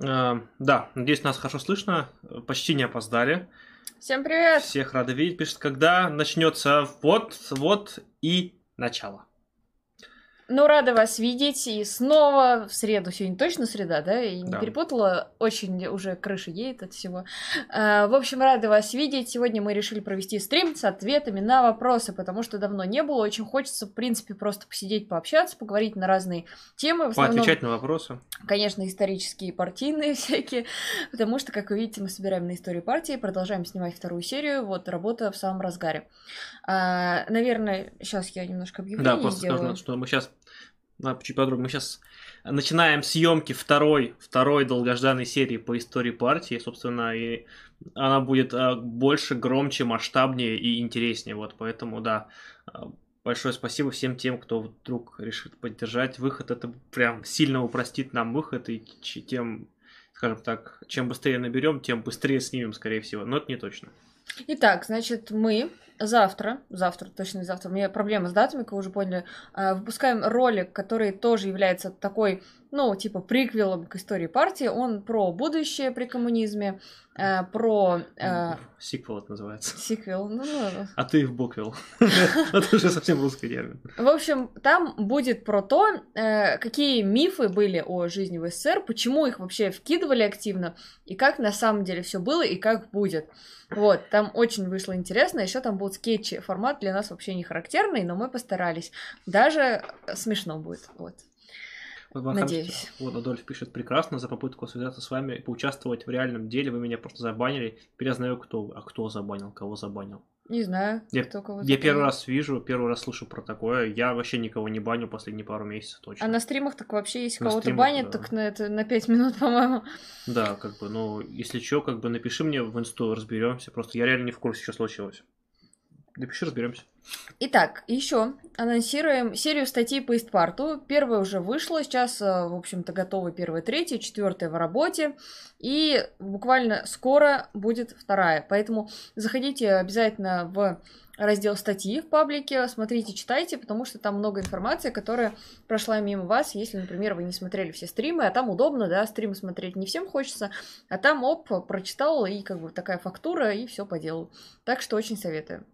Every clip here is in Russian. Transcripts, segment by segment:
Э, да, надеюсь, нас хорошо слышно. Почти не опоздали. Всем привет! Всех рады видеть. Пишет, когда начнется вот, вот и начало. Ну, рада вас видеть. И снова в среду. Сегодня точно среда, да? И не Да. перепутала. Очень уже крыша едет от всего. А, В общем, рада вас видеть. Сегодня мы решили провести стрим с ответами на вопросы, потому что давно не было. Очень хочется, в принципе, просто посидеть, пообщаться, поговорить на разные темы. В основном, Поотвечать на вопросы. конечно, исторические, партийные всякие. Потому что, как вы видите, мы собираем на истории партии, продолжаем снимать вторую серию. Вот, работа в самом разгаре. А, Наверное, сейчас я немножко объявление Да, просто сделаю. скажу, что мы сейчас чуть подробнее. Мы сейчас начинаем съемки второй, второй долгожданной серии по истории партии. Собственно, и она будет а, больше, громче, масштабнее и интереснее. Вот, поэтому, да, а, большое спасибо всем тем, кто вдруг решит поддержать выход. Это прям сильно упростит нам выход, и тем, скажем так, чем быстрее наберем, тем быстрее снимем, скорее всего. Но это не точно. Итак, значит, мы завтра, завтра, точно завтра, у меня проблема с датами, как вы уже поняли, а, выпускаем ролик, который тоже является такой, ну, типа приквелом к истории партии. Он про будущее при коммунизме, а, про а, Сиквел это называется. сиквел. Ну, ну, А ты в буквел. Это уже совсем русский термин. В общем, там будет про то, э, какие мифы были о жизни в СССР, почему их вообще вкидывали активно, и как на самом деле все было и как будет. Вот, там очень вышло интересно. Еще там будут скетчи. Формат для нас вообще не характерный, но мы постарались. Даже смешно будет. Вот. Надеюсь. Вот Адольф пишет, прекрасно, за попытку связаться с вами и поучаствовать в реальном деле. Вы меня просто забанили. Теперь я знаю, кто вы. А кто забанил, кого забанил. Не знаю, Я- кто кого Я забанил. первый раз вижу, первый раз слышу про такое. Я вообще никого не баню последние пару месяцев точно. А на стримах так вообще, если кого-то банят, да. так на это на 5 минут, по-моему. Да, как бы, ну, если что, как бы напиши мне в инсту, разберемся. Просто я реально не в курсе, что случилось. Напиши, разберемся. Итак, еще анонсируем серию статей по Истпарту. Первая уже вышла, сейчас, э, в общем-то, готовы первая, третья, четвертая в работе. И буквально скоро будет вторая. Поэтому заходите обязательно в раздел статьи в паблике, смотрите, читайте, потому что там много информации, которая прошла мимо вас, если, например, вы не смотрели все стримы, а там удобно, да, стримы смотреть не всем хочется, а там, оп, прочитал, и как бы такая фактура, и все по делу. Так что очень советую.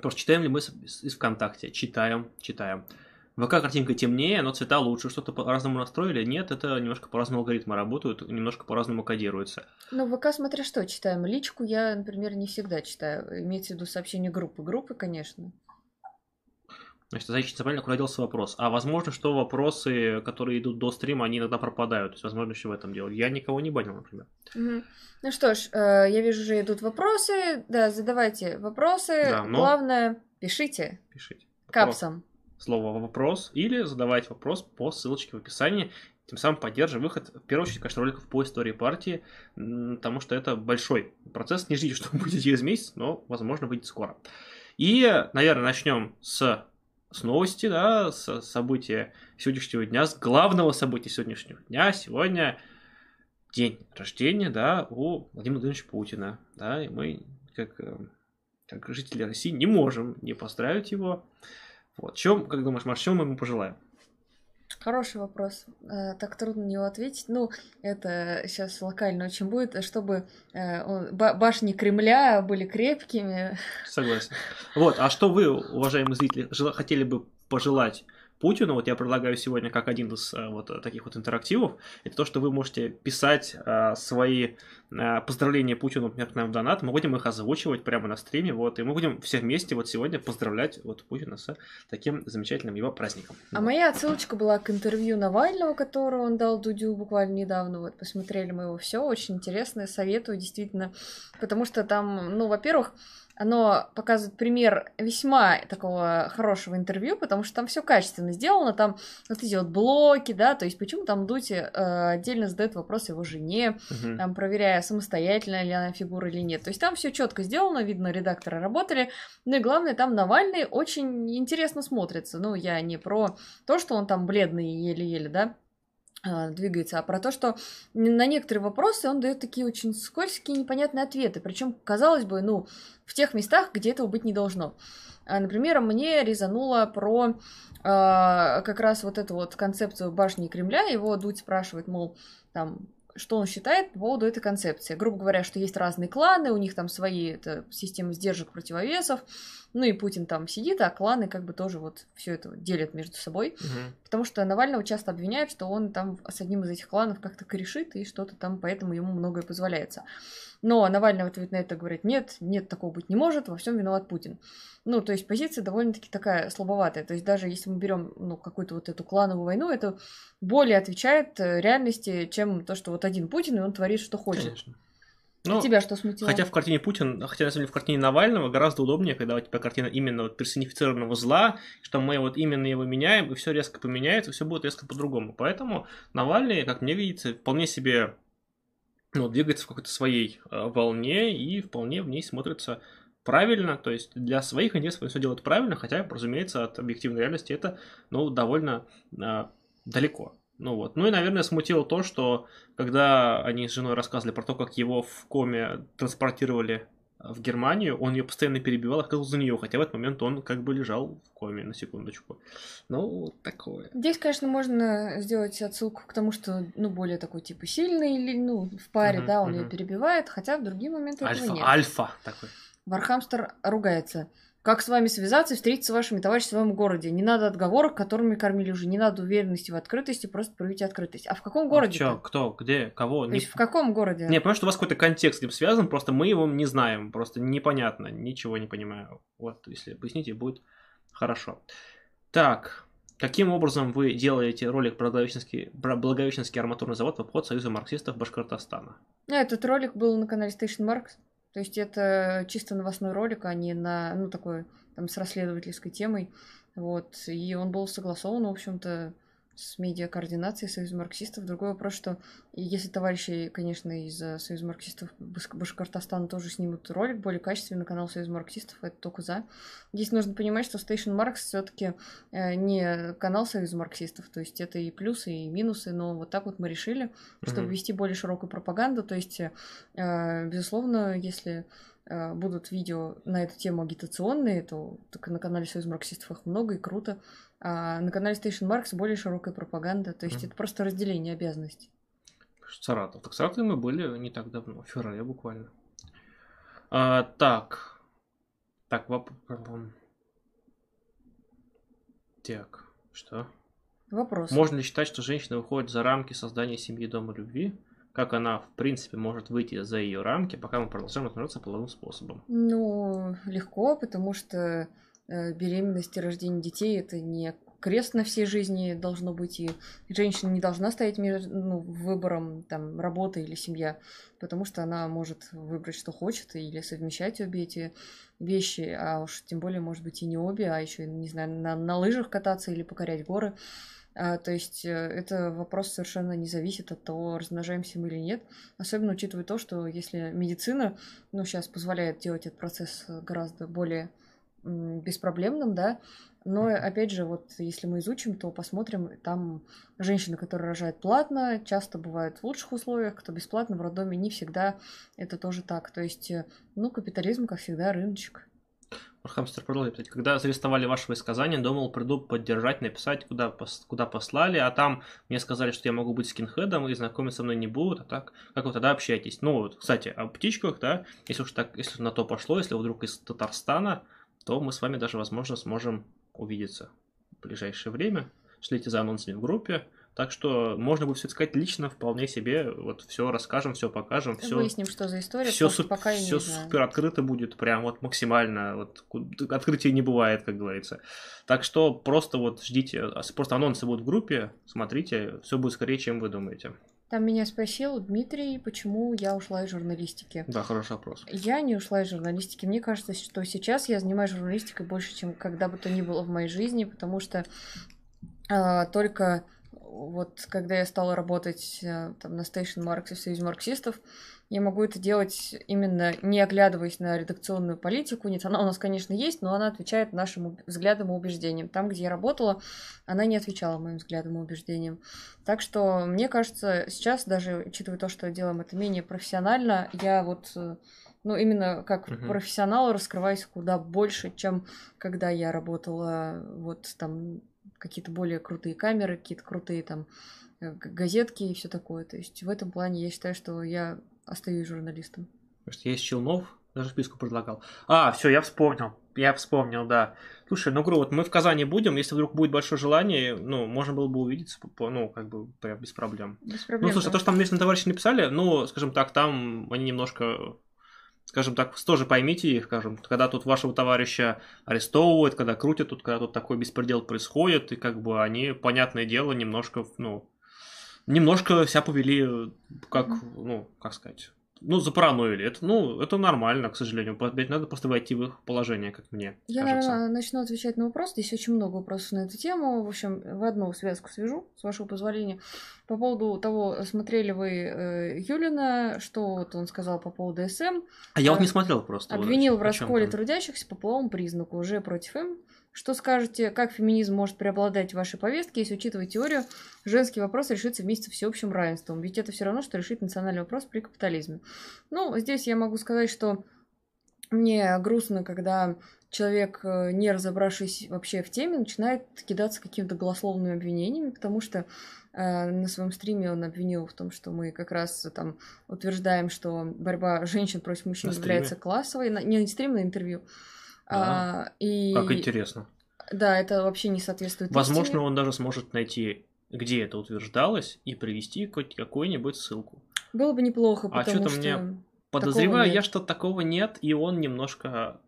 Просто читаем ли мы из ВКонтакте? Читаем, читаем. ВК картинка темнее, но цвета лучше. Что-то по-разному настроили? Нет, это немножко по-разному алгоритмы работают, немножко по-разному кодируется. Ну, ВК смотря что читаем. Личку я, например, не всегда читаю. Имеется в виду сообщения группы. Группы, конечно. Значит, Зайчица правильно делся вопрос. А возможно, что вопросы, которые идут до стрима, они иногда пропадают. То есть, возможно, еще в этом дело. Я никого не банил, например. Мгм. Ну что ж, э, я вижу, уже идут вопросы. Да, задавайте вопросы. Да, но- Главное, пишите Пишите. Капсом. Слово вопрос или задавайте вопрос по ссылочке в описании. Тем самым поддерживая выход, в первую очередь, конечно, роликов по истории партии, потому что это большой процесс. Не ждите, что будет через месяц, но, возможно, выйдет скоро. И, наверное, начнем с, с новости, да, с события сегодняшнего дня, с главного события сегодняшнего дня. Сегодня день рождения, да, у Владимира Владимировича Путина, да, и мы, как, э, как жители России, не можем не поздравить его. Вот, чем, как думаешь, Маш, чем мы ему пожелаем? Хороший вопрос. Э, Так трудно на него ответить. Ну, это сейчас локально очень будет, чтобы э, башни Кремля были крепкими. Согласен. Вот, а что вы, уважаемые зрители, хотели бы пожелать Путину? Вот я предлагаю сегодня как один из э, вот э, таких вот интерактивов, это то, что вы можете писать э, свои поздравления Путину, например, к нам в донат, мы будем их озвучивать прямо на стриме, вот, и мы будем все вместе вот сегодня поздравлять вот Путина с таким замечательным его праздником. А моя отсылочка была к интервью Навального, которое он дал Дудю буквально недавно. Вот посмотрели мы его все, очень интересно, советую действительно, потому что там, ну, во-первых, оно показывает пример весьма такого хорошего интервью, потому что там все качественно сделано, там вот эти вот блоки, да, то есть почему там Дути э, отдельно задает вопрос его жене, Мгм. там проверяя, самостоятельно ли она фигура или нет. То есть там все четко сделано, видно, редакторы работали. Ну и главное, там Навальный очень интересно смотрится. Ну, я не про то, что он там бледный еле-еле, да, двигается, а про то, что на некоторые вопросы он дает такие очень скользкие, непонятные ответы. Причем, казалось бы, ну, в тех местах, где этого быть не должно. А, например, мне резануло про э, как раз вот эту вот концепцию башни Кремля. Его Дудь спрашивает, мол, там, что он считает по поводу этой концепции. Грубо говоря, что есть разные кланы, у них там свои это, системы сдержек противовесов, ну и Путин там сидит, а кланы как бы тоже вот все это делят между собой. Мгм. Потому что Навального часто обвиняют, что он там с одним из этих кланов как-то корешит, и что-то там, поэтому ему многое позволяется. Но Навальный в ответ на это говорит, нет, нет, такого быть не может, во всем виноват Путин. Ну, то есть позиция довольно-таки такая слабоватая. То есть даже если мы берем ну, какую-то вот эту клановую войну, это более отвечает э, реальности, чем то, что вот один Путин, и он творит, что хочет. Конечно. Ну, Тебя что смутило? Хотя в картине Путин, хотя на самом деле в картине Навального гораздо удобнее, когда у тебя картина именно вот персонифицированного зла, что мы вот именно его меняем, и все резко поменяется, все будет резко по-другому. Поэтому Навальный, как мне видится, вполне себе ну, двигается в какой-то своей э, волне и вполне в ней смотрится правильно, то есть для своих интересов он все делает правильно, хотя, разумеется, от объективной реальности это, ну, довольно э, далеко. Ну вот. Ну и, наверное, смутило то, что когда они с женой рассказывали про то, как его в коме транспортировали в Германию, он ее постоянно перебивал, отказывал за нее, хотя в этот момент он как бы лежал в коме, на секундочку. Ну, такое. Здесь, конечно, можно сделать отсылку к тому, что, ну, более такой, типа, сильный, или, ну, в паре, Мгм, да, он ее мгм. перебивает, хотя в другие моменты этого Альфа, нет. альфа такой. Вархамстер ругается. Как с вами связаться и встретиться с вашими товарищами в своем городе? Не надо отговорок, которыми кормили уже. Не надо уверенности в открытости, просто проявите открытость. А в каком городе? Чё, кто, где, кого? То Не... есть в каком городе? Не, понимаю, что у вас какой-то контекст с этим связан, просто мы его не знаем, просто непонятно, ничего не понимаю. Вот, если поясните, будет хорошо. Так, каким образом вы делаете ролик про Благовещенский, про Благовещенский арматурный завод в обход Союза марксистов Башкортостана? Этот ролик был на канале Station Marks. То есть это чисто новостной ролик, а не на, ну, такой, там, с расследовательской темой. Вот. И он был согласован, в общем-то, с медиакоординацией Союза марксистов. Другой вопрос, что если товарищи, конечно, из э, Союза марксистов Баш- Башкортостана тоже снимут ролик более качественный на канал Союза марксистов, это только за. Здесь нужно понимать, что Station Marks все-таки не канал Союза марксистов, то есть это и плюсы, и минусы, но вот так вот мы решили, чтобы вести более широкую пропаганду. То есть, э, безусловно, если э, будут видео на эту тему агитационные, то так на канале Союз марксистов их много и круто. А на канале Station Marks более широкая пропаганда. То есть Мгм. это просто разделение обязанностей. Саратов. Так в Саратове мы были не так давно, в феврале буквально. А, так. Так, воп... Так, что? Вопрос. Можно ли считать, что женщина выходит за рамки создания семьи, дома, любви? Как она, в принципе, может выйти за ее рамки, пока мы продолжаем относиться половым способом? Ну, легко, потому что беременность и рождение детей это не крест на всей жизни должно быть, и женщина не должна стоять между ну, выбором там, работа или семья, потому что она может выбрать, что хочет, или совмещать обе эти вещи, а уж тем более, может быть, и не обе, а еще, не знаю, на, на лыжах кататься или покорять горы. А, то есть э, это вопрос совершенно не зависит от того, размножаемся мы или нет. Особенно учитывая то, что если медицина, ну, сейчас позволяет делать этот процесс э, гораздо более беспроблемным, да, но, опять же, вот если мы изучим, то посмотрим, там женщины, которые рожают платно, часто бывают в лучших условиях, кто бесплатно в роддоме, не всегда это тоже так. То есть, э, ну, капитализм, как всегда, рыночек. Хамстер продолжает писать. Когда зарестовали ваше высказание, думал, приду поддержать, написать, куда, пос- куда послали, а там мне сказали, что я могу быть скинхедом и знакомиться со мной не будут, а так, как вы тогда общаетесь? Ну, вот, кстати, о птичках, да, если уж так, если на то пошло, если вы вдруг из Татарстана, то мы с вами даже, возможно, сможем увидеться в ближайшее время. Шлите за анонсами в группе. Так что можно будет все сказать лично, вполне себе. Вот все расскажем, все покажем, все Выясним, что за история, все, что пока я не знаю. супер открыто будет, прям вот максимально, вот открытия не бывает, как говорится. Так что просто вот ждите, а, просто анонсы будут в группе, смотрите, все будет скорее, чем вы думаете. Там меня спросил Дмитрий, почему я ушла из журналистики. Да, хороший вопрос. Я не ушла из журналистики. Мне кажется, что сейчас я занимаюсь журналистикой больше, чем когда бы то ни было в моей жизни, потому что а, только вот когда я стала работать а, там на Station Marks и в Союзе марксистов, я могу это делать именно не оглядываясь на редакционную политику. Нет, она у нас, конечно, есть, но она отвечает нашим взглядам и убеждениям. Там, где я работала, она не отвечала моим взглядам и убеждениям. Так что, мне кажется, сейчас, даже учитывая то, что делаем это менее профессионально, я вот ну, именно как uh-huh. профессионал раскрываюсь куда больше, чем когда я работала вот там какие-то более крутые камеры, какие-то крутые там э, газетки и все такое. То есть в этом плане я считаю, что я остаюсь журналистом. Потому что есть Челнов, даже списку предлагал. А, все, я вспомнил. Я вспомнил, да. Слушай, ну, говорю, вот мы в Казани будем, если вдруг будет большое желание, ну, можно было бы увидеться, ну, как бы, прям без проблем. Без проблем, Ну, слушай, да. то, что там местные товарищи написали, ну, скажем так, там они немножко скажем так, тоже поймите их, скажем, когда тут вашего товарища арестовывают, когда крутят, тут, когда тут такой беспредел происходит, и как бы они, понятное дело, немножко, ну, немножко себя повели, как, ну, как сказать, ну, запараноили. Это, ну, это нормально, к сожалению. Опять надо просто войти в их положение, как мне Я, кажется. наверное, начну отвечать на вопрос. Здесь очень много вопросов на эту тему. В общем, в одну связку свяжу, с вашего позволения. По поводу того, смотрели вы э, Юлина, что вот он сказал по поводу СМ. А я вот э, не смотрел просто. Обвинил в расколе трудящихся по половому признаку, уже против им. Что скажете, как феминизм может преобладать в вашей повестке, если учитывать теорию, женский вопрос решится вместе с всеобщим равенством? Ведь это все равно, что решить национальный вопрос при капитализме. Ну, здесь я могу сказать, что мне грустно, когда человек, э, не разобравшись вообще в теме, начинает кидаться какими-то голословными обвинениями, потому что э, на своем стриме он обвинил в том, что мы как раз там утверждаем, что борьба женщин против мужчин является классовой. На- не на стрим, на интервью. А, и... Как интересно. Да, это вообще не соответствует Возможно, истине. он даже сможет найти, где это утверждалось, и привести хоть какую-нибудь ссылку. Было бы неплохо, А потому чё-то что... мне Подозреваю я, что такого нет, и он немножко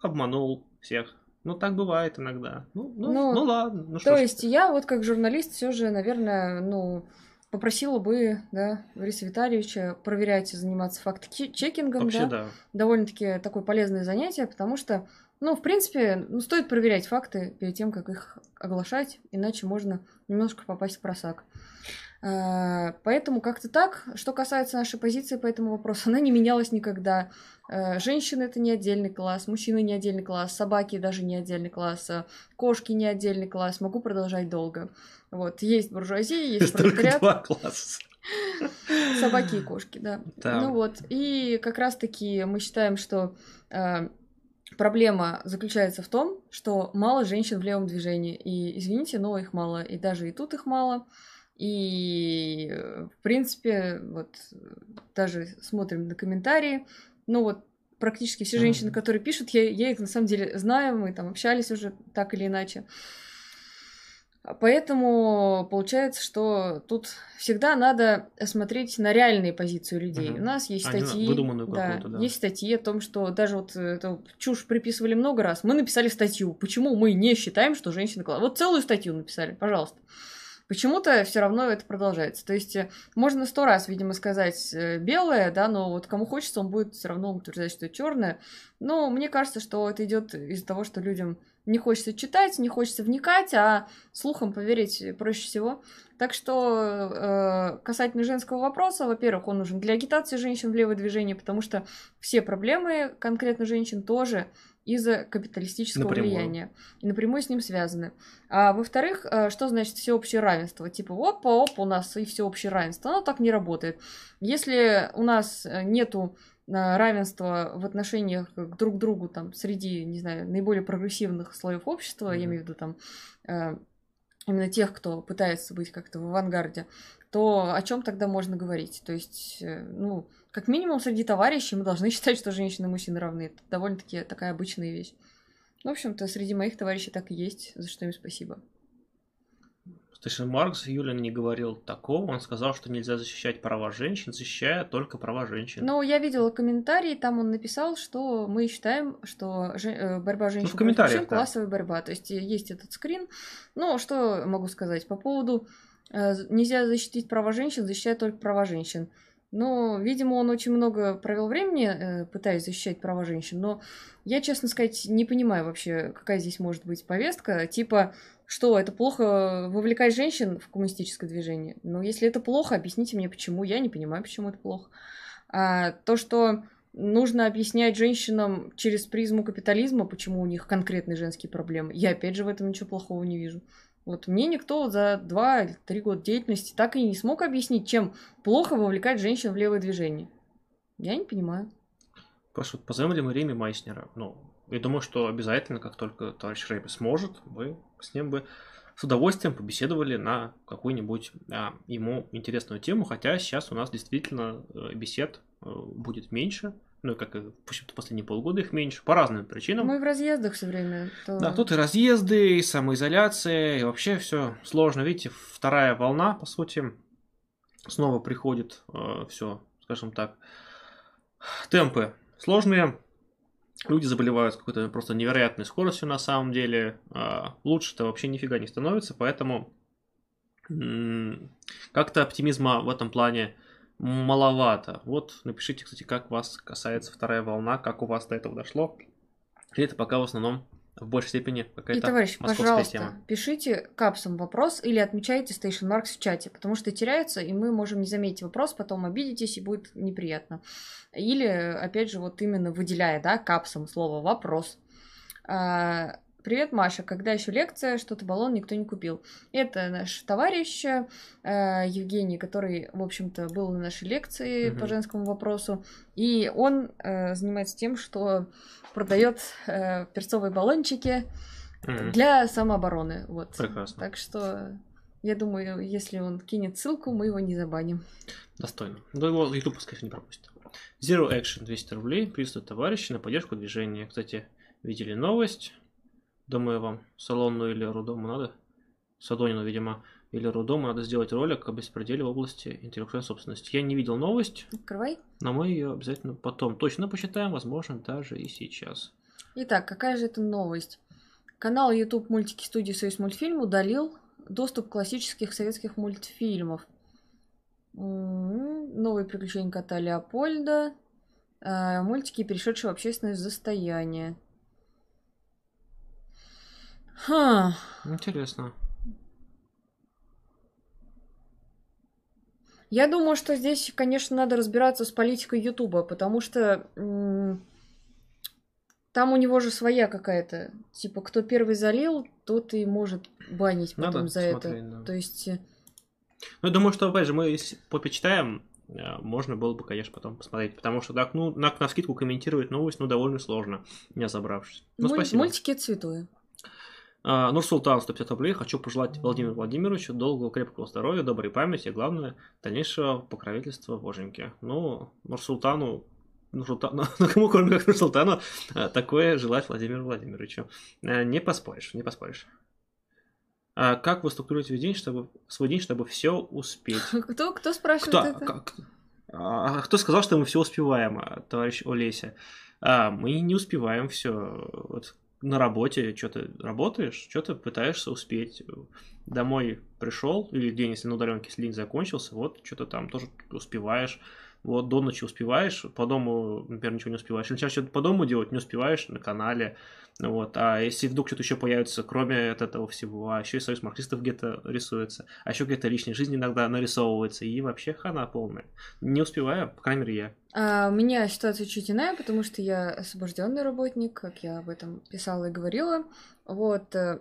обманул всех. Ну, так бывает иногда. Ну, ну, Ну, ну ладно. Ну, То есть я вот как журналист все же, наверное, ну, попросила бы, да, Бориса Витальевича проверять и заниматься факт-чекингом, Вообще, да, да. довольно-таки такое полезное занятие, потому что, ну, в принципе, ну, стоит проверять факты перед тем, как их оглашать, иначе можно немножко попасть в просак. А, Поэтому как-то так. Что касается нашей позиции по этому вопросу, она не менялась никогда. Э, Женщины это не отдельный класс, мужчины не отдельный класс, собаки даже не отдельный класс, э, кошки не отдельный класс. Могу продолжать долго. Вот, есть буржуазия, есть Только пролетариат. два класса. Собаки и кошки, да. Да. Ну вот, и как раз-таки мы считаем, что э, проблема заключается в том, что мало женщин в левом движении. И, извините, но их мало. И даже и тут их мало. И, в принципе, вот даже смотрим на комментарии. Ну вот, практически все женщины, которые пишут, я, я их на самом деле знаю, мы там общались уже так или иначе. Поэтому получается, что тут всегда надо смотреть на реальные позиции людей. Мгм. У нас есть А статьи, выдуманную да, да. есть статьи о том, что даже вот эту чушь приписывали много раз. Мы написали статью, почему мы не считаем, что женщина. Вот целую статью написали, пожалуйста. Почему-то все равно это продолжается. То есть э, можно сто раз, видимо, сказать э, белое, да, но вот кому хочется, он будет все равно утверждать, что черное. Но мне кажется, что это идет из-за того, что людям не хочется читать, не хочется вникать, а слухам поверить проще всего. Так что э, касательно женского вопроса, во-первых, он нужен для агитации женщин в левое движение, потому что все проблемы конкретно женщин тоже из-за капиталистического Напрямую. влияния и напрямую с ним связаны. А во-вторых, э, что значит всеобщее равенство? Типа, опа, опа, у нас и всеобщее равенство. Оно так не работает. Если у нас нету равенства в отношениях к друг другу там среди, не знаю, наиболее прогрессивных слоев общества, я Мгм. имею в виду там э, именно тех, кто пытается быть как-то в авангарде, то о чем тогда можно говорить? То есть, э, ну, как минимум среди товарищей мы должны считать, что женщины и мужчины равны. Это довольно-таки такая обычная вещь. Ну, в общем-то, среди моих товарищей так и есть, за что им спасибо. То есть Маркс Юлин не говорил такого, он сказал, что нельзя защищать права женщин, защищая только права женщин. Но я видела комментарий, там он написал, что мы считаем, что же- э, борьба женщин Ну, комментариях, мужчин да. классовая борьба. То есть э, есть этот скрин. Ну, что могу сказать по поводу э, нельзя защитить права женщин, защищая только права женщин. Ну, видимо, он очень много провел времени, пытаясь защищать права женщин, но я, честно сказать, не понимаю вообще, какая здесь может быть повестка. Типа, что, это плохо вовлекать женщин в коммунистическое движение? Ну, если это плохо, объясните мне, почему. Я не понимаю, почему это плохо. А то, что нужно объяснять женщинам через призму капитализма, почему у них конкретные женские проблемы, я опять же в этом ничего плохого не вижу. Вот мне никто за два или три года деятельности так и не смог объяснить, чем плохо вовлекать женщин в левое движение. Я не понимаю. Просто позовем ли мы Реми Майснера? Ну, я думаю, что обязательно, как только товарищ Рэйби сможет, мы с ним бы с удовольствием побеседовали на какую-нибудь а, ему интересную тему, хотя сейчас у нас действительно э, бесед э, будет меньше, ну, как и почему-то последние полгода их меньше, по разным причинам. Мы в разъездах все время. То... Да, тут и разъезды, и самоизоляция, и вообще все сложно. Видите, вторая волна, по сути, снова приходит э, все, скажем так, темпы сложные, люди заболевают с какой-то просто невероятной скоростью на самом деле. А, лучше-то вообще нифига не становится, поэтому как-то оптимизма в этом плане маловато. Вот напишите, кстати, как вас касается вторая волна, как у вас до этого дошло. Или это пока в основном в большей степени какая-то И, товарищ, пожалуйста, тема. пишите капсом вопрос или отмечайте Station Marks в чате, потому что теряется, и мы можем не заметить вопрос, потом обидитесь, и будет неприятно. Или, опять же, вот именно выделяя, да, капсом слово «вопрос». А, Привет, Маша. Когда еще лекция? Что-то баллон никто не купил. Это наш товарищ э, Евгений, который, в общем-то, был на нашей лекции угу. по женскому вопросу. И он э, занимается тем, что продает э, перцовые баллончики угу. для самообороны. Вот. Прекрасно. Так что я думаю, если он кинет ссылку, мы его не забаним. Достойно. Да его YouTube, конечно, не пропустит. Zero Action 200 рублей. Приветствую товарищи на поддержку движения. Кстати, видели новость? Думаю, вам салонную или Рудому надо? Садонину, видимо, или Рудому надо сделать ролик о беспределе в области интеллектуальной собственности. Я не видел новость. Открывай. Но мы ее обязательно потом точно посчитаем, возможно, даже и сейчас. Итак, какая же это новость? Канал YouTube мультики студии Союз мультфильм удалил доступ классических советских мультфильмов. М-м-м, новые приключения кота Леопольда. Э, мультики, перешедшие в общественное состояние. Ха. Интересно. Я думаю, что здесь, конечно, надо разбираться с политикой Ютуба, потому что там у него же своя какая-то. Типа, кто первый залил, тот и может банить потом надо за смотреть, это. Да. То есть... Э, ну, я думаю, что, опять же, мы если попечитаем, э, можно было бы, конечно, потом посмотреть. Потому что так, ну, на, на скидку комментировать новость, ну, довольно сложно, не разобравшись. Ну, Муль- спасибо. Мультики цветуя. А, Нурсултан, 150 рублей. Хочу пожелать Владимиру Владимировичу долгого, крепкого здоровья, доброй памяти, и главное, дальнейшего покровительства боженьки. Ну, Нурсултану Нурсултану, ну кому кроме как Нурсултану, а, такое желать Владимиру Владимировичу. А, не поспоришь, не поспоришь. А как вы структурируете день, чтобы, свой день, чтобы все успеть? Кто, кто спрашивает кто, это? Как, а, кто сказал, что мы все успеваем, товарищ Олеся? А, мы не успеваем все. Вот на работе что-то работаешь, что-то пытаешься успеть. Домой пришел, или день, если на удаленке, если день закончился, вот что-то там тоже успеваешь. Вот до ночи успеваешь, по дому, например, ничего не успеваешь. Или что-то по дому делать, не успеваешь на канале. Вот. А если вдруг что-то еще появится, кроме от этого всего, а еще и союз марксистов где-то рисуется, а еще где-то личная жизнь иногда нарисовывается, и вообще хана полная. Не успеваю, по крайней мере, я. А, у меня ситуация чуть иная, потому что я освобожденный работник, как я об этом писала и говорила. Вот, э,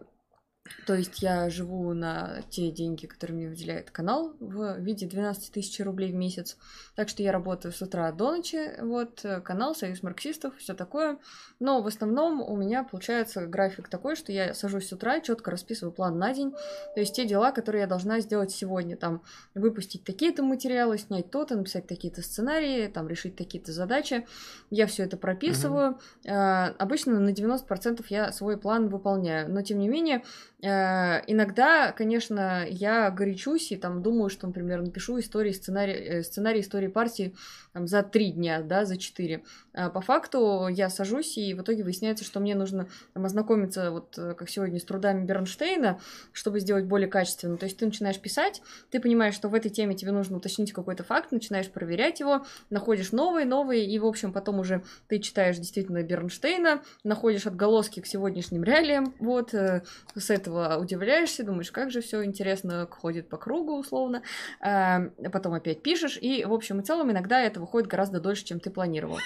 то есть я живу на те деньги, которые мне выделяет канал в виде 12 тысяч рублей в месяц. Так что я работаю с утра до ночи. Вот, канал Союз марксистов, все такое. Но в основном у меня получается график такой, что я сажусь с утра, четко расписываю план на день. То есть те дела, которые я должна сделать сегодня. Там выпустить такие-то материалы, снять то-то, написать такие-то сценарии, там решить такие-то задачи. Я все это прописываю. Mm-hmm. Обычно на 90% я свой план выполняю. Но тем не менее, Э, иногда, конечно, я горячусь и там думаю, что, например, напишу истории, сценарий, э, сценарий истории партии там, за три дня, да, за четыре. А по факту я сажусь, и в итоге выясняется, что мне нужно там, ознакомиться, вот э, как сегодня, с трудами Бернштейна, чтобы сделать более качественно. То есть ты начинаешь писать, ты понимаешь, что в этой теме тебе нужно уточнить какой-то факт, начинаешь проверять его, находишь новые, новые, и, в общем, потом уже ты читаешь действительно Бернштейна, находишь отголоски к сегодняшним реалиям, вот, с этого удивляешься, думаешь, как же все интересно ходит по кругу, условно. А потом опять пишешь, и, в общем и целом, иногда это выходит гораздо дольше, чем ты планировал.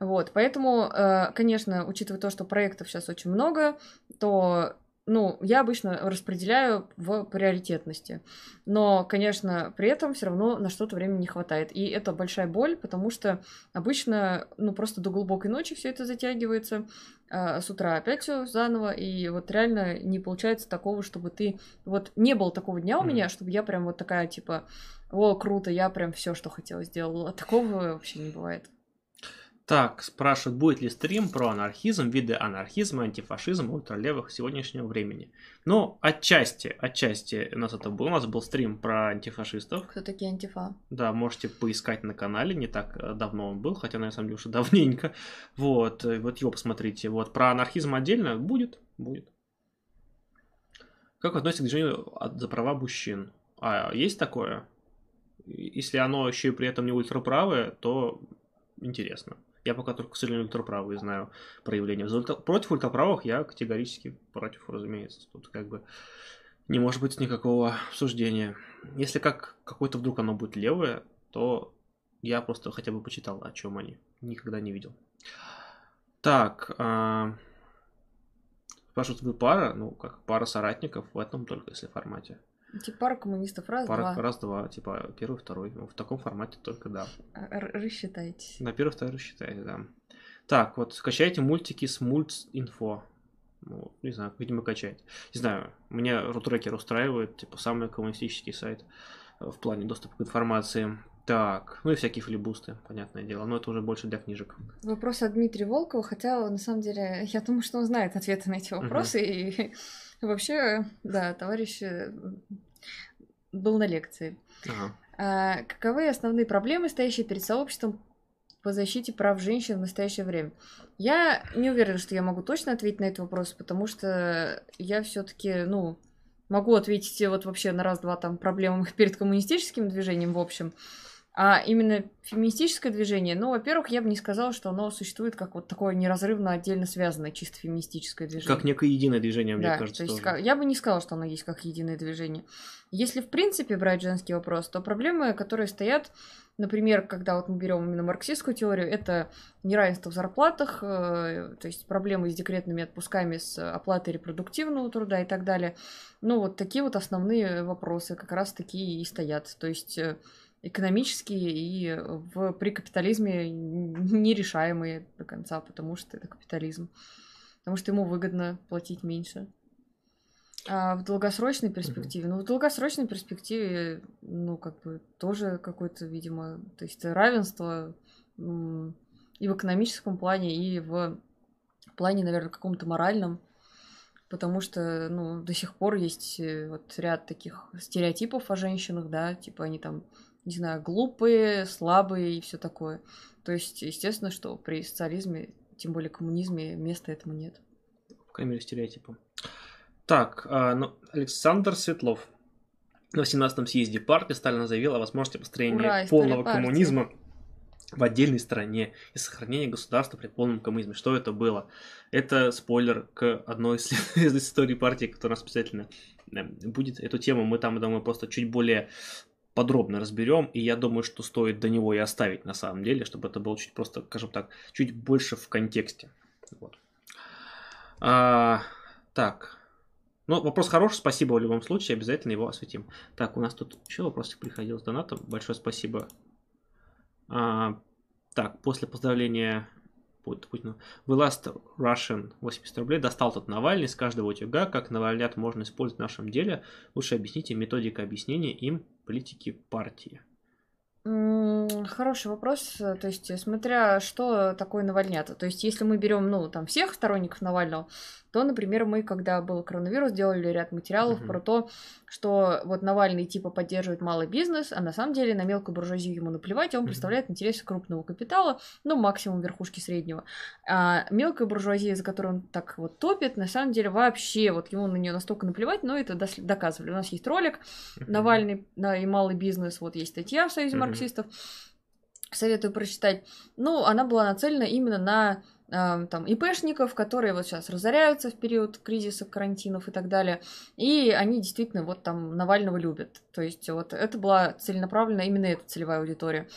Вот, поэтому, э, конечно, учитывая то, что проектов сейчас очень много, то ну, я обычно распределяю в приоритетности. Но, конечно, при этом все равно на что-то времени не хватает. И это большая боль, потому что обычно, ну, просто до глубокой ночи все это затягивается, а с утра опять все заново, и вот реально не получается такого, чтобы ты... Вот не было такого дня у меня, чтобы я прям вот такая, типа, о, круто, я прям все, что хотела, сделала. Такого вообще не бывает. Так, спрашивают, будет ли стрим про анархизм, виды анархизма, антифашизм, ультралевых сегодняшнего времени. Ну, отчасти, отчасти у нас это был. У нас был стрим про антифашистов. Кто такие антифа? Да, можете поискать на канале, не так э, давно он был, хотя, на самом деле, уже давненько. Вот, э, вот его посмотрите. Вот, про анархизм отдельно будет, будет. Как относится к движению за права мужчин? А есть такое? Если оно еще и при этом не ультраправое, то интересно. Я пока только, к сожалению, ультраправые знаю проявления. Против ультраправых я категорически против, разумеется. Тут как бы не может быть никакого обсуждения. Если как какое-то вдруг оно будет левое, то я просто хотя бы почитал, о чем они. Никогда не видел. Так, а... спрашивают, вы пара? Ну, как пара соратников в этом только если формате. Типа пара коммунистов, раз, пара, два. Раз, два, типа первый, второй. В таком формате только да. Рассчитайте. На первый, второй рассчитайте, да. Так, вот скачайте мультики с мультинфо. Ну, не знаю, видимо, качать. Не знаю, меня рутрекер устраивает, типа, самый коммунистический сайт э, в плане доступа к информации. Так, ну и всякие флибусты, понятное дело, но это уже больше для книжек. Вопрос от Дмитрия Волкова, хотя на самом деле я думаю, что он знает ответы на эти вопросы, uh-huh. и вообще, да, товарищ э, был на лекции. Ага. А, каковы основные проблемы, стоящие перед сообществом по защите прав женщин в настоящее время? Я не уверена, что я могу точно ответить на этот вопрос, потому что я все-таки, ну, могу ответить вот вообще на раз-два там проблемам перед коммунистическим движением в общем. А именно феминистическое движение, ну, во-первых, я бы не сказала, что оно существует как вот такое неразрывно отдельно связанное чисто феминистическое движение. Как некое единое движение, мне да, кажется. То есть, тоже. я бы не сказала, что оно есть как единое движение. Если в принципе брать женский вопрос, то проблемы, которые стоят, например, когда вот мы берем именно марксистскую теорию, это неравенство в зарплатах, э, то есть проблемы с декретными отпусками, с оплатой репродуктивного труда и так далее. Ну, вот такие вот основные вопросы как раз такие и стоят. То есть э, экономические и в, при капитализме нерешаемые до конца, потому что это капитализм. Потому что ему выгодно платить меньше. А в долгосрочной перспективе, ну, в долгосрочной перспективе, ну, как бы тоже какое-то, видимо, то есть равенство и в экономическом плане, и в плане, наверное, каком-то моральном, потому что, ну, до сих пор есть э, вот ряд таких стереотипов о женщинах, да, типа они там не знаю, глупые, слабые и все такое. То есть, естественно, что при социализме, тем более коммунизме, места этому нет. По крайней мере, стереотипу. Так, а, ну, Александр Светлов. На 18-м съезде партии Сталин заявил о возможности построения Ура, полного коммунизма в отдельной стране и сохранения государства при полном коммунизме. Что это было? Это спойлер к одной из, из историй партии, которая у нас обязательно э, будет. Эту тему мы там, думаю, просто чуть более подробно разберем, и я думаю, что стоит до него и оставить на самом деле, чтобы это было чуть просто, скажем так, чуть больше в контексте. Вот. А, так. Ну, вопрос хороший, спасибо в любом случае, обязательно его осветим. Так, у нас тут еще вопросик приходил с донатом, большое спасибо. А, так, после поздравления Путину. The Last Russian 80 рублей. Достал тут Навальный с каждого утюга. Как Навальнят можно использовать в нашем деле? Лучше объясните методика объяснения им политики партии. Хороший вопрос. То есть, смотря что такое Навальнята. То есть, если мы берем, ну, там, всех сторонников Навального, то, например, мы, когда был коронавирус, делали ряд материалов mm-hmm. про то, что вот Навальный типа поддерживает малый бизнес, а на самом деле на мелкую буржуазию ему наплевать, он mm-hmm. представляет интересы крупного капитала, ну, максимум верхушки среднего. А мелкая буржуазия, за которую он так вот топит, на самом деле вообще, вот ему на нее настолько наплевать, но это доказывали. У нас есть ролик mm-hmm. Навальный да, и малый бизнес, вот есть статья в Союзе mm-hmm. марксистов, советую прочитать. Ну, она была нацелена именно на там ИПшников, которые вот сейчас разоряются в период кризиса, карантинов и так далее. И они действительно вот там Навального любят. То есть вот это была целенаправленно именно эта целевая аудитория.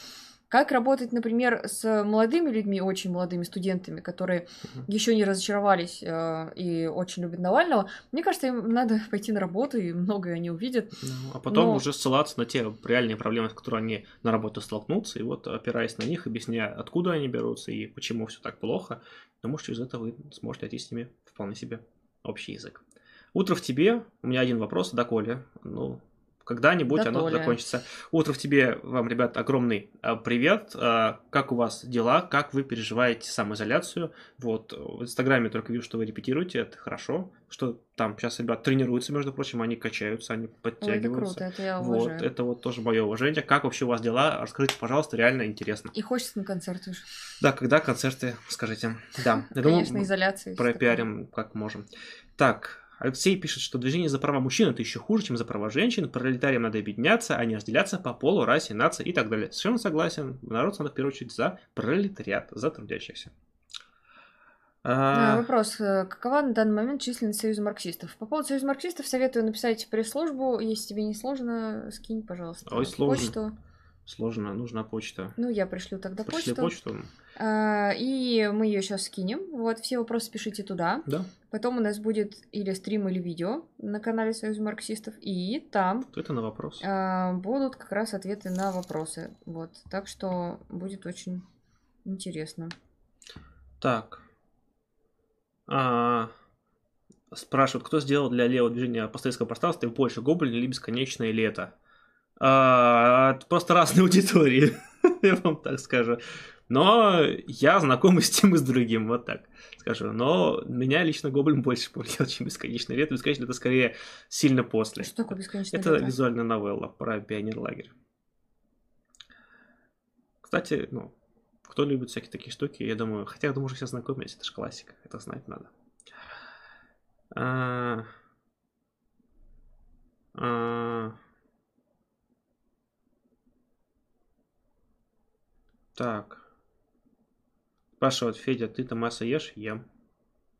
Как работать, например, с молодыми людьми, очень молодыми студентами, которые uh-huh. еще не разочаровались э, и очень любят Навального? Мне кажется, им надо пойти на работу, и многое они увидят. Ну, а потом Но... уже ссылаться на те реальные проблемы, с которыми они на работу столкнутся, и вот опираясь на них, объясняя, откуда они берутся и почему все так плохо, потому что из этого вы сможете найти с ними вполне себе общий язык. Утро в тебе. У меня один вопрос, доколе. Ну, когда-нибудь да оно Толя. закончится. Утро в тебе, вам, ребят, огромный а, привет. А, как у вас дела? Как вы переживаете самоизоляцию? Вот, в Инстаграме только вижу, что вы репетируете, это хорошо. Что там сейчас ребят тренируются, между прочим, они качаются, они подтягиваются. Ой, это круто, это я Вот, это вот тоже мое уважение. Как вообще у вас дела? Расскажите, пожалуйста, реально интересно. И хочется на концерты уже. Да, когда концерты, скажите. Да, я Конечно, изоляция. Пропиарим как можем. Так, Алексей пишет, что движение за права мужчин это еще хуже, чем за права женщин. Пролетариям надо объединяться, а не разделяться по полу, расе, нации и так далее. Совершенно согласен. Народ надо в первую очередь за пролетариат, за трудящихся. А... Вопрос. Э, какова на данный момент численность Союза марксистов? По поводу Союза марксистов советую написать пресс-службу. Если тебе не сложно, скинь, пожалуйста. Ой, сложно. Почту. Сложно, нужна почта. Ну, я пришлю тогда Пришли почту. почту. А, и мы ее сейчас скинем. Вот, все вопросы пишите туда. Да. Потом у нас будет или стрим, или видео на канале Союза марксистов. И там... Это на вопрос. А, будут как раз ответы на вопросы. Вот. Так что будет очень интересно. Так. А, спрашивают, кто сделал для левого движения постсоветского пространства в Польше Гоблин или бесконечное лето? А, просто разные аудитории, я вам так скажу. Но я знаком с тем и с другим, вот так скажу. Но меня лично Гоблин больше повлиял, чем Бесконечное лето. Бесконечное это скорее сильно после. Что такое Бесконечное это лето? Это визуальная новелла про пионер-лагерь. Кстати, ну, кто любит всякие такие штуки, я думаю, хотя я думаю, что все знакомились, это же классика, это знать надо. А... А... Так. Спрашивает Федя, ты Томаса ешь? Ем.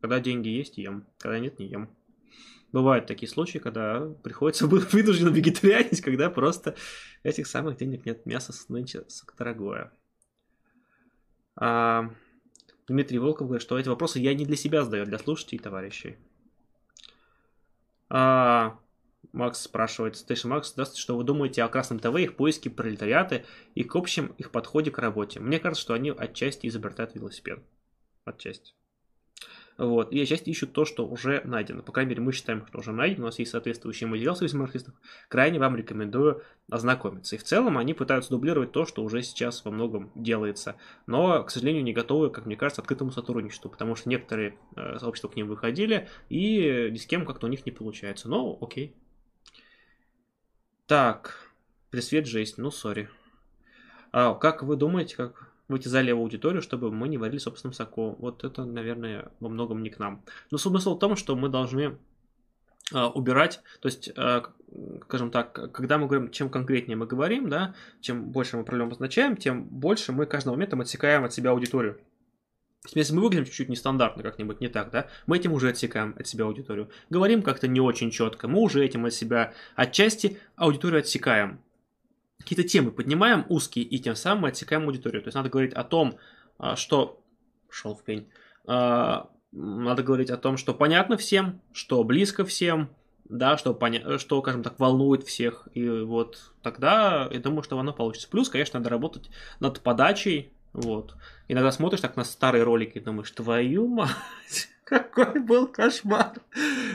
Когда деньги есть, ем. Когда нет, не ем. Бывают такие случаи, когда приходится вынужденно вегетарианить, когда просто этих самых денег нет. Мясо нынче дорогое. А, Дмитрий Волков говорит, что эти вопросы я не для себя задаю, а для слушателей и товарищей. А, Макс спрашивает, Station Макс, здравствуйте, что вы думаете о Красном ТВ, их поиске пролетариаты и к общем их подходе к работе? Мне кажется, что они отчасти изобретают велосипед. Отчасти. Вот. И отчасти ищут то, что уже найдено. По крайней мере, мы считаем, что уже найдено. У нас есть соответствующий материал с марксистов. Крайне вам рекомендую ознакомиться. И в целом они пытаются дублировать то, что уже сейчас во многом делается. Но, к сожалению, не готовы, как мне кажется, открытому сотрудничеству. Потому что некоторые э, сообщества к ним выходили, и ни с кем как-то у них не получается. Но окей, так, пресвет жесть, ну сори. А как вы думаете, как выйти за левую аудиторию, чтобы мы не варили собственным соку? Вот это, наверное, во многом не к нам. Но смысл в том, что мы должны а, убирать, то есть, а, скажем так, когда мы говорим, чем конкретнее мы говорим, да, чем больше мы проблем обозначаем, тем больше мы каждым моментом отсекаем от себя аудиторию. Если мы выглядим чуть-чуть нестандартно как-нибудь, не так, да, мы этим уже отсекаем от себя аудиторию. Говорим как-то не очень четко, мы уже этим от себя отчасти аудиторию отсекаем. Какие-то темы поднимаем узкие и тем самым мы отсекаем аудиторию. То есть надо говорить о том, а, что... Шел в пень. А, надо говорить о том, что понятно всем, что близко всем, да, что, поня... что, скажем так, волнует всех. И вот тогда я думаю, что оно получится. Плюс, конечно, надо работать над подачей, вот. Иногда смотришь так на старые ролики и думаешь, твою мать, какой был кошмар.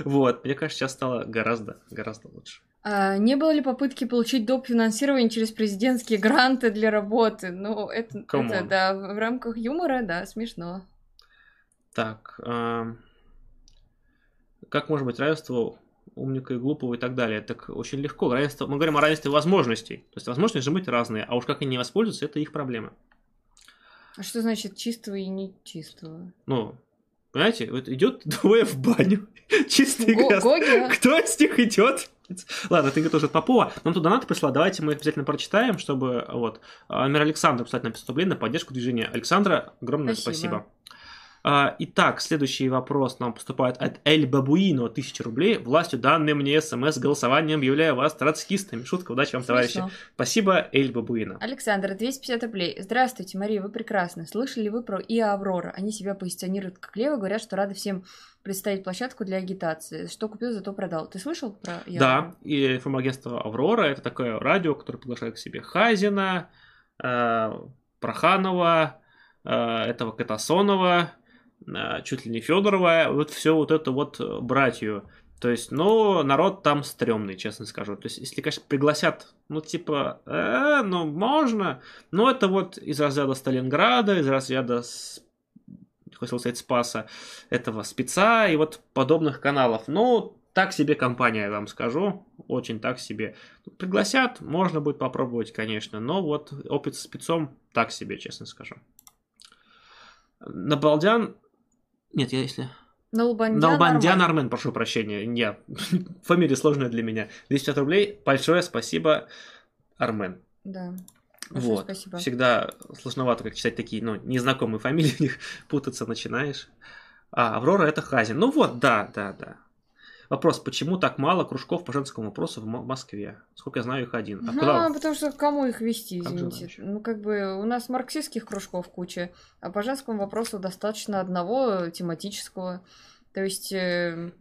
Вот, мне кажется, сейчас стало гораздо, гораздо лучше. А не было ли попытки получить доп. финансирование через президентские гранты для работы? Ну, это, это да, в рамках юмора, да, смешно. Так, э, как может быть равенство умника и глупого и так далее? Так очень легко. Равенство, мы говорим о равенстве возможностей. То есть возможности же быть разные, а уж как они воспользуются, это их проблема. А что значит чистого и нечистого? Ну, понимаете, вот идет двое в баню, чистый грязный. Кто из них идет? Ладно, ты тоже от Попова. Нам туда надо пришла, давайте мы их обязательно прочитаем, чтобы вот. Амир Александр, кстати, написал рублей на поддержку движения. Александра, огромное спасибо. спасибо. А, итак, следующий вопрос нам поступает от Эль Бабуино, 1000 рублей. Властью данной мне смс-голосованием объявляю вас троцкистами. Шутка, удачи вам, товарищи. Смешно. Спасибо, Эль Бабуино. Александр, 250 рублей. Здравствуйте, Мария, вы прекрасны. Слышали ли вы про ИА Аврора? Они себя позиционируют как лево, говорят, что рады всем представить площадку для агитации. Что купил, зато продал. Ты слышал про ИА Да, и информагентство Аврора это такое радио, которое приглашает к себе Хазина, э, Проханова, э, этого Катасонова, чуть ли не Федорова, вот все вот это вот э, братью. То есть, ну, народ там стрёмный, честно скажу. То есть, если, конечно, пригласят, ну, типа, э, ну, можно, но это вот из разряда Сталинграда, из разряда, хотел сказать, Спаса, этого спеца и вот подобных каналов. Ну, так себе компания, я вам скажу, очень так себе. Пригласят, можно будет попробовать, конечно, но вот опыт с спецом так себе, честно скажу. Набалдян... Нет, я если... Налбандян, Налбандян нормально. Армен, прошу прощения. Я... Фамилия сложная для меня. 250 рублей. Большое спасибо, Армен. Да. Большое Вот. спасибо. Всегда сложновато, как читать такие, ну, незнакомые фамилии, в них путаться начинаешь. А, Аврора это Хазин. Ну вот, да, да, да. Вопрос, почему так мало кружков по женскому вопросу в Москве? Сколько я знаю, их один. А Ну, куда? потому что кому их вести, Как извините. Ну, как бы у нас марксистских кружков куча, а по женскому вопросу достаточно одного тематического. То есть э,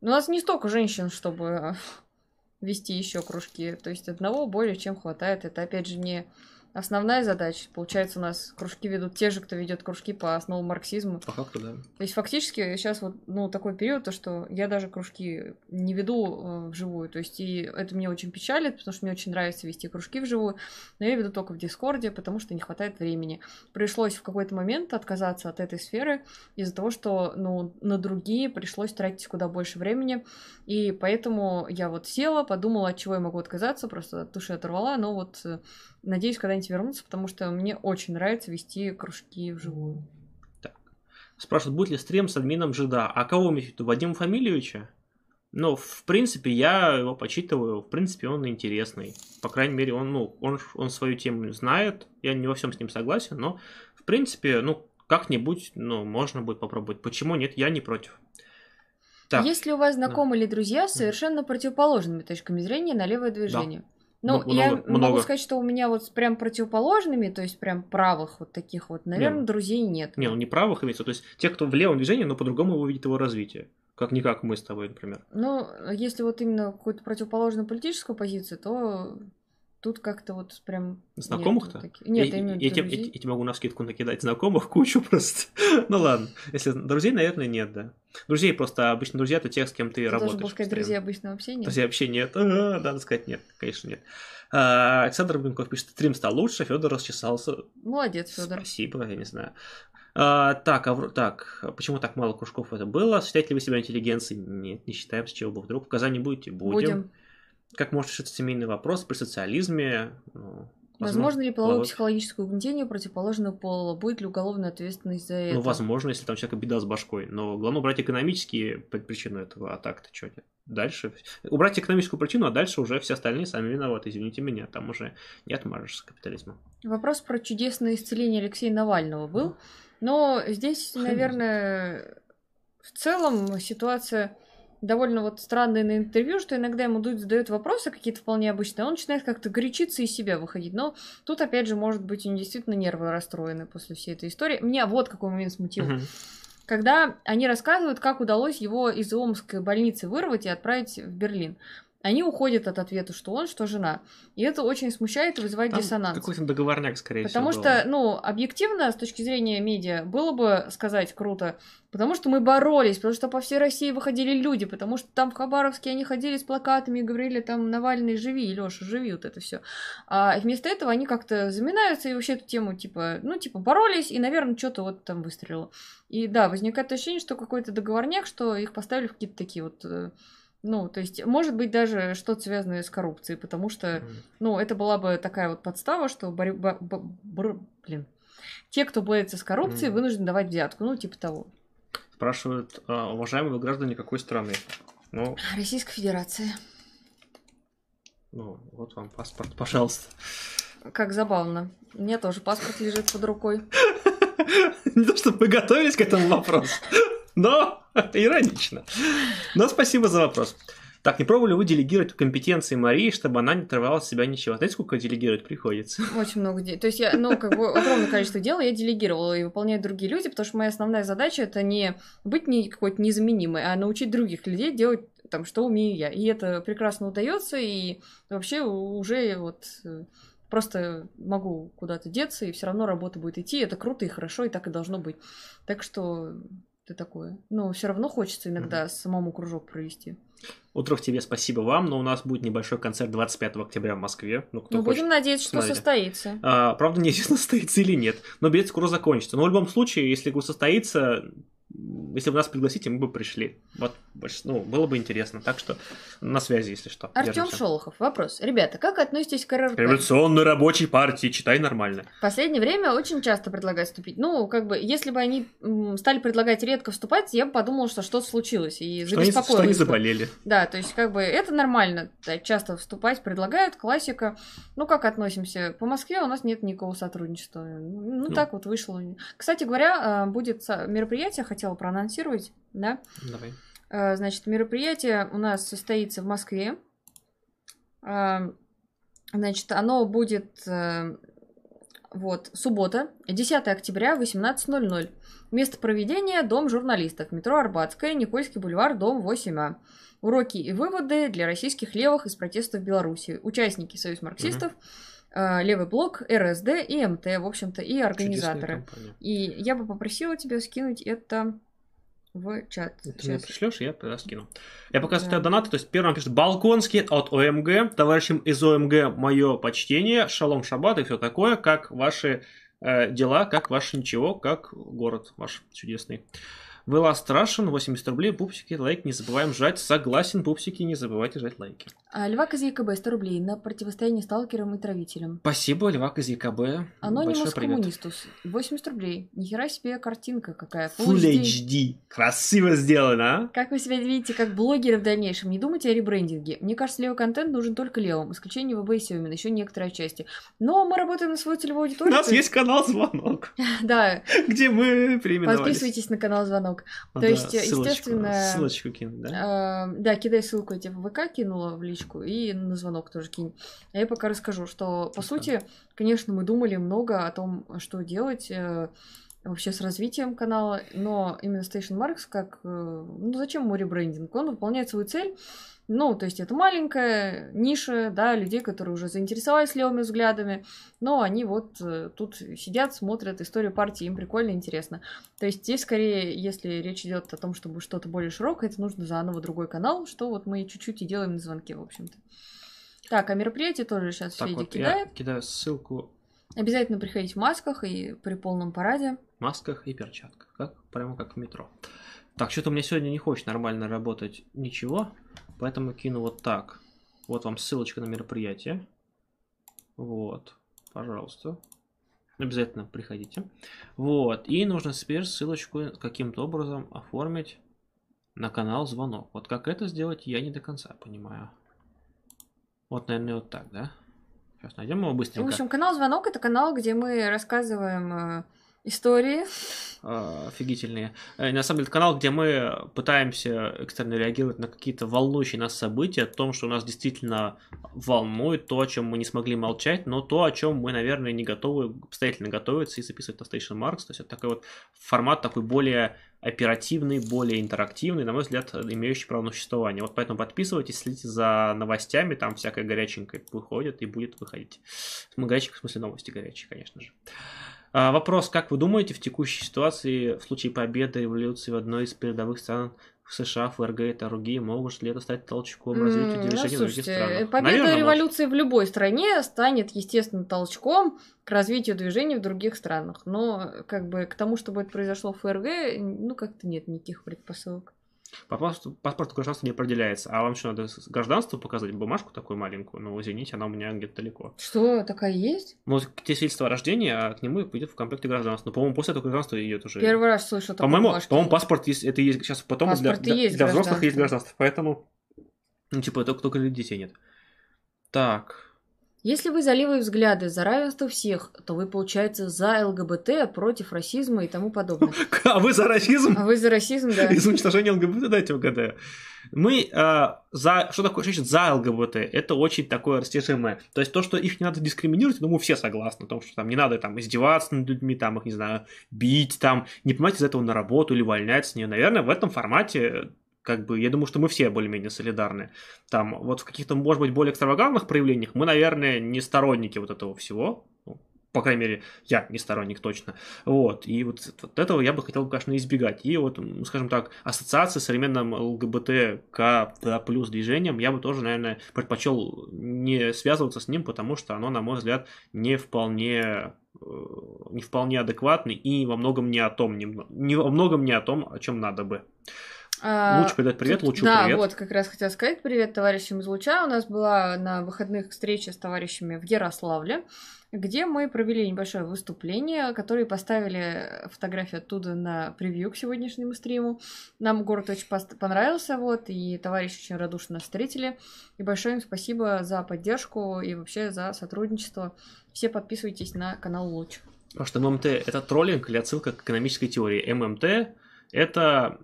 у нас не столько женщин, чтобы вести еще кружки. То есть одного более чем хватает. Это опять же не основная задача. Получается, у нас кружки ведут те же, кто ведет кружки по основам марксизма. По факту, да. То есть фактически сейчас вот ну, такой период, то что я даже кружки не веду э, вживую. То есть и это мне очень печалит, потому что мне очень нравится вести кружки вживую, но я веду только в Дискорде, потому что не хватает времени. Пришлось в какой-то момент отказаться от этой сферы из-за того, что ну, на другие пришлось тратить куда больше времени. И поэтому я вот села, подумала, от чего я могу отказаться, просто от души оторвала, но вот э, надеюсь когда-нибудь вернуться, потому что мне очень нравится вести кружки вживую. Спрашивают, будет ли стрим с админом Жида. А кого вы имеете в виду? Вадима Фамильевича? Ну, в принципе, я его почитываю. В принципе, он интересный. По крайней мере, он, ну, он, он свою тему знает. Я не во всем с ним согласен, но, в принципе, ну, как-нибудь, ну, можно будет попробовать. Почему нет? Я не против. Так, Есть ли у вас знакомые или друзья с совершенно противоположными точками зрения на левое движение? Ну, Ну, я много- могу сказать, что у меня вот с прям противоположными, то есть прям правых вот таких вот, наверное, Не. друзей нет. не, он не правых имеется. То есть, те, кто в левом движении, но по-другому его видит его развитие. Как не как мы с тобой, например. Ну, если вот именно какую-то противоположную политическую позицию, то тут как-то вот прям... нет Знакомых-то? вот таких- Нет, я, именно я, тебе, друзей. я тебе могу на скидку накидать знакомых кучу просто. ну ладно. Если друзей, наверное, нет, да. Друзей просто обычно друзья это те, с кем ты, Ты работаешь. должен был сказать, постоянно. друзья обычного общения. Друзей вообще нет. А, Надо сказать нет. Конечно, нет. А, Александр Рубинков пишет, стрим стал лучше, Федор расчесался. Молодец, Федор. Спасибо, я не знаю. А, так, а так, почему так мало кружков это было? Считаете ли вы себя интеллигенцией? Нет, не считаем, с чего бы вдруг. В Казани будете? Будем. Будем. Как может решиться семейный вопрос при социализме? Ну, Возможно ли половое психологическое угнетение противоположного пола? Будет ли уголовная ответственность за это? Ну, возможно, если там у человека беда с башкой. Но главное убрать экономические причины этого, а так-то что нет. Дальше... Убрать экономическую причину, а дальше уже все остальные сами виноваты. Извините меня, там уже не отмажешься капитализма. Вопрос про чудесное исцеление Алексея Навального был. Но здесь, Хрен наверное, в целом ситуация довольно вот странная на интервью, что иногда ему Дудь задает вопросы какие-то вполне обычные, он начинает как-то горячиться из себя выходить. Но тут, опять же, может быть, у него действительно нервы расстроены после всей этой истории. Меня вот какой момент смутил. Когда они рассказывают, как удалось его из Омской больницы вырвать и отправить в Берлин. Они уходят от ответа, что он, что жена. И это очень смущает и вызывает Там диссонанс. Какой-то договорняк, скорее Потому всего. что, ну, объективно, с точки зрения медиа, было бы сказать круто, потому что мы боролись, потому что по всей России выходили люди, потому что там в Хабаровске они ходили с плакатами и говорили там Навальный живи, Леша, живи, вот это все. А вместо этого они как-то заминаются и вообще эту тему типа, ну, типа боролись и, наверное, что-то вот там выстрелило. И да, возникает ощущение, что какой-то договорняк, что их поставили в какие-то такие вот э, ну, то есть, может быть, даже что-то связанное с коррупцией, потому что ну, это была бы такая вот подстава, что борь- бо- бо- бр- блин. Те, кто борется с коррупцией, вынуждены давать взятку. Ну, типа того. Спрашивают, а, уважаемые граждане какой страны? Ну, Российская Федерация. ну, вот вам паспорт, пожалуйста. Как забавно. У меня тоже паспорт лежит под рукой. Не то, чтобы мы готовились к этому вопросу, но иронично. Но спасибо за вопрос. Так, не пробовали вы делегировать компетенции Марии, чтобы она не отрывала с себя ничего? Знаете, сколько делегировать приходится? Очень много. То есть я, ну, как бы огромное количество дел я делегировала и выполняют другие люди, потому что моя основная задача это не быть не какой-то незаменимой, а научить других людей делать там, что умею я. И это прекрасно удается, и вообще уже вот э, просто могу куда-то деться, и все равно работа будет идти. Это круто и хорошо, и так и должно быть. Так что это такое. Но все равно хочется иногда mm-hmm. самому кружок провести. Утров тебе спасибо вам, но у нас будет небольшой концерт 25 октября в Москве. Ну, кто ну будем надеяться, что смотрите. состоится. А, правда, неизвестно, состоится или нет, но билет скоро закончится. Но в любом случае, если состоится, если бы нас пригласите, мы бы пришли. Вот, ну, было бы интересно. Так что на связи, если что. Артем Шолохов, вопрос. Ребята, как относитесь к РРП? Революционной рабочей партии, читай нормально. В последнее время очень часто предлагают вступить. Ну, как бы, если бы они стали предлагать редко вступать, я бы подумала, что что-то случилось. И что они, что они заболели. Да, то есть, как бы, это нормально. Да, часто вступать предлагают, классика. Ну, как относимся? По Москве у нас нет никакого сотрудничества. Ну, ну. так вот вышло. Кстати говоря, а, будет мероприятие, хотела проанонсировать, да? Давай. Э, значит, мероприятие у нас состоится в Москве. Э, значит, оно будет э, вот, суббота, 10 октября, 18.00. Место проведения – Дом журналистов, метро Арбатская, Никольский бульвар, дом 8А. Уроки и выводы для российских левых из протестов в Беларуси. Участники Союз марксистов, угу. Левый блок, РСД и МТ, в общем-то, и организаторы. И я бы попросила тебя скинуть это в чат. Ты Сейчас. мне пришлешь, я тогда скину. Я пока да. донаты, то есть первым пишет Балконский от ОМГ. Товарищам из ОМГ мое почтение, шалом шаббат и все такое. Как ваши э, дела, как ваше ничего, как город ваш чудесный. Last Russian, 80 рублей, пупсики, лайк, не забываем жать. Согласен, пупсики, не забывайте жать лайки. А, Львак из ЕКБ, 100 рублей на противостояние сталкерам и травителям. Спасибо, Львак из ЕКБ. Анонимус Коммунистус, 80 рублей. Нихера себе картинка какая. Full, Full HD. HD. Красиво сделано, а? Как вы себя видите как блогеры в дальнейшем? Не думайте о ребрендинге. Мне кажется, левый контент нужен только левым. Исключение ВБ и Севмин, еще некоторые части. Но мы работаем на свою целевую аудиторию. У нас есть канал Звонок. Да. Где мы переименовались. Подписывайтесь на канал Звонок. То есть, естественно... Ссылочку кину, да? Да, кидай ссылку, я тебе в ВК кинула в личку и на звонок тоже кинь. А я пока расскажу, что, по сути, конечно, мы думали много о том, что делать э, вообще с развитием канала, но именно Station Marks как... Э, ну, зачем ему ребрендинг? Он выполняет свою цель, ну, то есть это маленькая ниша, да, людей, которые уже заинтересовались левыми взглядами, но они вот э, тут сидят, смотрят историю партии, им прикольно, интересно. То есть здесь скорее, если речь идет о том, чтобы что-то более широкое, это нужно заново другой канал, что вот мы чуть-чуть и делаем на звонке, в общем-то. Так, а мероприятие тоже сейчас так, Федя вот кидает. Я кидаю ссылку. Обязательно приходить в масках и при полном параде. В масках и перчатках, как, прямо как в метро. Так, что-то меня сегодня не хочет нормально работать ничего. Поэтому кину вот так. Вот вам ссылочка на мероприятие. Вот, пожалуйста. Обязательно приходите. Вот, и нужно теперь ссылочку каким-то образом оформить на канал звонок. Вот как это сделать, я не до конца понимаю. Вот, наверное, вот так, да? Сейчас найдем его быстренько. В общем, канал звонок это канал, где мы рассказываем э, истории. А, офигительные. Э, на самом деле, канал, где мы пытаемся экстерно реагировать на какие-то волнующие нас события, о том, что нас действительно волнует, то, о чем мы не смогли молчать, но то, о чем мы, наверное, не готовы обстоятельно готовиться и записывать на Station Marks. То есть это такой вот формат такой более оперативный, более интерактивный, на мой взгляд, имеющий право на существование. Вот поэтому подписывайтесь, следите за новостями, там всякое горяченькое выходит и будет выходить. Мы горячие, в смысле новости горячие, конечно же. А, вопрос, как вы думаете, в текущей ситуации, в случае победы революции в одной из передовых стран в США, ФРГ и другие, могут ли это стать толчком развития mm, движения ну, в других странах? Победа Наверное, революции может. в любой стране станет, естественно, толчком к развитию движений в других странах. Но как бы к тому, чтобы это произошло в ФРГ, ну как-то нет никаких предпосылок. По паспорту, паспорт гражданства не определяется. А вам что, надо гражданство показать, бумажку такую маленькую? Ну, извините, она у меня где-то далеко. Что, такая есть? Ну, те свидетельство о рождении, а к нему идет в комплекте гражданства. Но, по-моему, после этого гражданства идет уже. Первый раз слышу По-моему, по-моему, паспорт есть, это есть сейчас потом паспорт для, для, для взрослых есть гражданство. Поэтому, ну, типа, только, только для детей нет. Так. Если вы за левые взгляды, за равенство всех, то вы, получается, за ЛГБТ, против расизма и тому подобное. А вы за расизм? А вы за расизм, да. И за уничтожение ЛГБТ, дайте угадаю. Мы э, за... Что такое значит за ЛГБТ? Это очень такое растяжимое. То есть то, что их не надо дискриминировать, ну, мы все согласны. Потому что там не надо там издеваться над людьми, там их, не знаю, бить, там, не понимать из этого на работу или увольнять с нее. Наверное, в этом формате как бы, я думаю, что мы все более-менее солидарны. Там, вот в каких-то, может быть, более экстравагантных проявлениях мы, наверное, не сторонники вот этого всего. Ну, по крайней мере, я не сторонник точно. Вот, и вот, вот этого я бы хотел, конечно, избегать. И вот, скажем так, ассоциации с современным ЛГБТК плюс движением я бы тоже, наверное, предпочел не связываться с ним, потому что оно, на мой взгляд, не вполне э, не вполне адекватный и во многом не о том, не, не во многом не о том, о чем надо бы. А, Луч передать привет, Лучу да, привет. Да, вот как раз хотела сказать привет товарищам из Луча. У нас была на выходных встреча с товарищами в Ярославле, где мы провели небольшое выступление, которые поставили фотографии оттуда на превью к сегодняшнему стриму. Нам город очень понравился, вот, и товарищи очень радушно нас встретили. И большое им спасибо за поддержку и вообще за сотрудничество. Все подписывайтесь на канал Луч. Потому что ММТ это троллинг или отсылка к экономической теории. ММТ это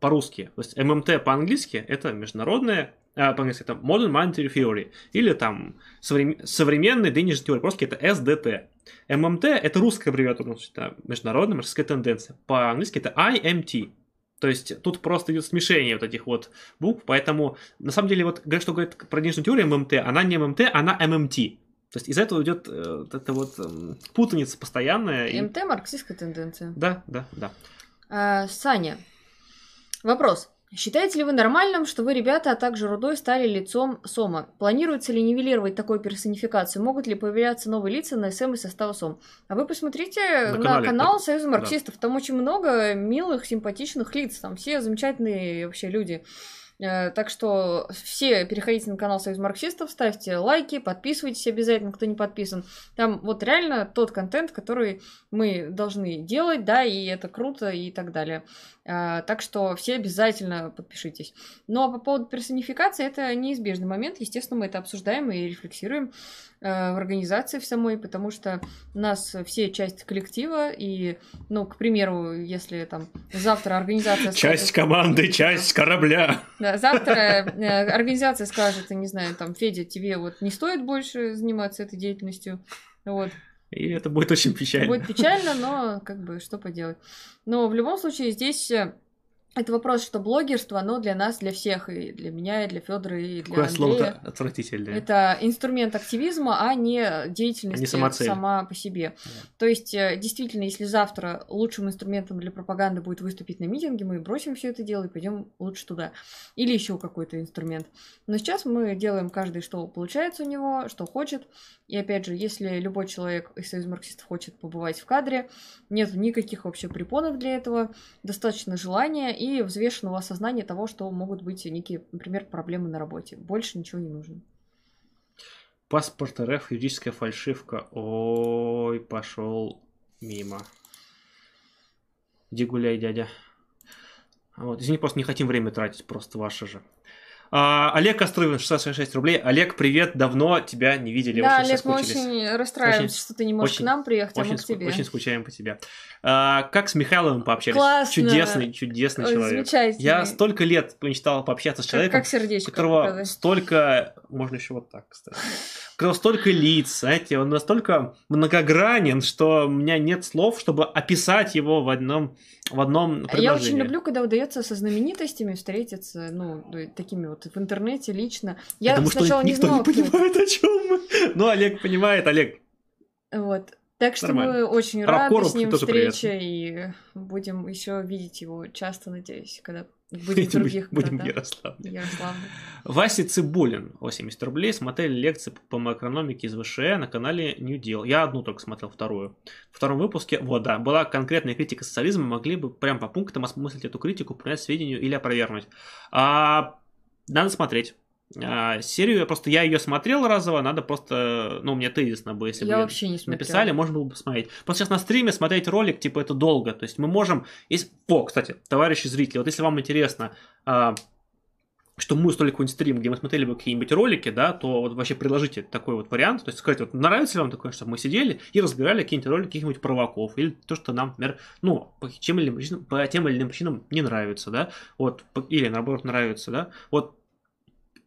по-русски. То есть ММТ по-английски это международная а, по-английски это Modern Monetary Theory, или там соврем... современный денежный теория, по-русски это СДТ. ММТ это русская аббревиатура, это международная марксистская тенденция. По-английски это IMT. То есть тут просто идет смешение вот этих вот букв, поэтому на самом деле вот что говорит про денежную теорию ММТ, она не ММТ, она ММТ. То есть из этого идет э, вот эта вот э, путаница постоянная. ММТ и... марксистская тенденция. Да, да, да. А, Саня, Вопрос. Считаете ли вы нормальным, что вы, ребята, а также Рудой, стали лицом СОМа? Планируется ли нивелировать такую персонификацию? Могут ли появляться новые лица на СМ из состава СОМ? А вы посмотрите на, на канал Союза марксистов. Да. Там очень много милых, симпатичных лиц. Там все замечательные вообще люди. Э, так что все переходите на канал Союз марксистов, ставьте лайки, подписывайтесь обязательно, кто не подписан. Там вот реально тот контент, который мы должны делать, да, и это круто и так далее. Э, так что все обязательно подпишитесь. Ну а по поводу персонификации, это неизбежный момент. Естественно, мы это обсуждаем и рефлексируем. Э, в организации в самой, потому что у нас все часть коллектива, и, ну, к примеру, если там завтра организация... Часть команды, часть корабля. Да, завтра э, организация скажет, не знаю, там, Федя, тебе вот не стоит больше заниматься этой деятельностью, вот. И это будет очень печально. Будет печально, но как бы что поделать. Но в любом случае здесь э, это вопрос, что блогерство, оно для нас, для всех, и для меня, и для Федора, и для Какое слово отвратительное. Это инструмент активизма, а не деятельность не сама, сама по себе. Да. То есть, э, действительно, если завтра лучшим инструментом для пропаганды будет выступить на митинге, мы бросим все это дело и пойдем лучше туда. Или еще какой-то инструмент. Но сейчас мы делаем каждый, что получается у него, что хочет. И опять же, если любой человек из Союза марксистов хочет побывать в кадре, нет никаких вообще препонов для этого, достаточно желания и взвешенного осознания того, что могут быть некие, например, проблемы на работе. Больше ничего не нужно. Паспорт РФ, юридическая фальшивка. Ой, пошел мимо. Иди гуляй, дядя. Вот, извини, просто не хотим время тратить, просто ваше же. А, Олег Костровин, 66 рублей. Олег, привет, давно тебя не видели. Да, очень Олег, мы очень расстраиваемся, очень, что ты не можешь очень, к нам приехать, очень, а мы к тебе. Очень скучаем по тебе. А, как с Михайловым пообщались? Классно. Чудесный, чудесный Ой, человек. Замечательный. Я столько лет мечтал пообщаться с человеком, как, как сердечко, которого показать. столько... Можно еще вот так, кстати. У которого столько лиц, знаете, он настолько многогранен, что у меня нет слов, чтобы описать его в одном в одном предложении. Я очень люблю, когда удается со знаменитостями встретиться, ну, такими вот в интернете лично. Я Потому сначала что никто не, знала, не понимает, о чем мы. Ну, Олег понимает, Олег. Вот. Так что Нормально. мы очень рады с ним встрече и будем еще видеть его часто, надеюсь, когда Будем в других Будем в Ярославле. Ярославле. Вася Цибулин, 80 рублей, смотрели лекции по макроономике из ВШЭ на канале New Deal. Я одну только смотрел, вторую. В втором выпуске, вот, да, была конкретная критика социализма, могли бы прям по пунктам осмыслить эту критику, принять сведению или опровергнуть. А, надо смотреть. А, серию, просто я ее смотрел разово, надо просто, ну, мне тезисно бы, если я бы вообще не написали, можно было бы посмотреть. Просто сейчас на стриме смотреть ролик, типа, это долго, то есть мы можем, есть, о, кстати, товарищи зрители, вот если вам интересно, а, что мы устроили какой-нибудь стрим, где мы смотрели бы какие-нибудь ролики, да, то вот вообще предложите такой вот вариант, то есть сказать, вот нравится ли вам такое, чтобы мы сидели и разбирали какие-нибудь ролики каких-нибудь провоков, или то, что нам, например, ну, по тем или по тем или иным причинам не нравится, да, вот, или наоборот нравится, да, вот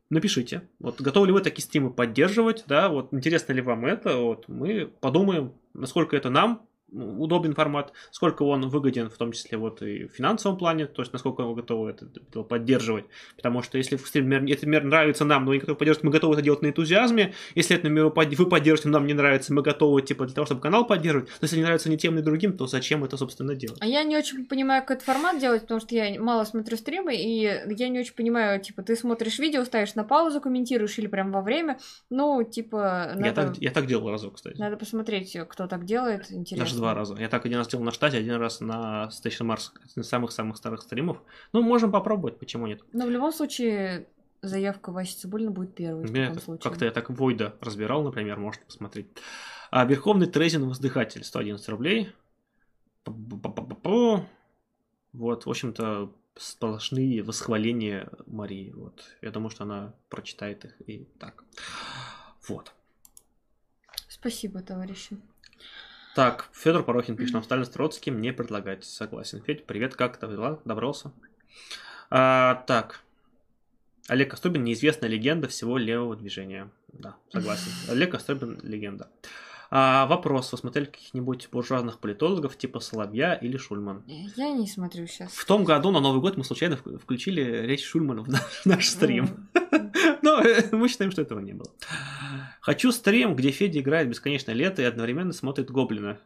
напишите, вот готовы ли вы такие стримы поддерживать, да, вот интересно ли вам это, вот мы подумаем, насколько это нам удобен формат, сколько он выгоден, в том числе вот и в финансовом плане, то есть насколько мы готовы это, это поддерживать. Потому что если этот мир нравится нам, но не готовы поддерживать, мы готовы это делать на энтузиазме. Если этот мир вы поддержите, нам не нравится, мы готовы типа для того, чтобы канал поддерживать. Но если не нравится ни тем, ни другим, то зачем это, собственно, делать? А я не очень понимаю, как этот формат делать, потому что я мало смотрю стримы, и я не очень понимаю, типа, ты смотришь видео, ставишь на паузу, комментируешь или прям во время. Ну, типа, надо... Я так, я так делал разок, кстати. Надо посмотреть, кто так делает, интересно. Даже два раза. Я так один раз делал на штате, один раз на Station Mars, один из самых-самых старых стримов. Ну, можем попробовать, почему нет. Но в любом случае, заявка Васи Цибулина будет первой в таком случае. Как-то я так Войда разбирал, например, можете посмотреть. А Верховный Трезин Воздыхатель, 111 рублей. Вот, в общем-то, сплошные восхваления Марии. Вот. Я думаю, что она прочитает их и так. Вот. Спасибо, товарищи. Так, Федор Порохин пишет, нам Сталин с Троцким не предлагать. Согласен. Федь, привет, как ты дела? Добрался? А, так. Олег Костубин неизвестная легенда всего левого движения. Да, согласен. Олег Костубин легенда. А, вопрос. Вы смотрели каких-нибудь буржуазных политологов типа Соловья или Шульман? Я не смотрю сейчас. В том году на Новый год мы случайно включили речь Шульмана в наш, наш стрим. Но мы считаем, что этого не было. Хочу стрим, где Федя играет бесконечное лето и одновременно смотрит Гоблина.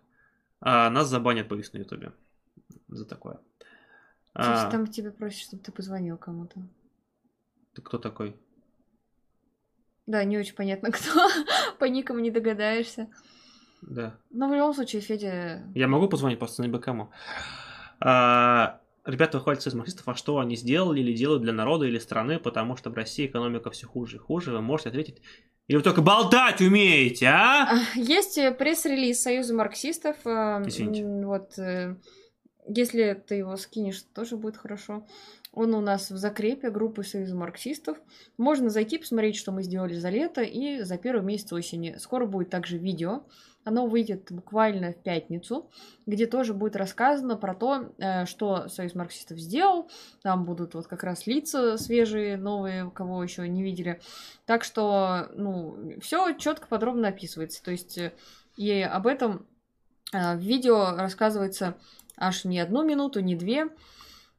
А нас забанят по на Ютубе. За такое. А... там тебя просят, чтобы ты позвонил кому-то. Ты кто такой? Да, не очень понятно, кто. По никому не догадаешься. Да. Но в любом случае, Федя... Я могу позвонить просто на кому. А, ребята хвалятся из марксистов, а что они сделали или делают для народа или страны, потому что в России экономика все хуже и хуже. Вы можете ответить или вы только болтать умеете, а? а есть пресс-релиз Союза марксистов. Э, Извините. Вот, э, если ты его скинешь, тоже будет хорошо. Он у нас в закрепе группы Союза марксистов. Можно зайти, посмотреть, что мы сделали за лето и за первый месяц осени. Скоро будет также видео. Оно выйдет буквально в пятницу, где тоже будет рассказано про то, э, что Союз марксистов сделал. Там будут вот как раз лица свежие, новые, кого еще не видели. Так что, ну, все четко, подробно описывается. То есть э, и об этом э, в видео рассказывается аж не одну минуту, не две.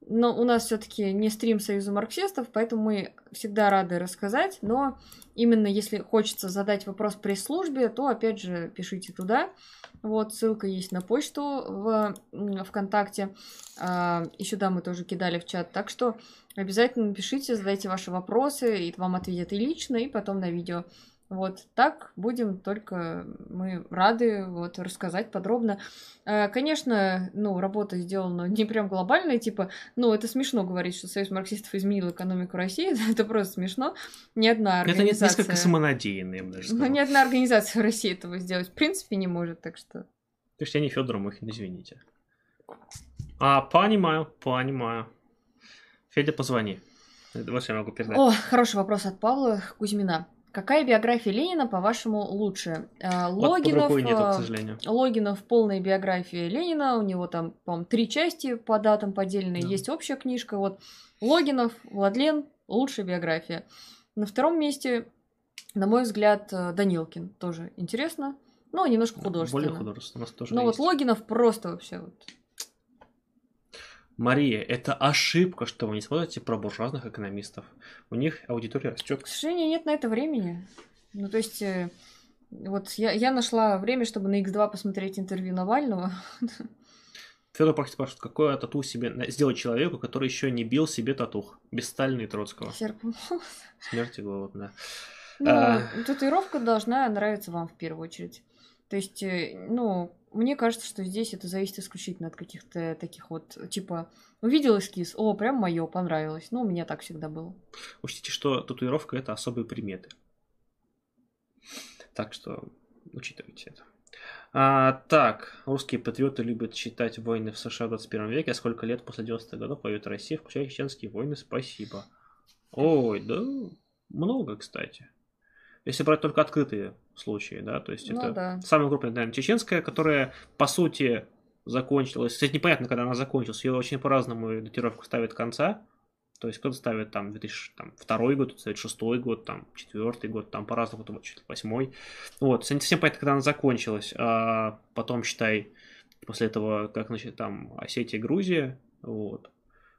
Но у нас все-таки не стрим Союза марксистов, поэтому мы всегда рады рассказать. Но именно если хочется задать вопрос пресс-службе, то опять же пишите туда. Вот, ссылка есть на почту в ВКонтакте. А, и сюда мы тоже кидали в чат. Так что обязательно пишите, задайте ваши вопросы, и вам ответят и лично, и потом на видео. Вот так будем только мы рады вот рассказать подробно. Э, конечно, ну, работа сделана не прям глобальная, типа, ну, это смешно говорить, что Союз марксистов изменил экономику России, это просто смешно. Ни одна организация... Это несколько самонадеянно, я бы даже сказал. Ну, ни одна организация в России этого сделать в принципе не может, так что... То есть я не Федор Мухин, извините. А, понимаю, понимаю. Федя, позвони. Вот я могу передать. О, хороший вопрос от Павла Кузьмина. Какая биография Ленина, по-вашему, лучше? Э, Логинов, вот нету, к э, сожалению. Логинов полная биография Ленина, у него там, по-моему, три части по датам поделены, да. есть общая книжка. Вот Логинов, Владлен, лучшая биография. На втором месте, на мой взгляд, э, Данилкин. Тоже интересно, но немножко художественно. Более художественно. У нас тоже но есть. вот Логинов просто вообще вот Мария, это ошибка, что вы не смотрите про буржуазных экономистов. У них аудитория растет. К сожалению, нет на это времени. Ну, то есть, э, вот я, я нашла время, чтобы на X2 посмотреть интервью Навального. Федор Пахтин спрашивает, какое тату себе сделать человеку, который еще не бил себе татух? Без Сталина и Троцкого. Серп Смерть и голод, да. Ну, а... татуировка должна нравиться вам в первую очередь. То есть, э, ну, мне кажется, что здесь это зависит исключительно от каких-то таких вот, типа, увидел эскиз, о, прям мое, понравилось. Ну, у меня так всегда было. Учтите, что татуировка это особые приметы. Так что учитывайте это. А, так, русские патриоты любят читать войны в США в 21 веке. А сколько лет после 90-х годов воюет Россия, включая чеченские войны? Спасибо. Ой, да много, кстати. Если брать только открытые случаи, да, то есть Ну это да. самая крупная, наверное, чеченская, которая, по сути, закончилась. Кстати, непонятно, когда она закончилась. Ее очень по-разному датировку ставят конца. То есть кто-то ставит там 2002 год, кто-то ставит 6 год, там 4 год, там по-разному, кто-то чуть ли 8 Вот, кстати, не совсем понятно, когда она закончилась. А потом, считай, после этого, как, значит, там Осетия, Грузия, вот.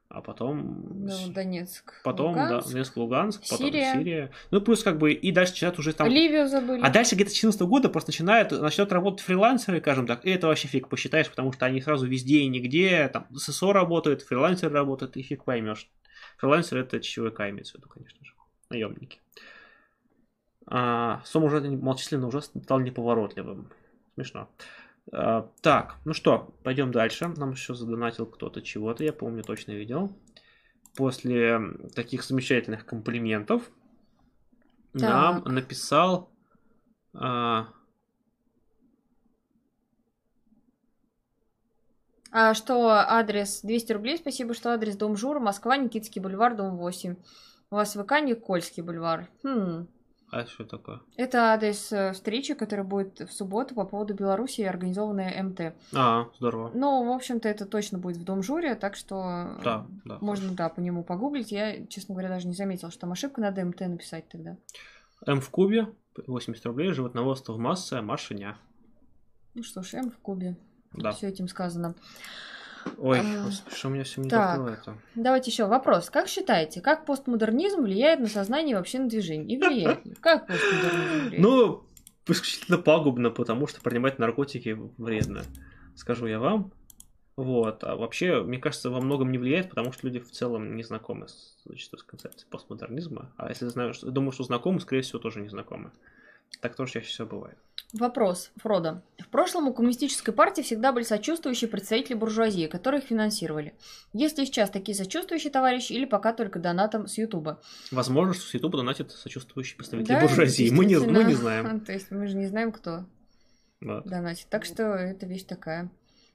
А потом... Ну, Донецк. Потом, Луганск. да, Донецк, Луганск, потом Сирия. Сирия. Ну, плюс как бы, и дальше начинают уже там... Ливию забыли. А дальше где-то с 2014 года просто начинают, начинают работать фрилансеры, скажем так, и это вообще фиг посчитаешь, потому что они сразу везде и нигде, там, ССО работают, фрилансеры работают, и фиг поймешь. Фрилансеры это ЧВК имеется в виду, конечно же, наемники. А, сумма уже малочисленно уже стал неповоротливым. Смешно. А, так, ну что, пойдем дальше. Нам еще задонатил кто-то чего-то, я помню, точно видел. После таких замечательных комплиментов нам Так. написал а, А что адрес 200 рублей, спасибо, что адрес Дом Жур, Москва, Никитский бульвар, дом 8. У вас ВК Никольский бульвар. Хм. А что такое? Это адрес э, встречи, которая будет в субботу по поводу Беларуси, организованная МТ. А, здорово. Ну, в общем-то, это точно будет в Дом Журе, так что э, Да, да. можно, да, по нему погуглить. Я, честно говоря, даже не заметила, что там ошибка, надо МТ написать тогда. М в кубе, 80 рублей, животноводство в массе, машиня. Ну что ж, М в кубе. Да. Все этим сказано. Ой, А, что у меня все не так. открывается. Давайте еще вопрос. Как считаете, как постмодернизм влияет на сознание и вообще на движение? И влияет ли? Как постмодернизм влияет? Ну, исключительно пагубно, потому что принимать наркотики вредно. Скажу я вам. Вот. А вообще, мне кажется, во многом не влияет, потому что люди в целом не знакомы с, зачастую с концепцией постмодернизма. А если знаю, что, думаю, что знакомы, скорее всего, тоже не знакомы. Так тоже чаще всего бывает. Вопрос, Фродо. В прошлом у коммунистической партии всегда были сочувствующие представители буржуазии, которые их финансировали. Есть ли сейчас такие сочувствующие товарищи или пока только донатом с Ютуба? Возможно, что с Ютуба донатят сочувствующие представители Да, буржуазии. Мы не, мы не знаем. То есть мы же не знаем, кто Вот. донатит. Так что это вещь такая.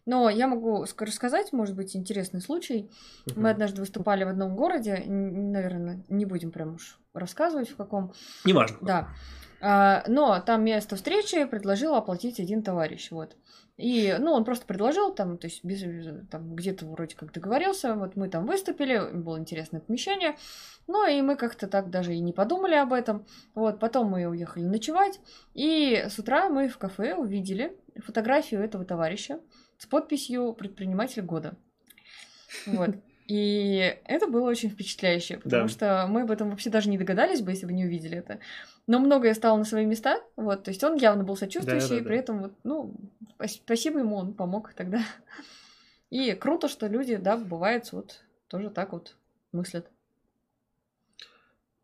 Но я могу ск- рассказать, может быть, интересный случай. Мы однажды выступали в одном городе, наверное, не будем прям уж рассказывать в каком. Неважно. Да. А, но там место встречи предложил оплатить один товарищ, вот. И, ну, он просто предложил, там, то есть, без, там, где-то вроде как договорился, вот мы там выступили, было интересное помещение, ну, и мы как-то так даже и не подумали об этом, вот, потом мы уехали ночевать, и с утра мы в кафе увидели фотографию этого товарища с подписью «Предприниматель года». Вот. И это было очень впечатляюще, потому Да. что мы об этом вообще даже не догадались бы, если бы не увидели это. Но многое стало на свои места, вот, то есть он явно был сочувствующий, и Да-да-да. при этом, вот, ну, спас- спасибо ему, он помог тогда. И круто, что люди, да, бывает, вот, тоже так вот мыслят.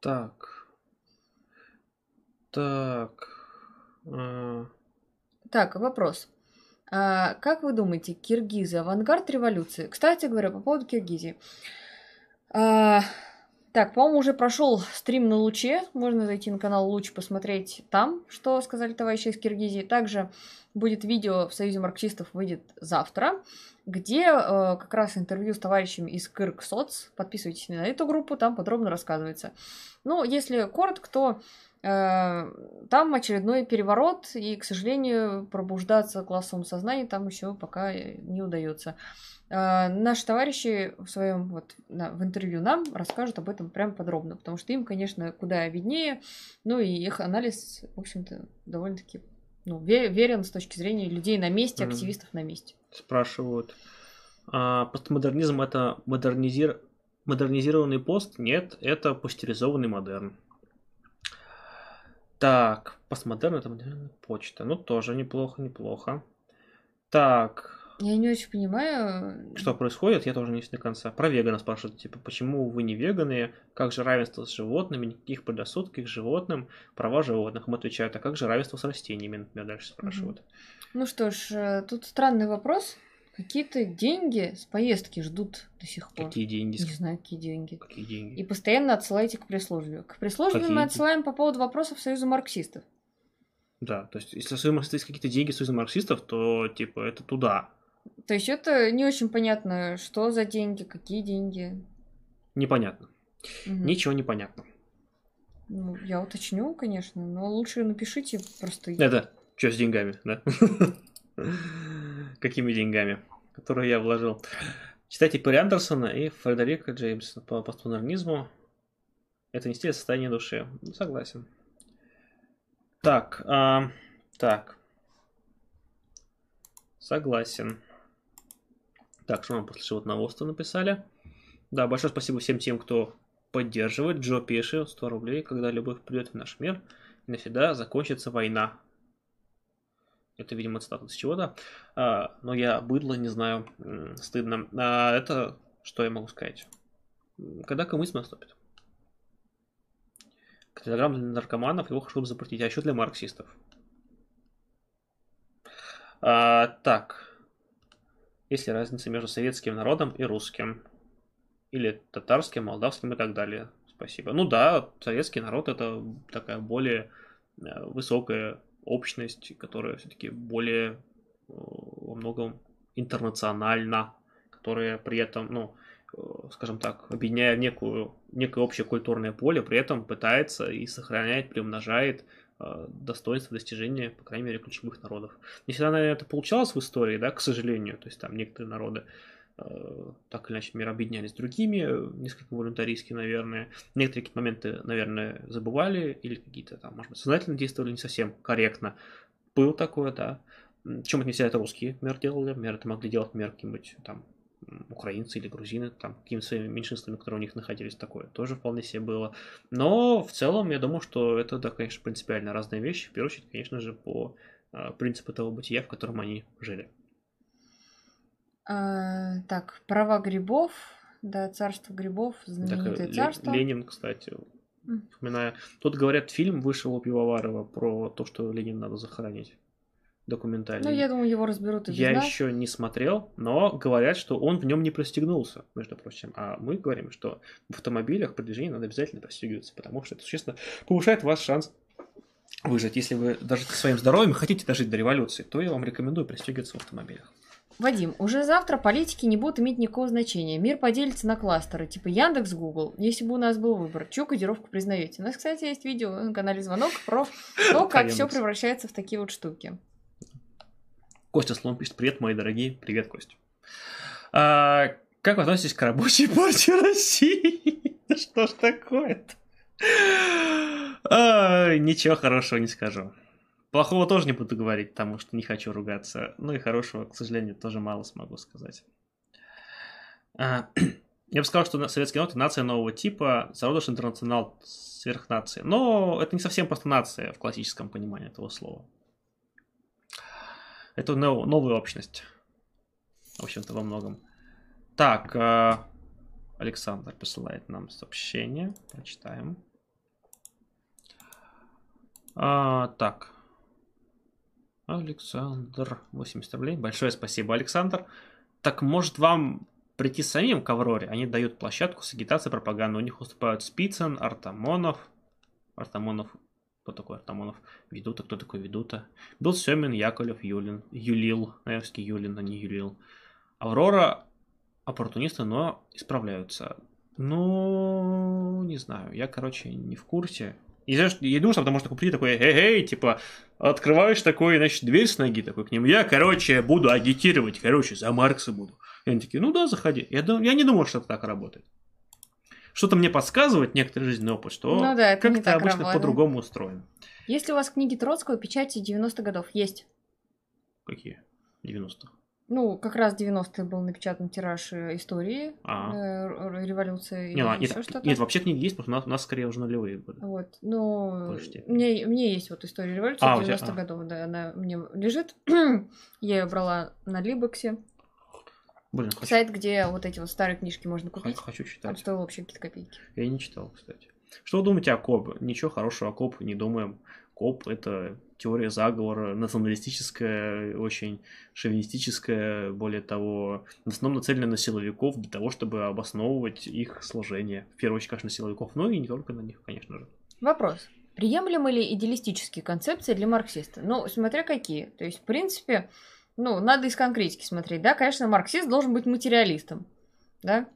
Так. Так. А, Так, вопрос. А, как вы думаете, киргизы авангард революции? Кстати говоря, по поводу Киргизии. А, так, по-моему, уже прошел стрим на Луче. Можно зайти на канал Луч, посмотреть там, что сказали товарищи из Киргизии. Также будет видео в Союзе марксистов, выйдет завтра, где э, как раз интервью с товарищами из Кыргсоц. Подписывайтесь на эту группу, там подробно рассказывается. Ну, если коротко, то Там очередной переворот, и, к сожалению, пробуждаться классовому сознанию там еще пока не удается. Э, Наши товарищи в своем вот в интервью нам расскажут об этом прям подробно, потому что им, конечно, куда виднее, ну и их анализ, в общем-то, довольно-таки ну, ве- верен с точки зрения людей на месте, активистов на месте. спрашивают. А, постмодернизм это модернизир... модернизированный пост? Нет, это пастеризованный модерн. Так, постмодерн это модерн почта. Ну, тоже неплохо, неплохо. Так, Я не очень понимаю. что происходит, я тоже не до конца. Про вегана спрашивают, типа, почему вы не веганы? Как же равенство с животными? Никаких предрассудков к животным, права животных. Им отвечают, а как же равенство с растениями, например, дальше спрашивают. Ну что ж, э, тут странный вопрос. Какие-то деньги с поездки ждут до сих пор. Какие деньги? Не знаю, какие деньги. Какие деньги? И постоянно отсылаете к пресс-службе. К пресс-службе Какие мы отсылаем по поводу вопросов Союза марксистов. Да, то есть, если есть какие-то деньги Союза марксистов, то, типа, это туда. То есть это не очень понятно, что за деньги, какие деньги. Непонятно. Мгм. Ничего не понятно. Ну, я уточню, конечно, но лучше напишите просто. Это что с деньгами, да? Какими деньгами? Которые я вложил. Читайте Перри Андерсона и Фредерика Джеймса по постмодернизму. Это не стиль, а состояние души. Ну, согласен. Так, а, так. Согласен. Так, что нам после животного острова написали? Да, большое спасибо всем тем, кто поддерживает. Джо Пеши, 100 рублей, когда любовь придет в наш мир, и навсегда закончится война. Это, видимо, цитата с чего-то. А, но я быдло, не знаю, стыдно. А, это, что я могу сказать? Когда коммунизм наступит? Телеграм для наркоманов его хорошо бы запретить, а еще для марксистов. А, так. Есть ли разница между советским народом и русским? Или татарским, молдавским и так далее? Спасибо. Ну да, советский народ это такая более э, высокая общность, которая все-таки более э, во многом интернациональна, которая при этом, ну, э, скажем так, объединяя некую, некое общее культурное поле, при этом пытается и сохраняет, приумножает э, достоинство достижения, по крайней мере, ключевых народов. Не всегда, наверное, это получалось в истории, да, к сожалению, то есть там некоторые народы так или иначе мир объединялись с другими, э, несколько волюнтаристски, наверное. Некоторые какие-то моменты, наверное, забывали или какие-то там, может быть, сознательно действовали не совсем корректно. Было такое, да. М, Причем это не всегда это русские, например, делали. Например, это могли делать, например, какие-нибудь там украинцы или грузины, там, какими-то своими меньшинствами, которые у них находились, такое тоже вполне себе было. Но в целом, я думаю, что это, да, конечно, принципиально разные вещи. В первую очередь, конечно же, по э, принципу того бытия, в котором они жили. А, так, права грибов. Да, царство грибов, Так, знаменитое Ле- царство. Ленин, кстати, М. вспоминаю. Тут говорят, фильм вышел у Пивоварова про то, что Ленин надо захоронить. Документальный. Ну, я думаю, его разберут и Я нас. еще не смотрел, но говорят, что он в нем не пристегнулся, между прочим. А мы говорим, что в автомобилях при движении надо обязательно пристегиваться, потому что это существенно повышает ваш шанс выжить. Если вы дожите своим здоровьем хотите дожить до революции, то я вам рекомендую пристегиваться в автомобилях. Вадим, уже завтра политики не будут иметь никакого значения. Мир поделится на кластеры, типа Яндекс, Google. Если бы у нас был выбор, чью кодировку признаете? У нас, кстати, есть видео на канале Звонок про то, как все превращается в такие вот штуки. Костя Слон пишет, привет, мои дорогие, привет, Костя. А, как вы относитесь к рабочей партии России? Что ж такое-то? А, ничего хорошего не скажу. Плохого тоже не буду говорить, потому что не хочу ругаться. Ну и хорошего, к сожалению, тоже мало смогу сказать. А, Я бы сказал, что советский народ – нация нового типа, зародыш интернационал сверхнации. Но это не совсем просто нация в классическом понимании этого слова. Это нов- новая общность. В общем-то, во многом. Так, э, Александр посылает нам сообщение. Прочитаем. А, так. Александр, 80 рублей. Большое спасибо, Александр. Так, может, вам прийти самим к Авроре? Они дают площадку с агитацией пропаганды. У них выступают Спицын, Артамонов. Артамонов. Кто такой Артамонов? Ведута. Кто такой Ведута? Был Семин, Яковлев, Юлин. Юлил. Наверное, Юлин, а не Юлил. Аврора оппортунисты, но исправляются. Ну, не знаю. Я, короче, не в курсе. И знаешь, я думаю, что потому что прийти такой, эй, типа, открываешь такой, значит, дверь с ноги такой к ним. Я, короче, буду агитировать, короче, за Маркса буду. И они такие, ну да, заходи. Я, я не думал, что это так работает. Что-то мне подсказывает некоторый жизненный опыт, что Ну да, как-то обычно по-другому устроен. Есть ли у вас книги Троцкого печати 90-х годов? Есть. Какие? 90-х. Ну, как раз в 90-е был напечатан тираж э, истории А. э, революции Не, или ладно, еще нет, что-то. нет, вообще книги есть, просто у нас, у нас скорее уже нулевые годы. Вот, ну, мне, мне есть вот история революции А, у тебя- 90-х а. годов, да, она мне лежит. Я ее брала на Либексе. Блин, хочу, Сайт, где вот эти вот старые книжки можно купить. хочу Там читать. стоило вообще какие-то копейки. Я не читал, кстати. Что вы думаете о КОБ? Ничего хорошего о КОБ не думаем. КОБ – это теория заговора, националистическая, очень шовинистическая, более того, в основном нацелена на силовиков для того, чтобы обосновывать их служение. В первую очередь, конечно, на силовиков, но и не только на них, конечно же. Вопрос. Приемлемы ли идеалистические концепции для марксиста? Ну, смотря какие. То есть, в принципе, ну, надо из конкретики смотреть, да, конечно, марксист должен быть материалистом, да,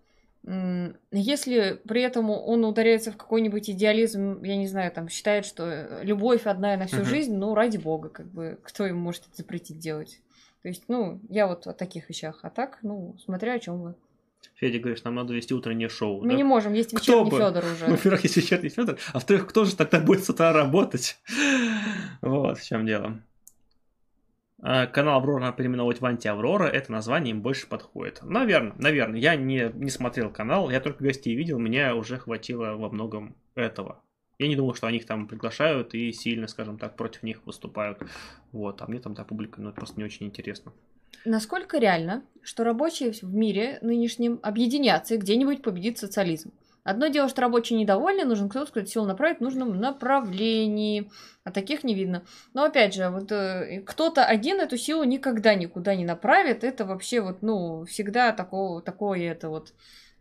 если при этом он ударяется в какой-нибудь идеализм, я не знаю, там считает, что любовь одна на всю uh-huh. жизнь, ну, ради бога, как бы, кто ему может это запретить делать? То есть, ну, я вот о таких вещах. А так, ну, смотря о чем вы. Федя, говоришь, нам надо вести утреннее шоу. Мы да? не можем, есть вечерний Федор уже. Ну, во-первых, есть вечерний Федор, а во-вторых, кто же тогда будет с утра работать? Вот в чем дело. А, канал Аврора переименовать в Анти-Аврора, это название им больше подходит. Наверное, наверное. Я не, не смотрел канал, я только гостей видел, меня уже хватило во многом этого. Я не думал, что они их там приглашают и сильно, скажем так, против них выступают. Вот, а мне там та публика, ну, просто не очень интересно. Насколько реально, что рабочие в мире нынешнем объединятся и где-нибудь победит социализм? Одно дело, что рабочие недовольны, нужен кто-то, кто эту силу направить в нужном направлении. А таких не видно. Но опять же, вот э, кто-то один эту силу никогда никуда не направит. Это вообще вот, ну, всегда такого, такое это вот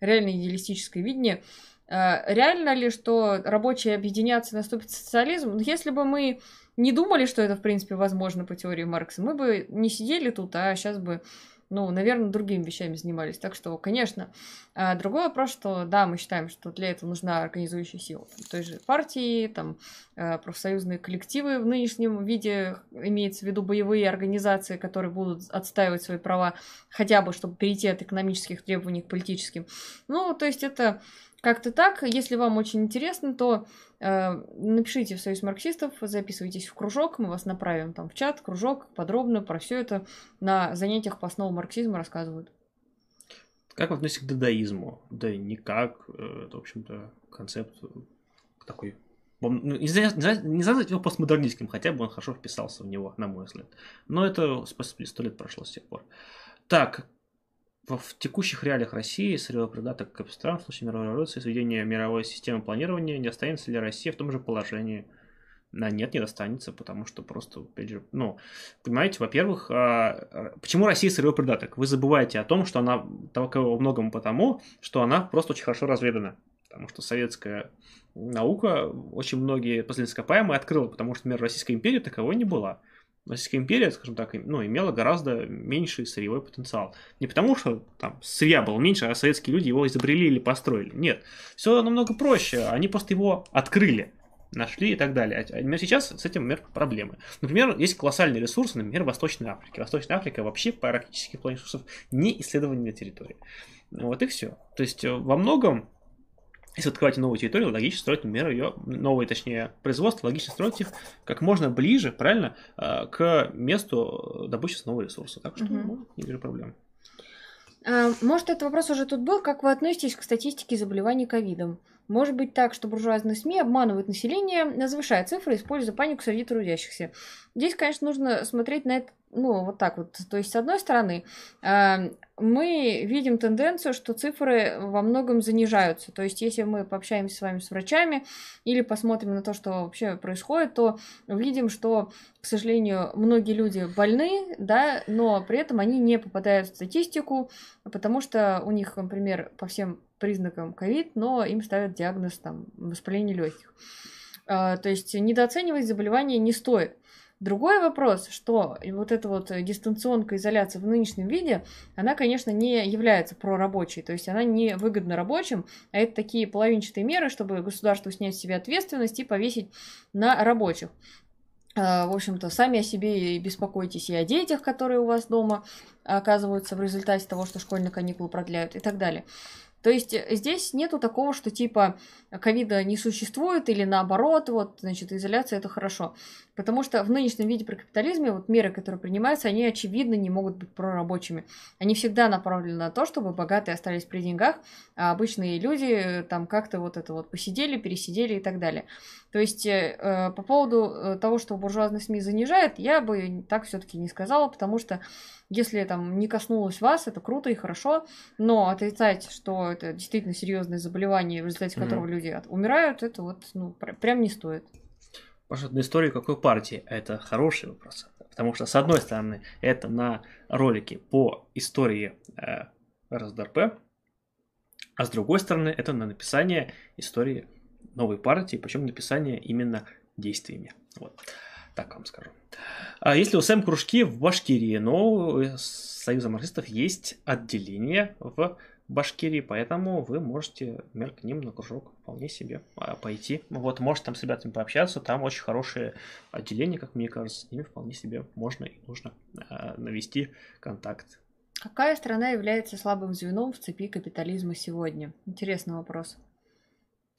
реально идеалистическое видение. Э, реально ли, что рабочие объединятся и наступит социализм? Ну, если бы мы не думали, что это, в принципе, возможно по теории Маркса, мы бы не сидели тут, а сейчас бы ну, наверное, другими вещами занимались. Так что, конечно. А другой вопрос, что да, мы считаем, что для этого нужна организующая сила. Там, той же партии, там, э, профсоюзные коллективы в нынешнем виде, имеется в виду боевые организации, которые будут отстаивать свои права, хотя бы, чтобы перейти от экономических требований к политическим. Ну, то есть это как-то так. Если вам очень интересно, то напишите в Союз марксистов, записывайтесь в кружок, мы вас направим там в чат, кружок, подробно про все это на занятиях по основам марксизма рассказывают. Как вы относитесь к дадаизму? Да никак. Э, это, в общем-то, концепт такой ну, не называть его постмодернистским, хотя бы он хорошо вписался в него, на мой взгляд. Но это сто лет прошло с тех пор. Так, в текущих реалиях России сырьевой придаток к стран в случае мировой революции сведения мировой системы планирования не останется ли Россия в том же положении? А нет, не достанется, потому что просто, опять же, ну, понимаете, во-первых, а, почему Россия сырьевой придаток? Вы забываете о том, что она только во многом потому, что она просто очень хорошо разведана. Потому что советская наука очень многие последние ископаемые открыла, потому что, например, Российская империя таковой не была. Российская империя, скажем так, ну, имела гораздо меньший сырьевой потенциал. Не потому, что там сырья было меньше, а советские люди его изобрели или построили. Нет. Все намного проще. Они просто его открыли нашли и так далее. Но сейчас с этим, например, проблемы. Например, есть колоссальные ресурсы, например, Восточной Африки. Восточная Африка вообще практически в плане ресурсов не исследованная территория. Вот и все. То есть э, во многом если открывать новую территорию, логично строить, например, ее, новые, точнее, производства, логично строить их как можно ближе, правильно, э, к месту добычи основного ресурса. Так что, угу. ну, не вижу проблем. А, может, этот вопрос уже тут был. Как вы относитесь к статистике заболеваний ковидом? Может быть так, что буржуазные СМИ обманывают население, завышая цифры, используя панику среди трудящихся. Здесь, конечно, нужно смотреть на это ну, вот так вот. То есть, с одной стороны, а, мы видим тенденцию, что цифры во многом занижаются. То есть, если мы пообщаемся с вами с врачами или посмотрим на то, что вообще происходит, то видим, что, к сожалению, многие люди больны, да, но при этом они не попадают в статистику, потому что у них, например, по всем признакам ковид, но им ставят диагноз там воспаление легких. А, то есть недооценивать заболевание не стоит. Другой вопрос, что вот эта вот дистанционка изоляция в нынешнем виде, она, конечно, не является прорабочей, то есть она не выгодна рабочим, а это такие половинчатые меры, чтобы государство снять с себя ответственность и повесить на рабочих. А, в общем-то, сами о себе и беспокойтесь и о детях, которые у вас дома оказываются в результате того, что школьные каникулы продляют и так далее. То есть э, здесь нету такого, что типа ковида не существует или наоборот, вот, значит, изоляция это хорошо. Потому что в нынешнем виде при капитализме вот меры, которые принимаются, они очевидно не могут быть прорабочими. Они всегда направлены на то, чтобы богатые остались при деньгах, а обычные люди э, там как-то вот это вот посидели, пересидели и так далее. То есть э, э по поводу того, что буржуазные СМИ занижает, я бы так все-таки не сказала, потому что если там не коснулось вас, это круто и хорошо, но отрицать, что это действительно серьезное заболевание, в результате которого mm-hmm. люди умирают, это вот ну, пр- прям не стоит. Может, на историю какой партии? Это хороший вопрос. Потому что, с одной стороны, это на ролике по истории э, РСДРП, а с другой стороны, это на написание истории новой партии, причем написание именно действиями. Вот. Так вам скажу. А если у СМ кружки в Башкирии, но у Союза марксистов есть отделение в Башкирии, поэтому вы можете, например, к ним на кружок вполне себе а, пойти. Вот, может там с ребятами пообщаться, там очень хорошее отделение, как мне кажется, с ними вполне себе можно и нужно а, навести контакт. Какая страна является слабым звеном в цепи капитализма сегодня? Интересный вопрос.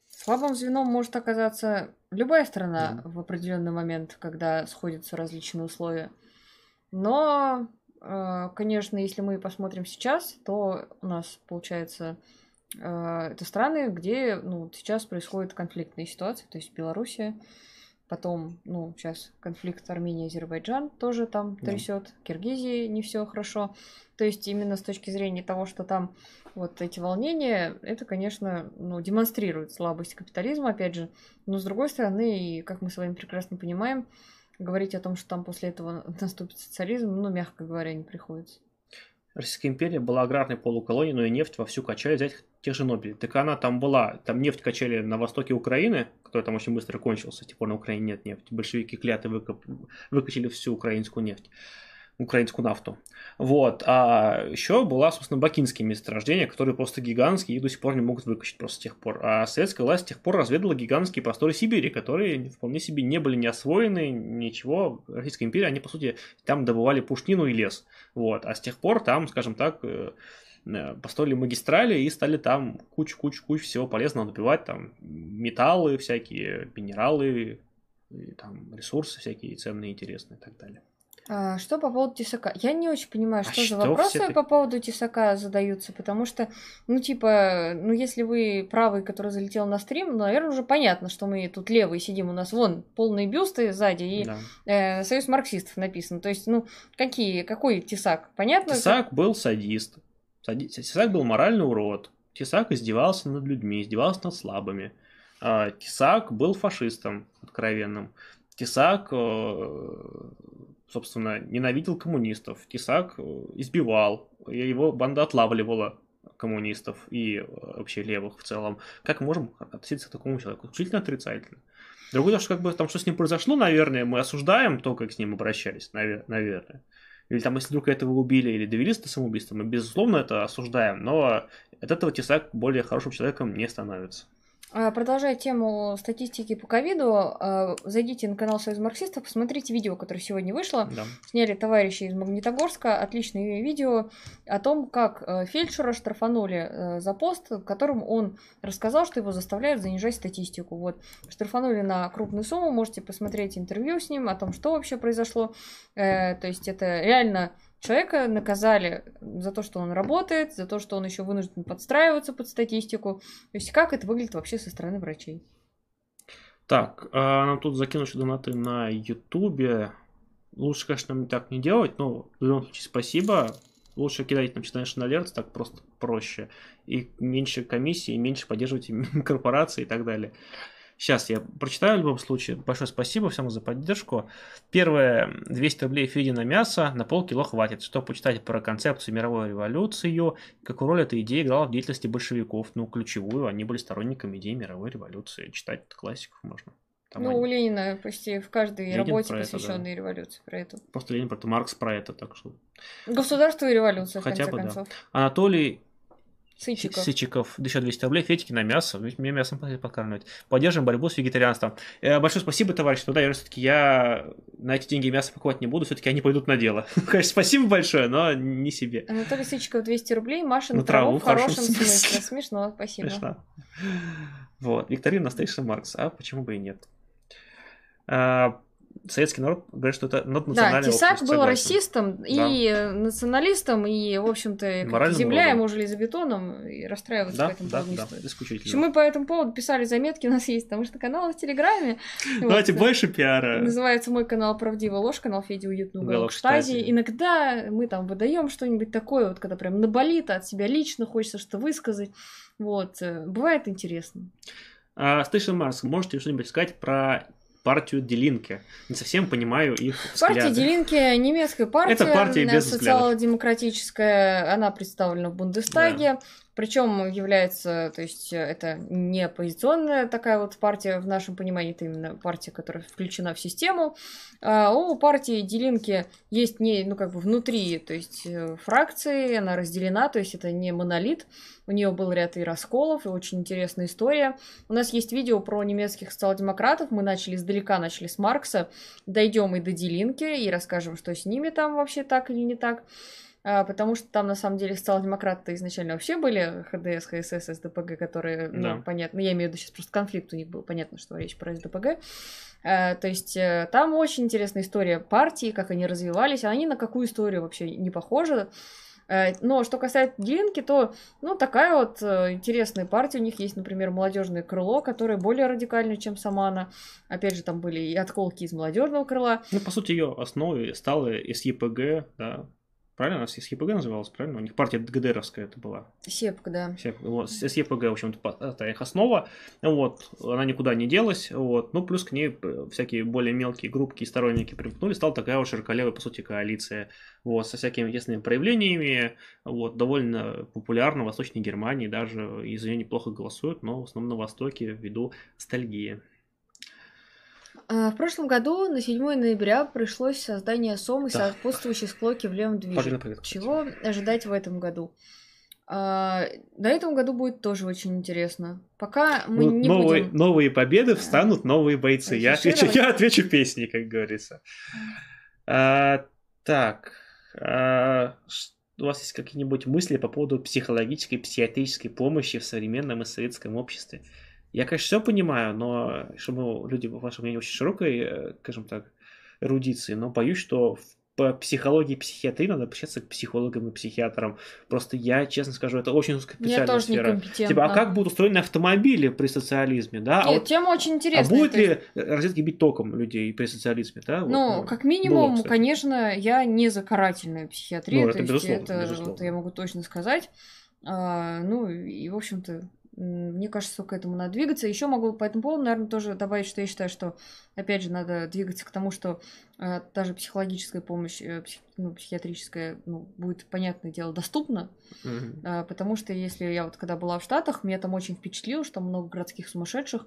Слабым звеном может оказаться любая страна mm-hmm. в определенный момент, когда сходятся различные условия. Но конечно, если мы посмотрим сейчас, то у нас, получается, э, это страны, где ну, сейчас происходит конфликтная ситуация, то есть Белоруссия, потом, ну, сейчас конфликт Армения-Азербайджан тоже там трясет, да. Киргизии не все хорошо. То есть именно с точки зрения того, что там вот эти волнения, это, конечно, ну, демонстрирует слабость капитализма, опять же. Но с другой стороны, и как мы с вами прекрасно понимаем, говорить о том, что там после этого наступит социализм, ну, мягко говоря, не приходится. Российская империя была аграрной полуколонией, но и нефть вовсю качали, взять тех же Нобелей. Так она там была, там нефть качали на востоке Украины, который там очень быстро кончился, с пор на Украине нет нефти. Большевики кляты выкоп... выкачали всю украинскую нефть украинскую нафту. Вот. А еще была, собственно, бакинские месторождения, которые просто гигантские и до сих пор не могут выкачать просто с тех пор. А советская власть с тех пор разведала гигантские просторы Сибири, которые вполне себе не были не освоены, ничего. Российская империя, они, по сути, там добывали пушнину и лес. Вот. А с тех пор там, скажем так, э, э, построили магистрали и стали там кучу-кучу-кучу всего полезного добивать, там металлы всякие, минералы, и, там ресурсы всякие ценные, интересные и так далее. А, что по поводу тесака? Я не очень понимаю, что, а что за вопросы ты... по поводу тесака задаются, потому что, ну, типа, ну, если вы правый, который залетел на стрим, ну, наверное, уже понятно, что мы тут левые сидим, у нас вон полные бюсты сзади и да. э, Союз марксистов написано. То есть, ну, какие, какой тесак? Понятно? Тесак как... был садист. Сади... Тесак был моральный урод. Тесак издевался над людьми, издевался над слабыми. А, Тесак был фашистом откровенным. Тесак э, собственно, ненавидел коммунистов. Тесак э, избивал, его банда отлавливала коммунистов и э, вообще левых в целом. Как можем относиться к такому человеку? Исключительно отрицательно. Другое дело, что как бы там что с ним произошло, наверное, мы осуждаем то, как с ним обращались, наверное. Или там, если вдруг этого убили или довели до самоубийства, мы, безусловно, это осуждаем, но от этого Тесак более хорошим человеком не становится. А, продолжая тему статистики по ковиду, а, зайдите на канал Союз марксистов, посмотрите видео, которое сегодня вышло. Да. Сняли товарищи из Магнитогорска. Отличное видео о том, как э, фельдшера штрафанули э, за пост, в котором он рассказал, что его заставляют занижать статистику. Вот. Штрафанули на крупную сумму, можете посмотреть интервью с ним о том, что вообще произошло. Э, то есть это реально Человека наказали за то, что он работает, за то, что он еще вынужден подстраиваться под статистику. То есть как это выглядит вообще со стороны врачей? Так, а нам тут закинуть донаты на Ютубе. Лучше, конечно, так не делать, но в любом случае спасибо. Лучше кидать нам National Alert, так просто проще. И меньше комиссии, и меньше поддерживать корпорации и так далее. Сейчас я прочитаю в любом случае. Большое спасибо всем за поддержку. Первое, 200 рублей Феди на мясо на полкило хватит, чтобы почитать про концепцию мировой революции, какую роль эта идея играла в деятельности большевиков. Ну, ключевую, они были сторонниками идеи мировой революции. Читать классиков можно. Там ну, они... у Ленина почти в каждой Ленин работе, посвященной да. революции, про это. Просто Ленин, просто Маркс про это, так что... Государство и революция, Хотя в конце бы, концов. Да. Анатолий Сычиков. Сычиков, еще 200 рублей, фетики на мясо, мне мясом подкармливать. Поддержим борьбу с вегетарианством. Э, большое спасибо, товарищ, но да, я все-таки я на эти деньги мясо покупать не буду, все-таки они пойдут на дело. Конечно, спасибо большое, но не себе. Анатолий Сычиков 200 рублей, Маша на, на траву, в хорошем, хорошем смысле. смысле. Смешно, спасибо. Смешно. Вот, Викторина Стейшн Маркс, а почему бы и нет? А, советский народ говорит, что это наднациональное Да, Тесак был расистом да. и националистом, и, в общем-то, земля уродом. ему железобетоном, и расстраиваться да, по этому да, поводу да, исключительно. Мы по этому поводу писали заметки, у нас есть, потому что канал в Телеграме. Давайте вот, больше пиара. Называется мой канал «Правдивая ложь», канал Феди Уютный уголок штази. Иногда мы там выдаем что-нибудь такое, вот когда прям наболит, от себя лично хочется что высказать. Вот, э, бывает интересно. А, Марс, можете что-нибудь сказать про партию Делинке. Не совсем понимаю их взгляды. Партия Делинке немецкая партия. Это партия без социал-демократическая, она представлена в Бундестаге. Да. Причем является, то есть это не оппозиционная такая вот партия в нашем понимании, это именно партия, которая включена в систему. А у партии Делинки есть не, ну как бы внутри, то есть э, фракции, она разделена, то есть это не монолит. У нее был ряд и расколов, и очень интересная история. У нас есть видео про немецких социал-демократов. Мы начали издалека, начали с Маркса, дойдем и до Делинки, и расскажем, что с ними там вообще так или не так. А, потому что там, на самом деле, социал-демократы изначально вообще были ХДС, ХСС, СДПГ, которые, ну, да. понятно, я имею в виду сейчас просто конфликт у них был, понятно, что речь про СДПГ. А, то есть э, там очень интересная история партии, как они развивались, они на какую историю вообще не похожи. Э, но что касается Дилинки, то, ну, такая вот э, интересная партия. У них есть, например, молодежное крыло, которое более радикальное, чем сама она. Опять же, там были и отколки из молодежного крыла. Ну, по сути, ее основой стала СЕПГ, да, Правильно? Она СЕПГ называлась, правильно? У них партия ГДРовская это была. СЕПК, да. СЕП, вот, СЕПГ, в общем-то, это их основа. Вот, она никуда не делась. Вот, ну, плюс к ней э, всякие более мелкие группки и сторонники примкнули. Стала такая вот широколевая, по сути, коалиция. Вот, со всякими тесными проявлениями. Вот, довольно популярна в Восточной Германии. Даже из нее неплохо голосуют, но в основном на Востоке ввиду ностальгии. А, в прошлом году на 7 ноября пришлось создание СОМ и да. сопутствующей склоки в левом движении. Чего ожидать в этом году? А, на этом году будет тоже очень интересно. Пока мы ну, не новые, будем... Новые победы встанут новые бойцы. Я отвечу, я отвечу песни, как говорится. А, так. А, у вас есть какие-нибудь мысли по поводу психологической, психиатрической помощи в современном и советском обществе? Я, конечно, все понимаю, но чтобы люди, по вашему мнению, очень широкой, э, скажем так, эрудиции, но боюсь, что по психологии и психиатрии надо обращаться к психологам и психиатрам. Просто я, честно скажу, это очень узкая специальная тоже сфера. Типа, а как будут устроены автомобили при социализме, да? А Нет, а вот, тема очень интересная. А будет ли есть... розетки бить током людей при социализме, да? Вот, ну, ну, как минимум, было, конечно, я не за карательную психиатрию. Ну, это, безусловно, это безусловно. Вот, я могу точно сказать. А, ну, и, в общем-то, мне кажется, к этому надо двигаться. Еще могу по этому поводу, наверное, тоже добавить, что я считаю, что, опять же, надо двигаться к тому, что э, даже психологическая помощь, э, псих, ну, психиатрическая, ну, будет, понятное дело, доступна. Mm-hmm. Э, потому что если я вот когда была в Штатах, меня там очень впечатлило, что много городских сумасшедших.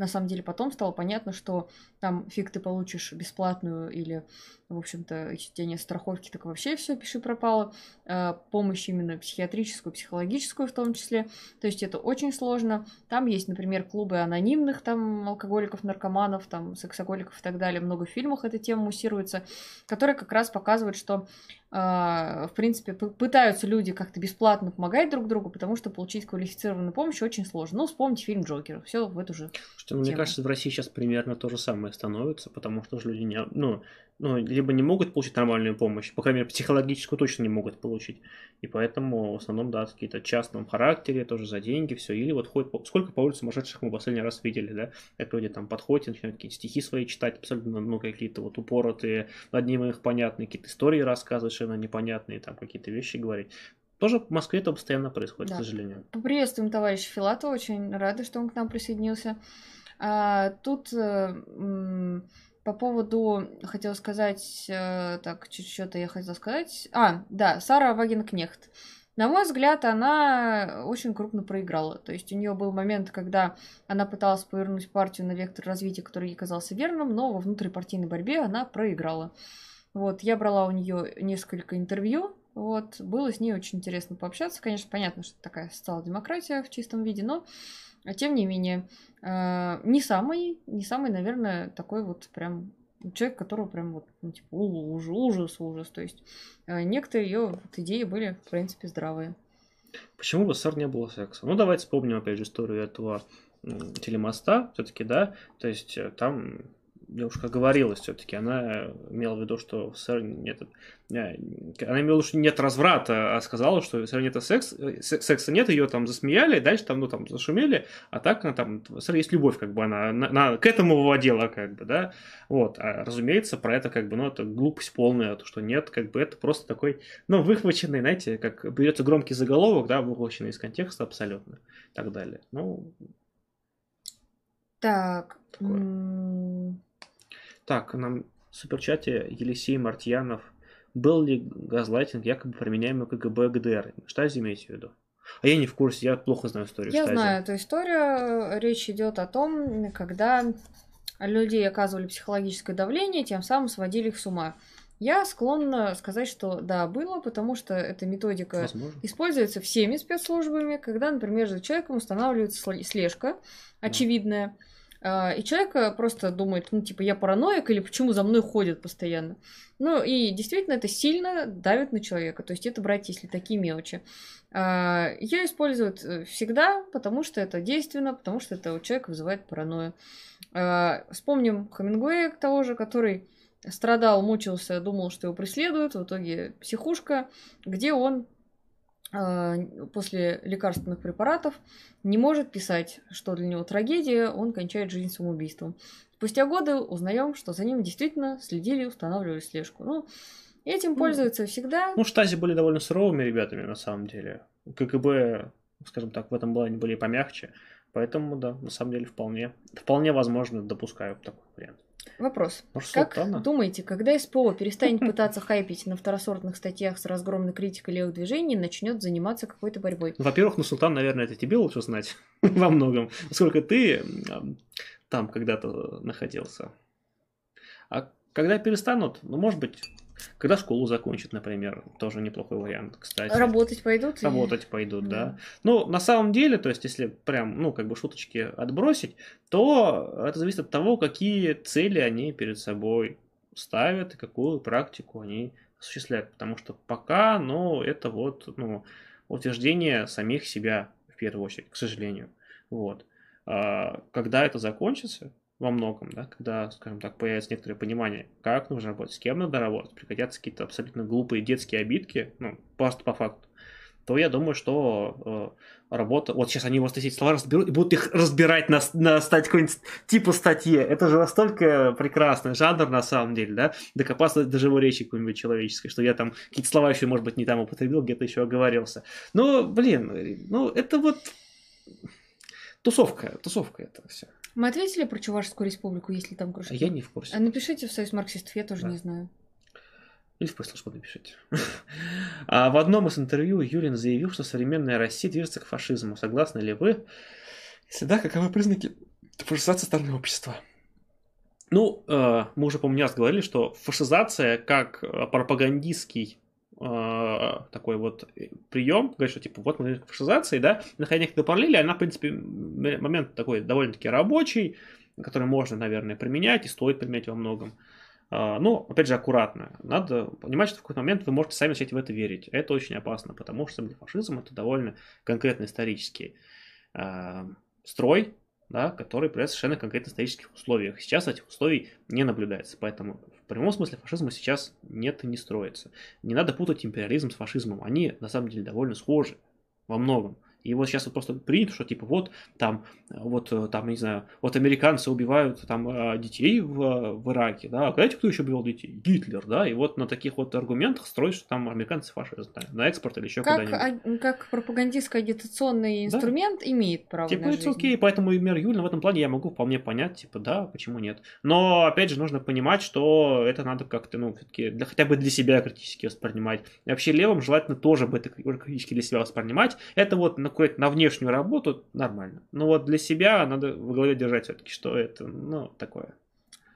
На самом деле потом стало понятно, что там фиг ты получишь бесплатную или в общем-то, если у тебя нет страховки, так вообще все пиши пропало. Э, помощь именно психиатрическую, психологическую в том числе. То есть это очень сложно. Там есть, например, клубы анонимных там алкоголиков, наркоманов, там сексоголиков и так далее. Много в фильмах эта тема муссируется, которые как раз показывают, что в принципе, пытаются люди как-то бесплатно помогать друг другу, потому что получить квалифицированную помощь очень сложно. Ну, вспомните фильм Джокер, все в эту же. Что, мне кажется, в России сейчас примерно то же самое становится, потому что люди не, ну, ну, либо не могут получить нормальную помощь, по крайней мере, психологическую точно не могут получить. И поэтому в основном, да, какие-то частном характере, тоже за деньги, все. Или вот ходят, сколько по улице сумасшедших мы последний раз видели, да, как люди там подходят, начинают какие-то стихи свои читать, абсолютно, ну, какие-то вот упоротые, над ним их понятные, какие-то истории рассказывать, совершенно непонятные, там какие-то вещи говорить. Тоже в Москве это постоянно происходит, да. к сожалению. Поприветствуем товарища Филатова, очень рады, что он к нам присоединился. А, тут э, по поводу, хотела сказать, э, так, что-то я хотела сказать. А, да, Сара Вагенкнехт. На мой взгляд, она очень крупно проиграла. То есть у нее был момент, когда она пыталась повернуть партию на вектор развития, который ей казался верным, но во внутрипартийной борьбе она проиграла. Вот, я брала у нее несколько интервью, вот, было с ней очень интересно пообщаться. Конечно, понятно, что такая социал-демократия в чистом виде, но тем не менее, э, не самый, не самый, наверное, такой вот прям человек, которого прям вот, ну, типа, ужас, ужас, ужас. То есть э, некоторые ее вот, идеи были, в принципе, здравые. Почему в СССР не было секса? Ну, давайте вспомним, опять же, историю этого телемоста, все-таки, да, то есть э, там девушка говорилась все-таки, она имела в виду, что в СССР нет, э, она имела в виду, что нет разврата, а сказала, что в СССР нет секс, э, секса нет, ее там засмеяли, дальше там, ну, там, зашумели, а так она там, в СССР есть любовь, как бы, она, она, она к этому выводила, как бы, да, вот, а, разумеется, про это, как бы, ну, это глупость полная, то, что нет, как бы, это просто такой, ну, выхваченный, знаете, как берется громкий заголовок, да, выхваченный из контекста абсолютно, и так далее, ну... Так, так, нам в суперчате Елисей Мартьянов. Был ли газлайтинг якобы применяемый КГБ ГДР? Что здесь имеете в виду? А я не в курсе, я плохо знаю историю Я Штази. знаю эту историю. Речь идет о том, когда людей оказывали психологическое давление, тем самым сводили их с ума. Я склонна сказать, что да, было, потому что эта методика Возможно. используется всеми спецслужбами, когда, например, за человеком устанавливается сл- слежка очевидная, а, и человек э, просто думает, ну, типа, я параноик или почему за мной ходят постоянно. Ну, и действительно это сильно давит на человека. То есть это брать, если такие мелочи. А, Ее используют э, всегда, потому что это действенно, потому что это у человека вызывает паранойю. А, Вспомним Хамингуэя того же, который страдал, мучился, думал, что его преследуют, в итоге психушка, где он а, после лекарственных препаратов не может писать, что для него трагедия, он кончает жизнь самоубийством. Спустя годы узнаем, что за ним действительно следили, устанавливали слежку. Ну, этим Ну, пользуются всегда. Ну, Штази были довольно суровыми ребятами, на самом деле. КГБ, скажем так, в этом плане были помягче. Поэтому, да, на самом деле, вполне, вполне возможно, допускаю такой вариант. Вопрос. Может, Как Султана? думаете, когда СПО перестанет пытаться хайпить на второсортных статьях с разгромной критикой левых движений и начнет заниматься какой-то борьбой? Ну, Во-первых, ну, Султан, наверное, это тебе лучше знать во многом, поскольку ты там когда-то находился. А когда перестанут, ну, может быть, когда школу закончат, например, тоже неплохой вариант, кстати. Работать пойдут? и- Работать пойдут, да. Да. Ну, на самом деле, то есть, если прям, ну, как бы шуточки отбросить, то это зависит от того, какие цели они перед собой ставят и какую практику они осуществляют. Потому что пока, ну, это вот, ну, утверждение самих себя в первую очередь, к сожалению. Вот. А, Когда это закончится, во многом, да, когда, скажем так, появится некоторое понимание, как нужно работать, с кем надо работать, прекратятся какие-то абсолютно глупые детские обидки, ну, просто по факту, то я думаю, что э, работа... Вот сейчас они вот эти слова разберут и будут их разбирать на, на стать какой-нибудь типа статье. Это же настолько прекрасный жанр на самом деле, да? Докопаться до живой речи какой-нибудь человеческой, что я там какие-то слова еще, может быть, не там употребил, где-то еще оговорился. Ну, блин, ну, это вот тусовка, тусовка это все. Мы ответили про Чувашскую республику, если там кружки? Я не в курсе. А напишите в Союз марксистов, я тоже Да. не знаю. Или в послушку напишите. А в одном из интервью Юрин заявил, что современная Россия движется к фашизму. Согласны ли вы? Если да, каковы признаки фашизации стороны общества? Ну, э, мы уже, по-моему, не раз говорили, что фашизация как э, пропагандистский э, такой вот прием, говорит, что типа вот мы к фашизации, да, находя некоторые параллели, она, в принципе, момент такой довольно-таки рабочий, который можно, наверное, применять и стоит применять во многом. А, Но, опять же, аккуратно. Надо понимать, что в какой-то момент вы можете сами начать в это верить. Это очень опасно, потому что фашизм это довольно конкретно исторический а, строй, да, который проявляется в совершенно конкретно исторических условиях. Сейчас этих условий не наблюдается, поэтому прямом смысле фашизма сейчас нет и не строится. Не надо путать империализм с фашизмом. Они на самом деле довольно схожи во многом. И вот сейчас вот просто принято, что типа вот там, вот э, там, не знаю, вот американцы убивают там э, детей в, в Ираке, да, а знаете, кто еще убивал детей? Гитлер, да, и вот на таких вот аргументах строить, что там американцы фашисты, да, на экспорт или еще Как, куда-нибудь. а- как пропагандистский агитационный Да. инструмент имеет право Типа, на это жизнь. окей, поэтому и мэр Юлина в этом плане я могу вполне понять, типа, да, почему нет. Но, опять же, нужно понимать, что это надо как-то, ну, все-таки для, хотя бы для себя критически воспринимать. И вообще левым желательно тоже бы это критически для себя воспринимать. Это вот на, на внешнюю работу нормально. Но вот для себя надо в голове держать все-таки, что это, ну, такое.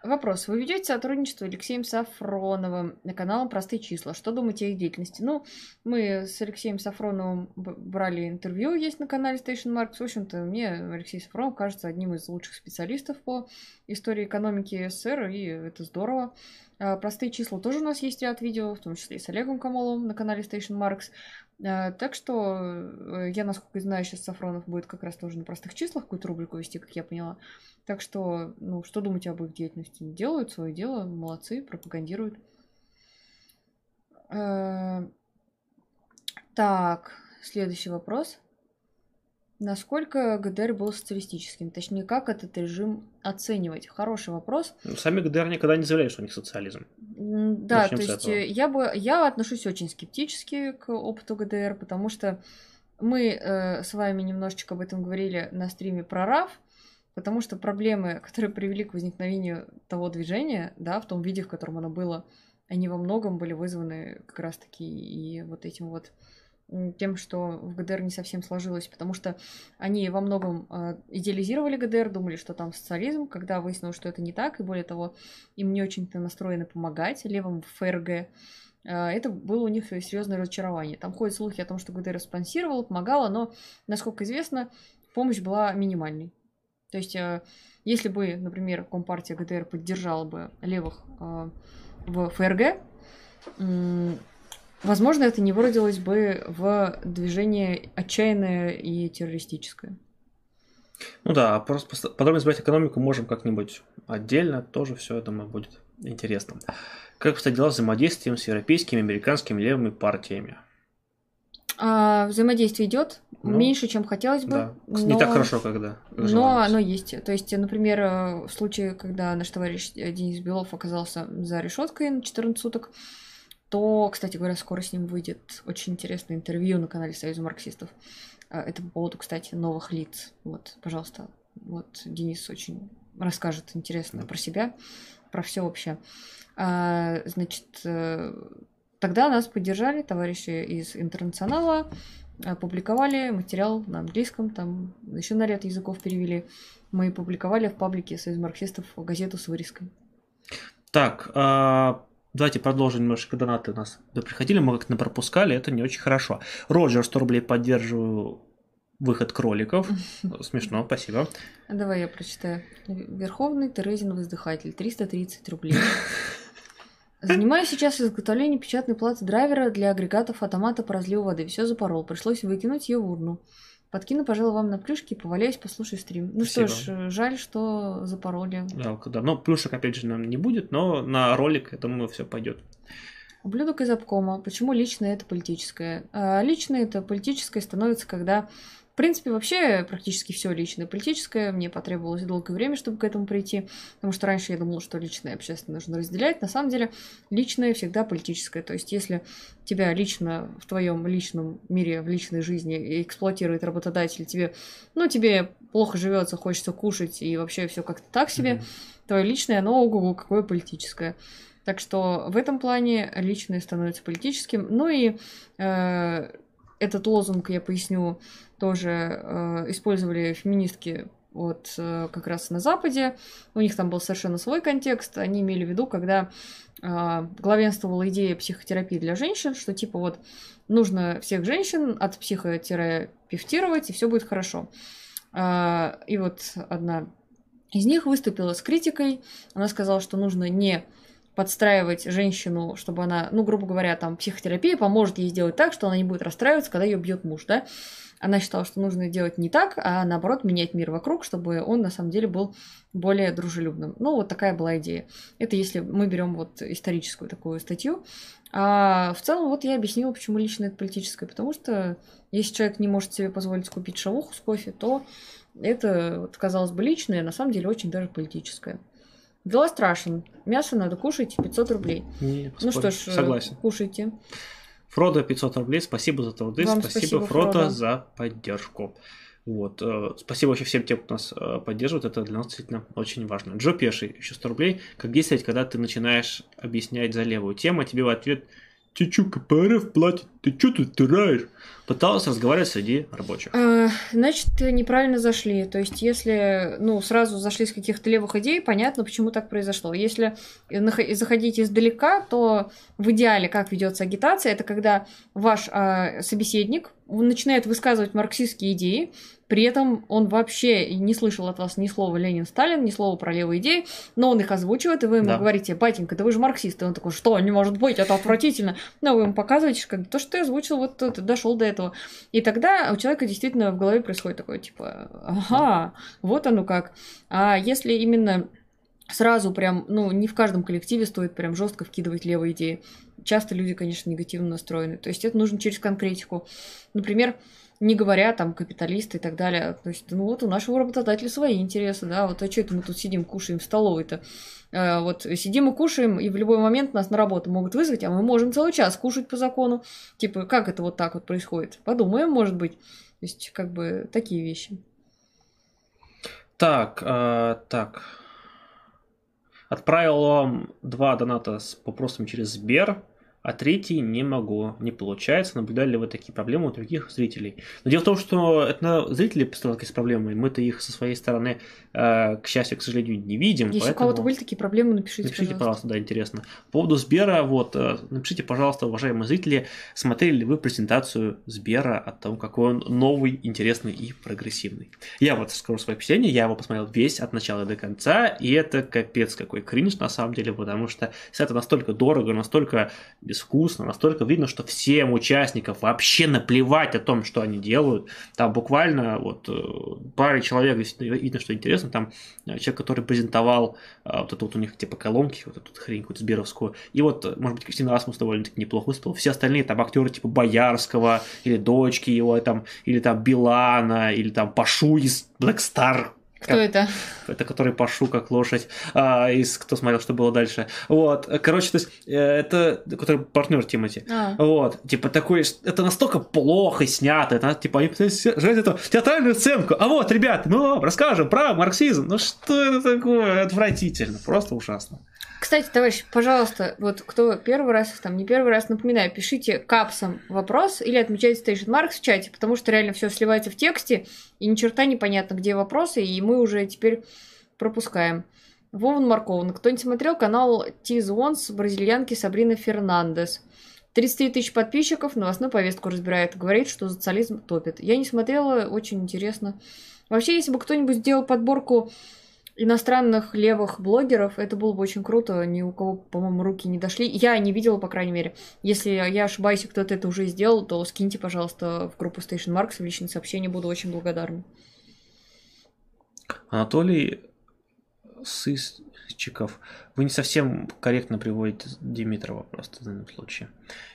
Вопрос. Вы ведете сотрудничество с Алексеем Сафроновым на каналом «Простые числа». Что думаете о их деятельности? Ну, мы с Алексеем Сафроновым брали интервью, есть на канале Station Marks. В общем-то, мне Алексей Сафронов кажется одним из лучших специалистов по истории экономики СССР, и это здорово. А, Простые числа тоже у нас есть ряд видео, в том числе и с Олегом Камоловым на канале Station Marks. А, Так что э, я, насколько знаю, сейчас Сафронов будет как раз тоже на простых числах какую-то рубрику вести, как я поняла. Так что, ну, что думаете об их деятельности? Делают свое дело, молодцы, пропагандируют. Э, Так, следующий вопрос. Насколько ГДР был социалистическим? Точнее, как этот режим оценивать? Хороший вопрос. Ну, Сами ГДР никогда не заявляли, что у них социализм. Да, Начнем то есть этого. я бы я отношусь очень скептически к опыту ГДР, потому что мы э, с вами немножечко об этом говорили на стриме про РАФ, потому что проблемы, которые привели к возникновению того движения, да, в том виде, в котором оно было, они во многом были вызваны как раз-таки и вот этим вот тем, что в ГДР не совсем сложилось, потому что они во многом э, идеализировали ГДР, думали, что там социализм, когда выяснилось, что это не так, и более того, им не очень-то настроены помогать левым в ФРГ. Э, это было у них серьезное разочарование. Там ходят слухи о том, что ГДР спонсировала, помогала, но, насколько известно, помощь была минимальной. То есть, э, если бы, например, Компартия ГДР поддержала бы левых в ФРГ, возможно, это не выродилось бы в движение отчаянное и террористическое. Ну да, просто подробно избрать экономику можем как-нибудь отдельно, тоже все, это будет интересно. Как обстоят дела с взаимодействием с европейскими, американскими левыми партиями? А, взаимодействие идет ну, меньше, чем хотелось бы. Да. Но... Не так хорошо, когда. Но оно есть. То есть, например, э, в случае, когда наш товарищ Денис Белов оказался за решеткой на 14 суток, то, кстати говоря, скоро с ним выйдет очень интересное интервью на канале Союза марксистов. А, это по поводу, кстати, новых лиц. Вот, пожалуйста, вот Денис очень расскажет интересно про себя, про все вообще. А, значит, э, тогда нас поддержали товарищи из Интернационала, опубликовали материал на английском, там еще на ряд языков перевели. Мы публиковали в паблике Союз марксистов газету с вырезкой. Так, а Давайте продолжим немножко донаты у нас приходили, мы как-то пропускали, это не очень хорошо. Роджер 100 рублей поддерживаю выход кроликов. Смешно, спасибо. Давай я прочитаю. Верховный Терезин воздыхатель, 330 рублей. Занимаюсь сейчас изготовлением печатной платы драйвера для агрегатов автомата по разливу воды. Все запорол, пришлось выкинуть ее в урну. Подкину, пожалуй, вам на плюшки, поваляюсь, послушаю стрим. Ну Спасибо. что ж, жаль, что запороли. Жалко, да. Но плюшек, опять же, наверное, не будет, но на ролик, я думаю, все пойдет. Ублюдок из обкома. Почему личное это политическое? А личное это политическое становится, когда в принципе, вообще практически все личное. Политическое мне потребовалось долгое время, чтобы к этому прийти, потому что раньше я думала, что личное и общественное нужно разделять. На самом деле, личное всегда политическое. То есть, если тебя лично в твоем личном мире, в личной жизни эксплуатирует работодатель, тебе, ну, тебе плохо живется, хочется кушать, и вообще все как-то так себе, mm-hmm. твое личное, оно ого какое политическое. Так что в этом плане личное становится политическим. Ну и э, этот лозунг, я поясню, тоже э, использовали феминистки вот э, как раз на Западе. У них там был совершенно свой контекст. Они имели в виду, когда э, главенствовала идея психотерапии для женщин, что типа вот нужно всех женщин от психотерапевтировать, и все будет хорошо. Э, и вот одна из них выступила с критикой. Она сказала, что нужно не подстраивать женщину, чтобы она, ну, грубо говоря, там, психотерапия поможет ей сделать так, что она не будет расстраиваться, когда ее бьет муж, да. Она считала, что нужно делать не так, а наоборот менять мир вокруг, чтобы он на самом деле был более дружелюбным. Ну, вот такая была идея. Это если мы берем вот историческую такую статью. А в целом вот я объяснила, почему лично это политическое. Потому что если человек не может себе позволить купить шавуху с кофе, то это, вот, казалось бы, личное, а на самом деле очень даже политическое. Дела страшен. Мясо надо кушать 500 рублей. Не, ну что ж, согласен. кушайте. Фродо 500 рублей, спасибо за труды, Вам спасибо, спасибо Фродо, Фродо за поддержку. Вот. Э, спасибо вообще всем тем, кто нас э, поддерживает, это для нас действительно очень важно. Джо Пеший, еще 100 рублей. Как действовать, когда ты начинаешь объяснять за левую тему, а тебе в ответ Тебе что, КПРФ платит? Ты что тут тираешь? Пыталась разговаривать среди рабочих. А, значит, неправильно зашли. То есть, если ну, сразу зашли с каких-то левых идей, понятно, почему так произошло. Если заходить издалека, то в идеале, как ведется агитация, это когда ваш а, собеседник начинает высказывать марксистские идеи, при этом он вообще не слышал от вас ни слова Ленин-Сталин, ни слова про левые идеи, но он их озвучивает, и вы ему да. говорите, батенька, да вы же марксист. И он такой, что, не может быть, это отвратительно. Но вы ему показываете, как то, что ты озвучил, вот ты дошел до этого. И тогда у человека действительно в голове происходит такое, типа, ага, вот оно как. А если именно сразу прям, ну, не в каждом коллективе стоит прям жестко вкидывать левые идеи. Часто люди, конечно, негативно настроены. То есть это нужно через конкретику. Например, не говоря там капиталисты и так далее. То есть, ну вот у нашего работодателя свои интересы, да, вот а что это мы тут сидим, кушаем в столовой-то? Э, вот сидим и кушаем, и в любой момент нас на работу могут вызвать, а мы можем целый час кушать по закону. Типа, как это вот так вот происходит? Подумаем, может быть. То есть, как бы, такие вещи. Так, э, так. Отправил вам два доната с вопросом через Сбер. А третий не могу, не получается. Наблюдали ли вы такие проблемы у других зрителей? Но дело в том, что это зрители сталкиваются с проблемой, мы-то их со своей стороны, э, к счастью, к сожалению, не видим. Если поэтому... у кого-то были такие проблемы, напишите, Напишите, пожалуйста. пожалуйста, да, интересно. По поводу Сбера, вот, э, напишите, пожалуйста, уважаемые зрители, смотрели ли вы презентацию Сбера о том, какой он новый, интересный и прогрессивный. Я вот скажу свое впечатление, я его посмотрел весь от начала до конца, и это капец какой кринж на самом деле, потому что это настолько дорого, настолько безвкусно, настолько видно, что всем участникам вообще наплевать о том, что они делают. Там буквально вот э, паре человек видно, что интересно. Там э, человек, который презентовал э, вот это вот у них типа колонки, вот эту хрень какую-то сберовскую. И вот, может быть, Кристина Асмус довольно-таки неплохо выступил. Все остальные там актеры типа Боярского, или дочки его, там, или там Билана, или там Пашу из Black Star кто это? Это который Пашу как лошадь, а, из кто смотрел, что было дальше. Вот, короче, то есть э, это который партнер Тимати. А. Вот, типа такой, это настолько плохо снято, это типа они пытаются жать эту театральную сценку. А вот, ребят, мы вам расскажем про марксизм. Ну что это такое? Отвратительно, просто ужасно. Кстати, товарищ, пожалуйста, вот кто первый раз, там не первый раз, напоминаю, пишите капсом вопрос или отмечайте Station Marks в чате, потому что реально все сливается в тексте, и ни черта непонятно, где вопросы, и мы уже теперь пропускаем. Вован Маркован. Кто-нибудь смотрел канал Тиз Онс бразильянки Сабрина Фернандес? 33 тысячи подписчиков, новостную повестку разбирает, говорит, что социализм топит. Я не смотрела, очень интересно. Вообще, если бы кто-нибудь сделал подборку иностранных левых блогеров, это было бы очень круто. Ни у кого, по-моему, руки не дошли. Я не видела, по крайней мере. Если я ошибаюсь, и кто-то это уже сделал, то скиньте, пожалуйста, в группу Station Marks в личное сообщение. Буду очень благодарна. Анатолий Сысчиков вы не совсем корректно приводите Димитрова просто в данном случае.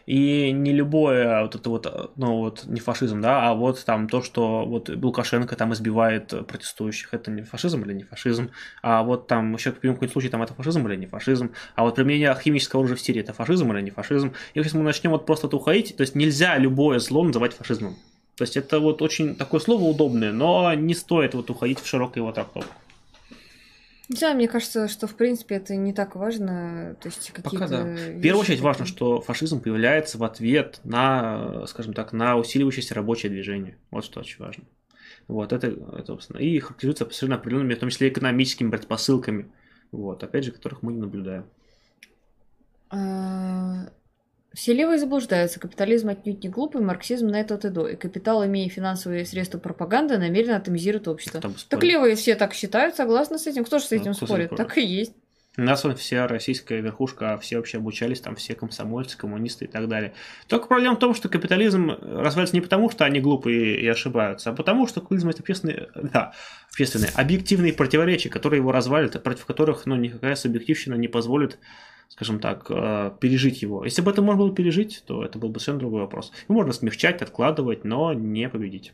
И не любое вот это вот, ну вот не фашизм, да, а вот там то, что вот Лукашенко там избивает протестующих, это не фашизм или не фашизм, а вот там еще в какой-нибудь случае там это фашизм или не фашизм, а вот применение химического оружия в Сирии это фашизм или не фашизм. И если мы начнем вот просто это уходить, то есть нельзя любое зло называть фашизмом. То есть это вот очень такое слово удобное, но не стоит вот уходить в широкую его трактовку. Знаю, мне кажется, что в принципе это не так важно. То есть какие-то. Пока да. В первую очередь важно, что фашизм появляется в ответ на, скажем так, на усиливающееся рабочее движение. Вот что очень важно. Вот, это, это собственно, и характеризуется абсолютно определенными, в том числе экономическими предпосылками, вот, опять же, которых мы не наблюдаем. А, все левые заблуждаются. Капитализм отнюдь не глупый, марксизм на это от и до. И капитал, имея финансовые средства пропаганды, намеренно атомизирует общество. Так левые все так считают, согласны с этим? Кто же с этим ну, спорит? Так и есть. У нас вон вся российская верхушка, все вообще обучались, там все комсомольцы, коммунисты и так далее. Только проблема в том, что капитализм развивается не потому, что они глупые и ошибаются, а потому, что капитализм это общественные, да, общественные, объективные противоречия, которые его развалят, против которых ну, никакая субъективщина не позволит скажем так, э, пережить его. Если бы это можно было пережить, то это был бы совершенно другой вопрос. Его можно смягчать, откладывать, но не победить.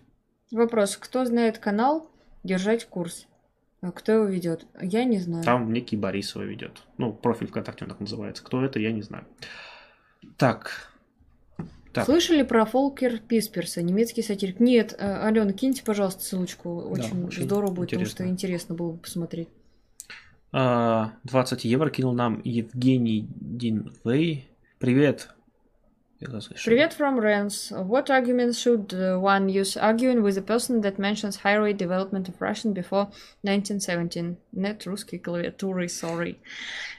Вопрос. Кто знает канал «Держать курс»? А кто его ведет? Я не знаю. Там некий Борисова ведет. Ну, профиль ВКонтакте он так называется. Кто это, я не знаю. Так. так. Слышали про Фолкер Писперса, немецкий сатирик? Нет, э, Алена, киньте, пожалуйста, ссылочку. Очень, да, очень здорово будет, интересно. потому что интересно было бы посмотреть. 20 евро кинул нам Евгений Динвей. Привет. Привет from Rens. What arguments should one use arguing with a person that mentions high rate development of Russian before 1917? Нет русской клавиатуры, sorry.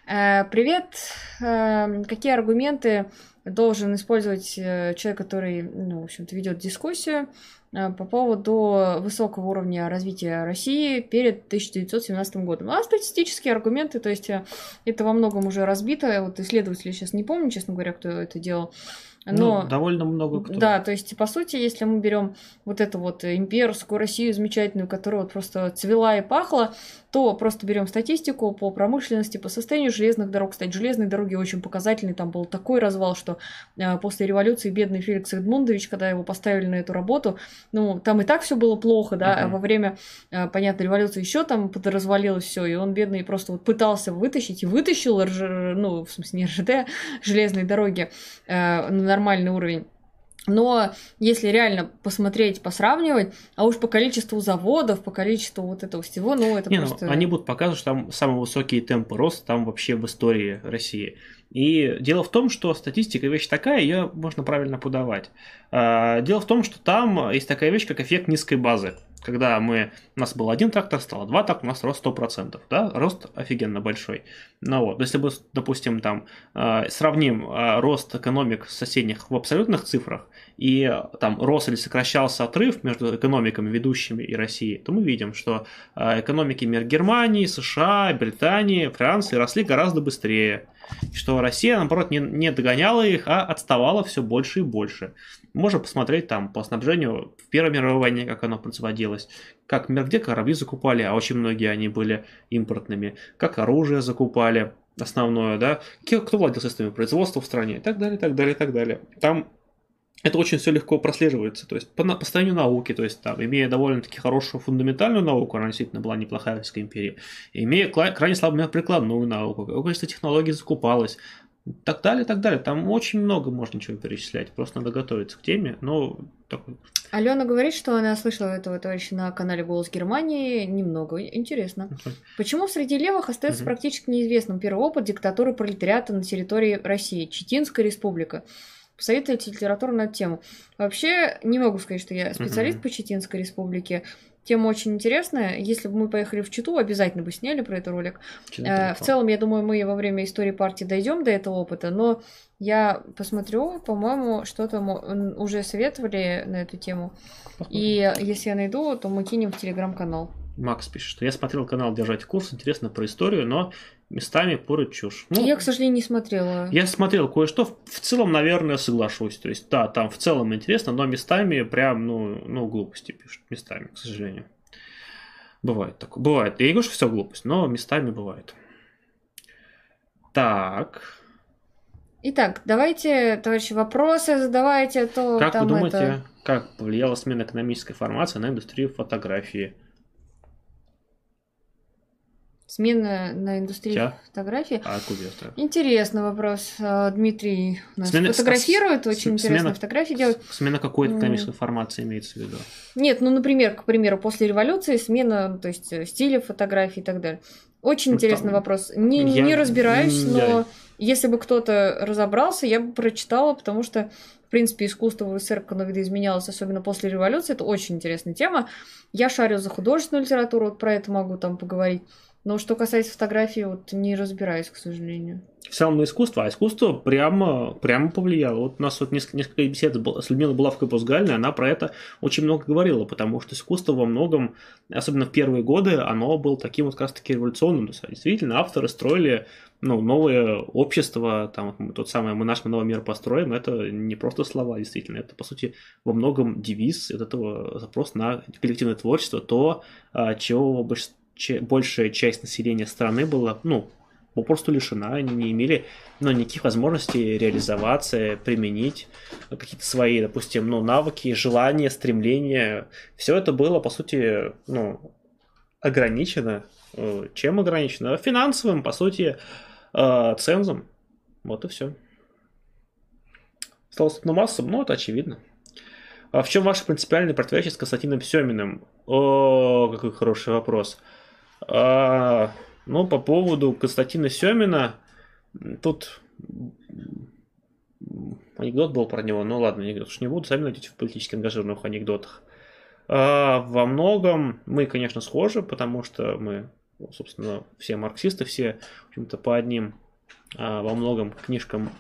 Uh, привет. Uh, какие аргументы должен использовать э, человек, который, ну, в общем-то, ведет дискуссию по поводу высокого уровня развития России перед 1917 годом. А статистические аргументы, то есть э, это во многом уже разбито. Вот исследователи сейчас не помню, честно говоря, кто это делал. Ну, Но, ну, довольно много кто. Да, то есть, по сути, если мы берем вот эту вот имперскую Россию замечательную, которая вот просто цвела и пахла, то просто берем статистику по промышленности, по состоянию железных дорог. Кстати, железные дороги очень показательные. Там был такой развал, что э, после революции бедный Феликс Эдмундович, когда его поставили на эту работу, ну, там и так все было плохо, да, uh-huh. а во время, э, понятно, революции еще там подразвалилось все, и он бедный просто вот пытался вытащить и вытащил, ну, в смысле, не РЖД, железные дороги э, на нормальный уровень. Но если реально посмотреть, посравнивать, а уж по количеству заводов, по количеству вот этого всего, ну это Не, просто... ну, они будут показывать, что там самые высокие темпы роста там вообще в истории России. И дело в том, что статистика вещь такая, ее можно правильно подавать. А, дело в том, что там есть такая вещь, как эффект низкой базы. Когда мы, у нас был один трактор, стало два трактора, у нас рост 100%. Да? Рост офигенно большой. Ну вот, если мы, допустим, там а, сравним а, рост экономик соседних в абсолютных цифрах, и там рос или сокращался отрыв между экономиками ведущими и Россией, то мы видим, что экономики мир Германии, США, Британии, Франции росли гораздо быстрее что Россия, наоборот, не, не догоняла их, а отставала все больше и больше. Можно посмотреть там по снабжению в Первой мировой войне, как оно производилось, как где корабли закупали, а очень многие они были импортными, как оружие закупали основное, да, кто владел системой производства в стране и так далее, и так далее, и так далее. Там это очень все легко прослеживается. То есть по, по состоянию науки, то есть там, имея довольно-таки хорошую фундаментальную науку, она действительно была неплохая в Российской империи, имея крайне слабую прикладную науку, какое количество технологий закупалось, так далее, так далее. Там очень много можно чего перечислять. Просто надо готовиться к теме. Но такой... Алена говорит, что она слышала этого товарища на канале «Голос Германии» немного. Интересно. Uh-huh. Почему среди левых остается uh-huh. практически неизвестным первый опыт диктатуры пролетариата на территории России, Читинская республика? Посоветуйте литературу на эту тему. Вообще, не могу сказать, что я специалист uh-huh. по Читинской республике. Тема очень интересная. Если бы мы поехали в Читу, обязательно бы сняли про этот ролик. Э, в целом, я думаю, мы во время истории партии дойдем до этого опыта, но я посмотрю, по-моему, что-то уже советовали на эту тему. Посмотрим. И если я найду, то мы кинем в телеграм-канал. Макс пишет, что я смотрел канал «Держать курс», интересно про историю, но местами порой чушь. Ну, я, к сожалению, не смотрела. Я смотрел кое-что, в целом, наверное, соглашусь. То есть, да, там в целом интересно, но местами прям, ну, ну глупости пишут, местами, к сожалению. Бывает такое. Бывает. Я не говорю, что все глупость, но местами бывает. Так. Итак, давайте, товарищи, вопросы задавайте, а то Как вы думаете, это... как повлияла смена экономической формации на индустрию фотографии? Смена на индустрию Ча? фотографии. А куда Интересный вопрос. А, Дмитрий нас смена, фотографирует, с, очень смена, интересные фотографии делает. Смена какой экономической формации имеется в виду? Нет, ну, например, к примеру, после революции смена, то есть э, стиля фотографии и так далее. Очень ну, интересный там... вопрос. Не, я... не разбираюсь, но я... если бы кто-то разобрался, я бы прочитала, потому что в принципе, искусство в СССР, оно видоизменялось, особенно после революции, это очень интересная тема. Я шарю за художественную литературу, вот про это могу там поговорить. Но что касается фотографии, вот не разбираюсь, к сожалению. В целом на искусство, а искусство прямо, прямо повлияло. Вот у нас вот несколько, несколько бесед с Людмилой Булавкой-Бузгальной, она про это очень много говорила, потому что искусство во многом, особенно в первые годы, оно было таким вот как раз таки революционным. То есть, действительно, авторы строили ну, новое общество, там тот самый «Мы наш мы новый мир построим», это не просто слова, действительно, это, по сути, во многом девиз от этого запрос на коллективное творчество, то, а, чего большинство большая часть населения страны была, ну, попросту лишена, они не имели ну, никаких возможностей реализоваться, применить какие-то свои, допустим, ну, навыки, желания, стремления. Все это было, по сути, ну, ограничено. Э, чем ограничено? Финансовым, по сути, э, цензом. Вот и все. Осталось одну массу, ну, это очевидно. А в чем ваше принципиальное противоречие с Константином Семиным? О, какой хороший вопрос. А, ну, по поводу Константина Семина, тут анекдот был про него, ну ладно, анекдот уж не буду, сами найдете в политически ангажированных анекдотах. А, во многом мы, конечно, схожи, потому что мы, собственно, все марксисты, все, в общем-то, по одним а, во многом книжкам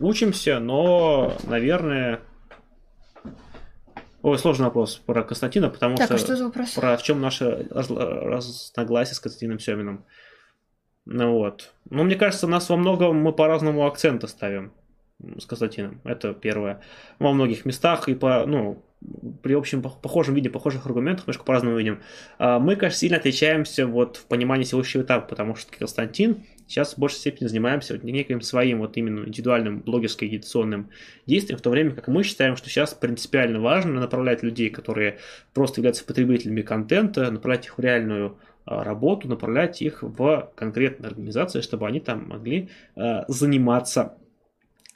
учимся, но, наверное, Ой, сложный вопрос про Константина, потому так, что... А что за вопрос? Про в чем наше разногласие с Константином Семиным. Ну вот. Ну, мне кажется, нас во многом мы по-разному акценты ставим с Константином. Это первое. Во многих местах и по, ну, при общем похожем виде, похожих аргументах, немножко по-разному видим. А мы, кажется, сильно отличаемся вот в понимании текущего этапа, потому что Константин сейчас в большей степени занимаемся вот неким своим вот именно индивидуальным блогерским агитационным действием, в то время как мы считаем, что сейчас принципиально важно направлять людей, которые просто являются потребителями контента, направлять их в реальную а, работу, направлять их в конкретные организации, чтобы они там могли а, заниматься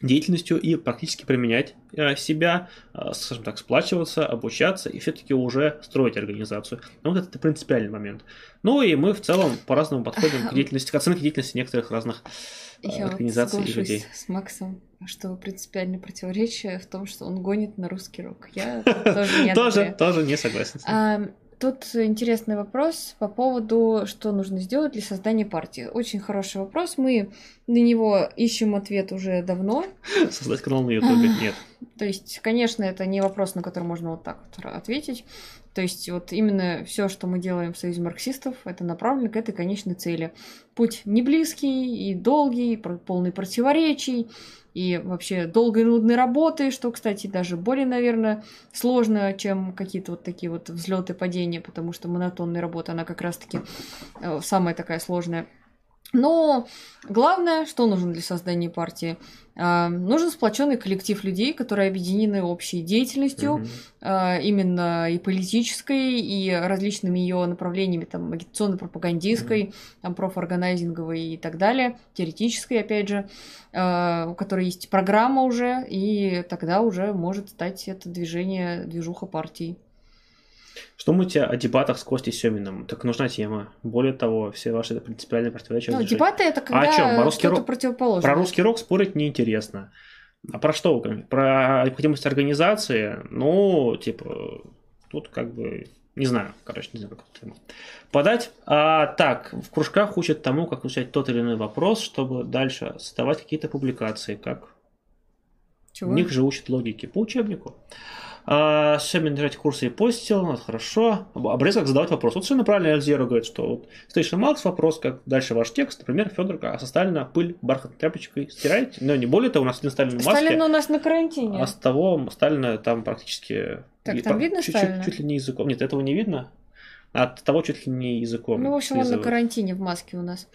деятельностью и практически применять э, себя, э, скажем так, сплачиваться, обучаться и все-таки уже строить организацию. Но вот это принципиальный момент. Ну и мы в целом по-разному подходим к деятельности, к оценке деятельности некоторых разных э, Я организаций вот и людей. с Максом, что принципиальное противоречие в том, что он гонит на русский рок. Я тоже не Тоже, тоже не согласен. Тут интересный вопрос по поводу, что нужно сделать для создания партии. Очень хороший вопрос. Мы на него ищем ответ уже давно. Создать канал на Ютубе нет. То есть, конечно, это не вопрос, на который можно вот так вот ответить. То есть, вот именно все, что мы делаем в Союзе марксистов, это направлено к этой конечной цели. Путь не близкий и долгий, полный противоречий, и вообще долгой и нудной работы, что, кстати, даже более, наверное, сложно, чем какие-то вот такие вот взлеты падения, потому что монотонная работа, она как раз-таки э, самая такая сложная. Но главное, что нужно для создания партии? А, нужен сплоченный коллектив людей, которые объединены общей деятельностью, а, именно и политической, и различными ее направлениями, там, агитационно-пропагандистской, там, профорганайзинговой и так далее, теоретической, опять же, а, у которой есть программа уже, и тогда уже может стать это движение, движуха партии. Что думаете о дебатах с Костей Семиным? Так нужна тема. Более того, все ваши принципиальные противоречия Ну, дебаты это когда чём? Про русский рок- противоположное. Про русский рок спорить неинтересно. А про что? Про необходимость организации? Ну, типа, тут как бы... Не знаю, короче, не знаю, как эту тему подать. А, так, в кружках учат тому, как изучать тот или иной вопрос, чтобы дальше создавать какие-то публикации, как Чего? в них же учат логике по учебнику. А, Семин держать курсы и постил, это хорошо. Обрез, как задавать вопрос. Вот совершенно правильно Эльзера говорит, что вот Station Маркс вопрос, как дальше ваш текст, например, Федор, а со Сталина пыль бархатной тряпочкой стираете? Но не более того, у нас один Сталин в маске, Сталин у нас на карантине. а с того Сталина там практически... Так, там видно чуть-чуть, Сталина? чуть ли не языком. Нет, этого не видно. От того чуть ли не языком. Ну, в общем, он на карантине в маске у нас.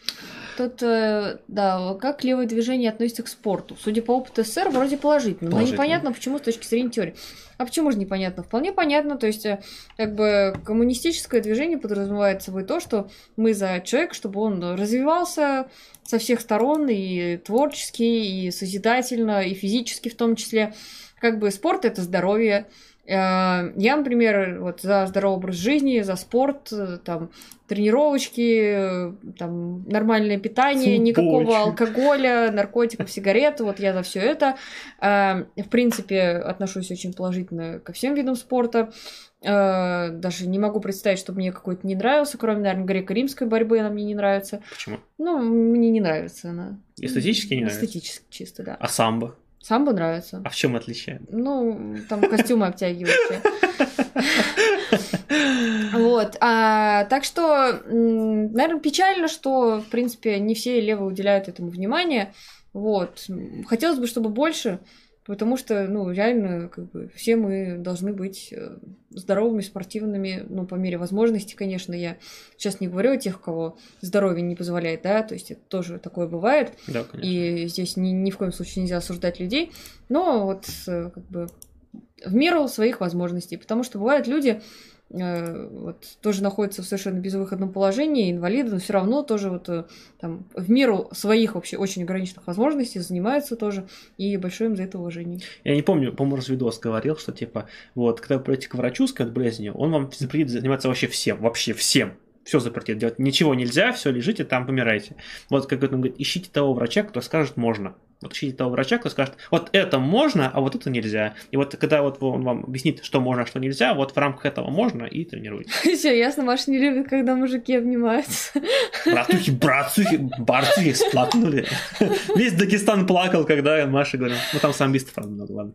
Тут, э, да, как левое движение относится к спорту? Судя по опыту СССР, вроде положительно. Но непонятно, почему с точки зрения теории. А почему же непонятно? Вполне понятно. То есть, э, как бы коммунистическое движение подразумевает собой то, что мы за человека, чтобы он развивался со всех сторон, и творчески, и созидательно, и физически в том числе. Как бы спорт это здоровье. Э, Я, например, вот за здоровый образ жизни, за спорт, э, там, тренировочки, э, там, нормальное питание, никакого алкоголя, наркотиков, сигарет, вот я за все это. В принципе, отношусь очень положительно ко всем видам спорта. Даже не могу представить, чтобы мне какой-то не нравился, кроме, наверное, греко-римской борьбы она мне не нравится. Почему? Ну, мне не нравится она. Эстетически не нравится? Эстетически чисто, да. А самбо? Самбо нравится. А в чем отличие? Ну, там костюмы обтягивающие. Вот. А, так что, наверное, печально, что, в принципе, не все левые уделяют этому внимание. Вот. Хотелось бы, чтобы больше, потому что, ну, реально, как бы, все мы должны быть э, здоровыми, спортивными, ну, по мере возможности, конечно. Я сейчас не говорю о тех, кого здоровье не позволяет, да, то есть это тоже такое бывает. Да, конечно. И здесь ни, ни в коем случае нельзя осуждать людей, но вот э, как бы в меру своих возможностей, потому что бывают люди, вот, тоже находятся в совершенно безвыходном положении, инвалиды, но все равно тоже вот э, там в меру своих вообще очень ограниченных возможностей занимаются тоже, и большое им за это уважение. Я не помню, по-моему, Развидос говорил, что типа, вот, когда вы придете к врачу с болезнью, он вам запретит заниматься вообще всем, вообще всем. Все запретит делать. Ничего нельзя, все, лежите там, помирайте. Вот как он говорит, ищите того врача, кто скажет можно. Вот ищите того врача, кто скажет, вот это можно, а вот это нельзя. И вот когда вот он вам объяснит, что можно, а что нельзя, вот в рамках этого можно и тренируйтесь. Все, ясно, Маша не любит, когда мужики обнимаются. Братухи, братухи, барцухи сплакнули. Весь Дагестан плакал, когда Маша говорила. Ну, там самбистов, правда, много, ладно.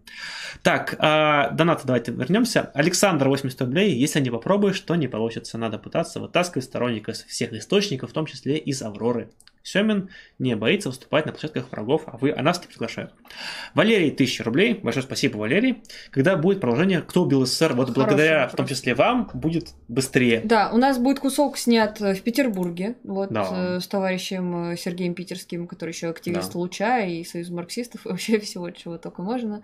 Так, а, донаты давайте вернемся. Александр, 80 рублей. Если не попробуешь, то не получится. Надо пытаться вытаскивать сторонников из всех источников, в том числе из Авроры. Семин не боится выступать на площадках врагов, а вы, а нас не приглашают. Валерий, 1000 рублей. Большое спасибо, Валерий. Когда будет продолжение «Кто убил СССР?» Вот Хороший благодаря, вопрос. в том числе вам, будет быстрее. Да, у нас будет кусок снят э, в Петербурге, вот Да. э, с товарищем э, Сергеем Питерским, который еще активист Да. Луча и Союз марксистов, и вообще всего, чего только можно.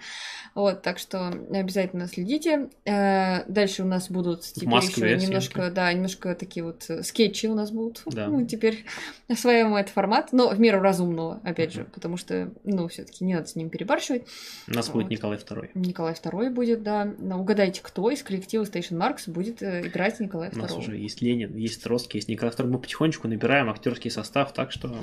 Вот, так что обязательно следите. Дальше у нас будут теперь Москве еще немножко, да, немножко такие вот скетчи у нас будут. Да. Мы теперь осваиваем это формат, но в меру разумного, опять же, потому что, ну, все таки не надо с ним перебарщивать. У нас Вот. будет Николай II. Николай II будет, да. Но угадайте, кто из коллектива Station Marks будет э, играть Николая У нас II. уже есть Ленин, есть Троцкий, есть Николай II. Мы потихонечку набираем актерский состав, так что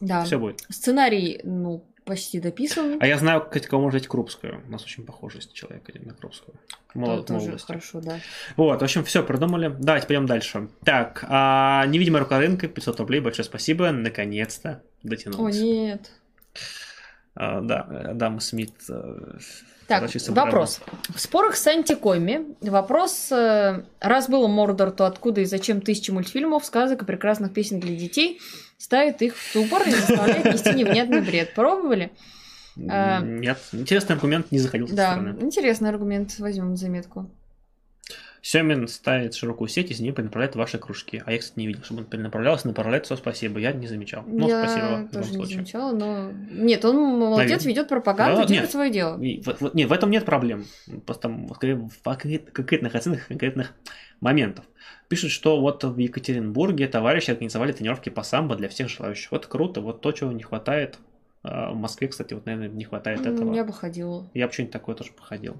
Да. все будет. Сценарий, ну, почти дописан. А я знаю, кстати, кого может взять Крупскую. У нас очень похожий человек один на Крупскую. Молод, тоже молодости. хорошо, да. Вот, в общем, все придумали. Давайте пойдем дальше. Так, а, невидимая рука рынка, 500 рублей, большое спасибо. Наконец-то О, дотянулся. нет. А, да, Адам Смит. э, Так, вопрос. В спорах с антикоми вопрос, э, раз было Мордор, то откуда и зачем тысячи мультфильмов, сказок и прекрасных песен для детей ставит их в ступор и заставляет нести невнятный бред. Пробовали? Нет, интересный аргумент не заходил Да, интересный аргумент, возьмем заметку. Семин ставит широкую сеть, из нее перенаправляет ваши кружки. А я, кстати, не видел, чтобы он перенаправлялся, направляет, все, спасибо. Я не замечал. Ну, Я спасибо. в любом тоже не случае. замечала, но... Нет, он молодец, Наверное. ведет пропаганду, Да, делает нет. свое дело. И в- в- нет, в этом нет проблем. Просто там, скорее, в конкрет- конкретных оценках, конкретных моментов. Пишут, что вот в Екатеринбурге товарищи организовали тренировки по самбо для всех желающих. Вот круто, вот то, чего не хватает. А, В Москве, кстати, вот, наверное, не хватает этого. Я бы ходила. Я бы что-нибудь такое тоже походил.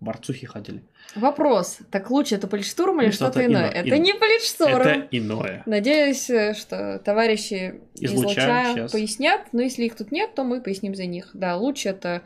Борцухи ходили. Вопрос. Так лучше это политштурм или Ну, что-то что-то иное? иное. Это Иное. не политштурм. Это иное. Надеюсь, э, что товарищи Из из Луча Луча щас. пояснят, но если их тут нет, то мы поясним за них. Да, Луч это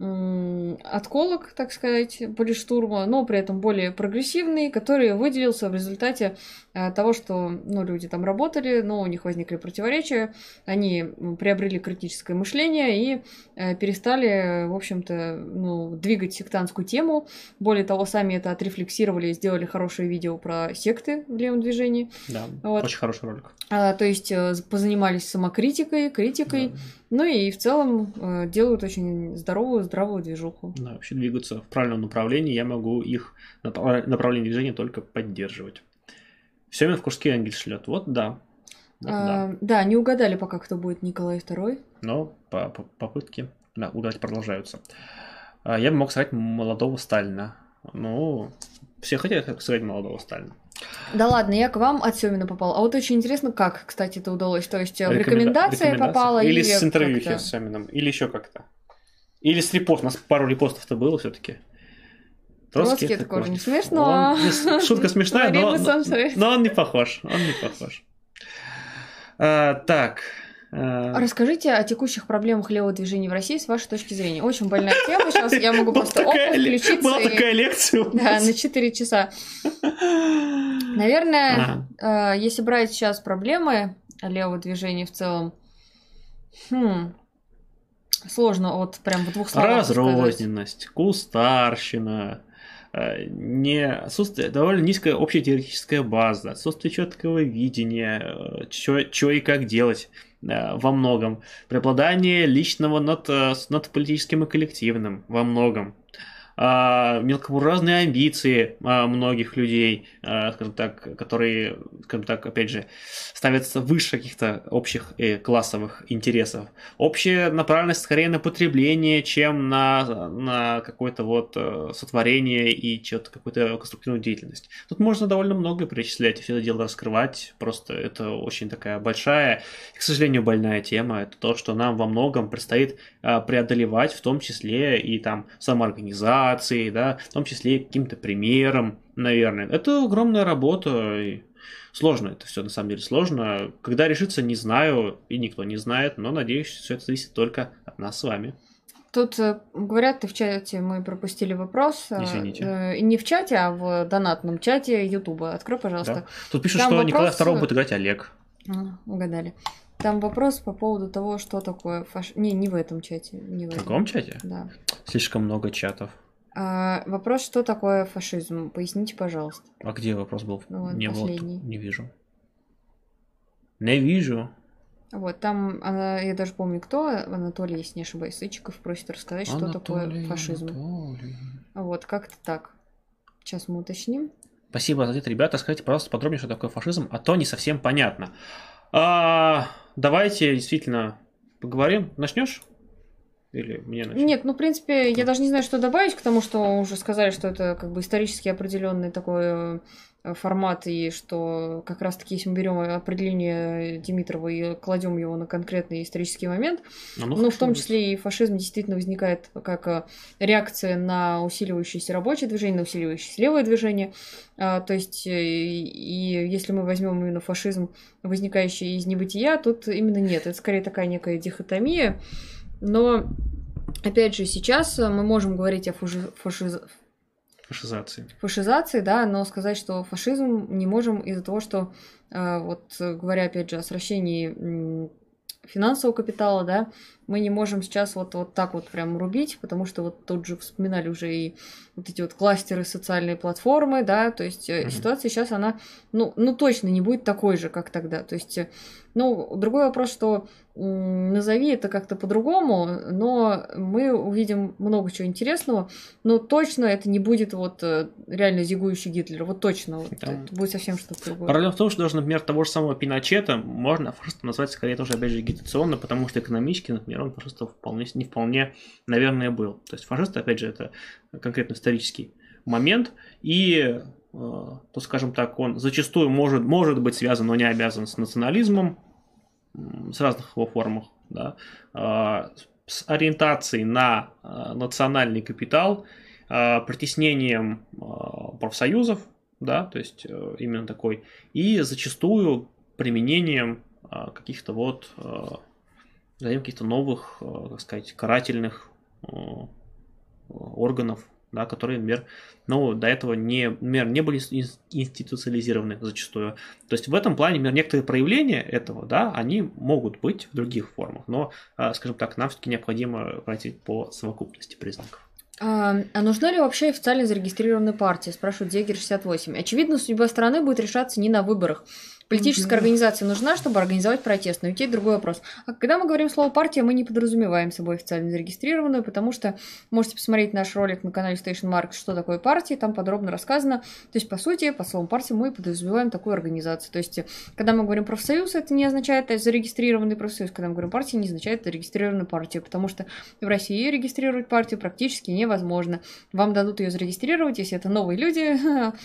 отколок, так сказать, полиштурма, но при этом более прогрессивный, который выделился в результате э, того, что ну, люди там работали, но у них возникли противоречия, они приобрели критическое мышление и э, перестали, в общем-то, ну, двигать сектантскую тему. Более того, сами это отрефлексировали и сделали хорошее видео про секты в левом движении. Да, Вот. очень хороший ролик. А, то есть э, позанимались самокритикой, критикой, Да. Ну и в целом э, делают очень здоровую, здравую движуху. Да, вообще двигаются в правильном направлении, я могу их направ- направление движения только поддерживать. Семен в кружке ангель шлет. Вот да. Вот да. А, да, не угадали пока, кто будет Николай II. Но по- по- попытки да, угадать продолжаются. А, Я бы мог сыграть молодого Сталина. Ну, все хотят сыграть молодого Сталина. Да ладно, я к вам от Семина попал. А вот очень интересно, как, кстати, это удалось. То есть э, в Рекоменда- рекомендации рекомендации. попала Или с интервью с Семеном, или еще как-то. Или с репост. У нас пару репостов-то было все-таки. Троцкий это такой. тоже не смешно. Он- Шутка смешная, но, но он не похож. Он не похож. А, так. А, Расскажите о текущих проблемах левого движения в России с вашей точки зрения. Очень больная тема. Сейчас я могу просто ле- включиться. Была такая лекция. Да, на 4 часа. Наверное, э, если брать сейчас проблемы левого движения в целом, хм, сложно вот прям в двух словах. Разрозненность, кустарщина, э, не отсутствие довольно низкая общая теоретическая база, отсутствие четкого видения, что и как делать э, во многом, преобладание личного над, э, над политическим и коллективным во многом, а, мелкобуржуазные амбиции а, многих людей, а, скажем так, которые, скажем так, опять же, ставятся выше каких-то общих э, классовых интересов. Общая направленность скорее на потребление, чем на, на какое-то вот э, сотворение и что-то, какую-то конструктивную деятельность. Тут можно довольно много перечислять и все это дело раскрывать. Просто это очень такая большая, и, к сожалению, больная тема. Это то, что нам во многом предстоит а, преодолевать, в том числе и там самоорганизации, да, в том числе и каким-то примером, наверное. Это огромная работа, и сложно это все, на самом деле сложно. Когда решится, не знаю, и никто не знает, но надеюсь, все это зависит только от нас с вами. Тут э, говорят, ты в чате мы пропустили вопрос. э, Извините. э, не в чате, а в донатном чате Ютуба. Открой, пожалуйста. Тут пишут, Там что вопрос, Николай II будет играть Олег. А, угадали. Там вопрос по поводу того, что такое фаш... Не, не в этом чате. Не в В этом. каком чате? Да. Слишком много чатов. А, вопрос, что такое фашизм? Поясните, пожалуйста. А где вопрос был? Ну, вот не последний. не вижу. Не вижу. Вот, там, она, я даже помню, кто, Анатолий, если не ошибаюсь, Сычиков просит рассказать, что такое Анатолий, фашизм. Анатолий. Вот, как-то так. Сейчас мы уточним. Спасибо за ответ, ребята. Скажите, пожалуйста, подробнее, что такое фашизм, а то не совсем понятно. А, давайте действительно поговорим. Начнешь? Или мне начать? Нет, ну, в принципе, я даже не знаю, что добавить к тому, что уже сказали, что это как бы исторически определенный такой формат, и что как раз-таки, если мы берем определение Димитрова и кладем его на конкретный исторический момент, ну, ну в том числе и фашизм действительно возникает как э, реакция на усиливающееся рабочее движение, на усиливающееся левое движение. А, то есть, э, и если мы возьмем именно фашизм, возникающий из небытия, тут именно нет. Это скорее такая некая дихотомия. Но, опять же, сейчас мы можем говорить о фаши... фашиз... Фашизации. Фашизации, да, но сказать, что фашизм не можем из-за того, что, э, вот говоря опять же о сращении финансового капитала, да, мы не можем сейчас вот, вот так вот прям рубить, потому что вот тут же вспоминали уже и вот эти вот кластеры социальные платформы, да, то есть mm-hmm. ситуация сейчас, она, ну, ну, точно не будет такой же, как тогда, то есть, э, ну, другой вопрос, что назови это как-то по-другому, но мы увидим много чего интересного, но точно это не будет вот э, реально зигующий Гитлер, вот точно, вот, это будет совсем что-то другое. Проблема в том, что даже, например, того же самого Пиночета можно просто назвать скорее тоже, опять же, агитационно, потому что экономически, например, он просто вполне, не вполне, наверное, был. То есть фашисты, опять же, это конкретно исторический момент, и э, то, скажем так, он зачастую может, может быть связан, но не обязан с национализмом, с разных его формах, да, а, с ориентацией на а, национальный капитал, а, притеснением профсоюзов, да, то есть э, именно такой, и зачастую применением каких-то вот каких-то новых, так сказать, карательных органов да, которые, например, ну, до этого не, например, не были институциализированы зачастую. То есть в этом плане, например, некоторые проявления этого, да, они могут быть в других формах, но, скажем так, нам все-таки необходимо пройти по совокупности признаков. А, а нужна ли вообще официально зарегистрированная партия? Спрашивает Дегер 68. Очевидно, судьба страны будет решаться не на выборах. Политическая организация нужна, чтобы организовать протест, но ведь это другой вопрос. А когда мы говорим слово партия, мы не подразумеваем собой официально зарегистрированную, потому что можете посмотреть наш ролик на канале Station Mark, что такое партия, там подробно рассказано. То есть, по сути, по слову партия мы подразумеваем такую организацию. То есть, когда мы говорим профсоюз, это не означает зарегистрированный профсоюз. Когда мы говорим партия, не означает зарегистрированную партию, потому что в России регистрировать партию практически невозможно. Вам дадут ее зарегистрировать, если это новые люди,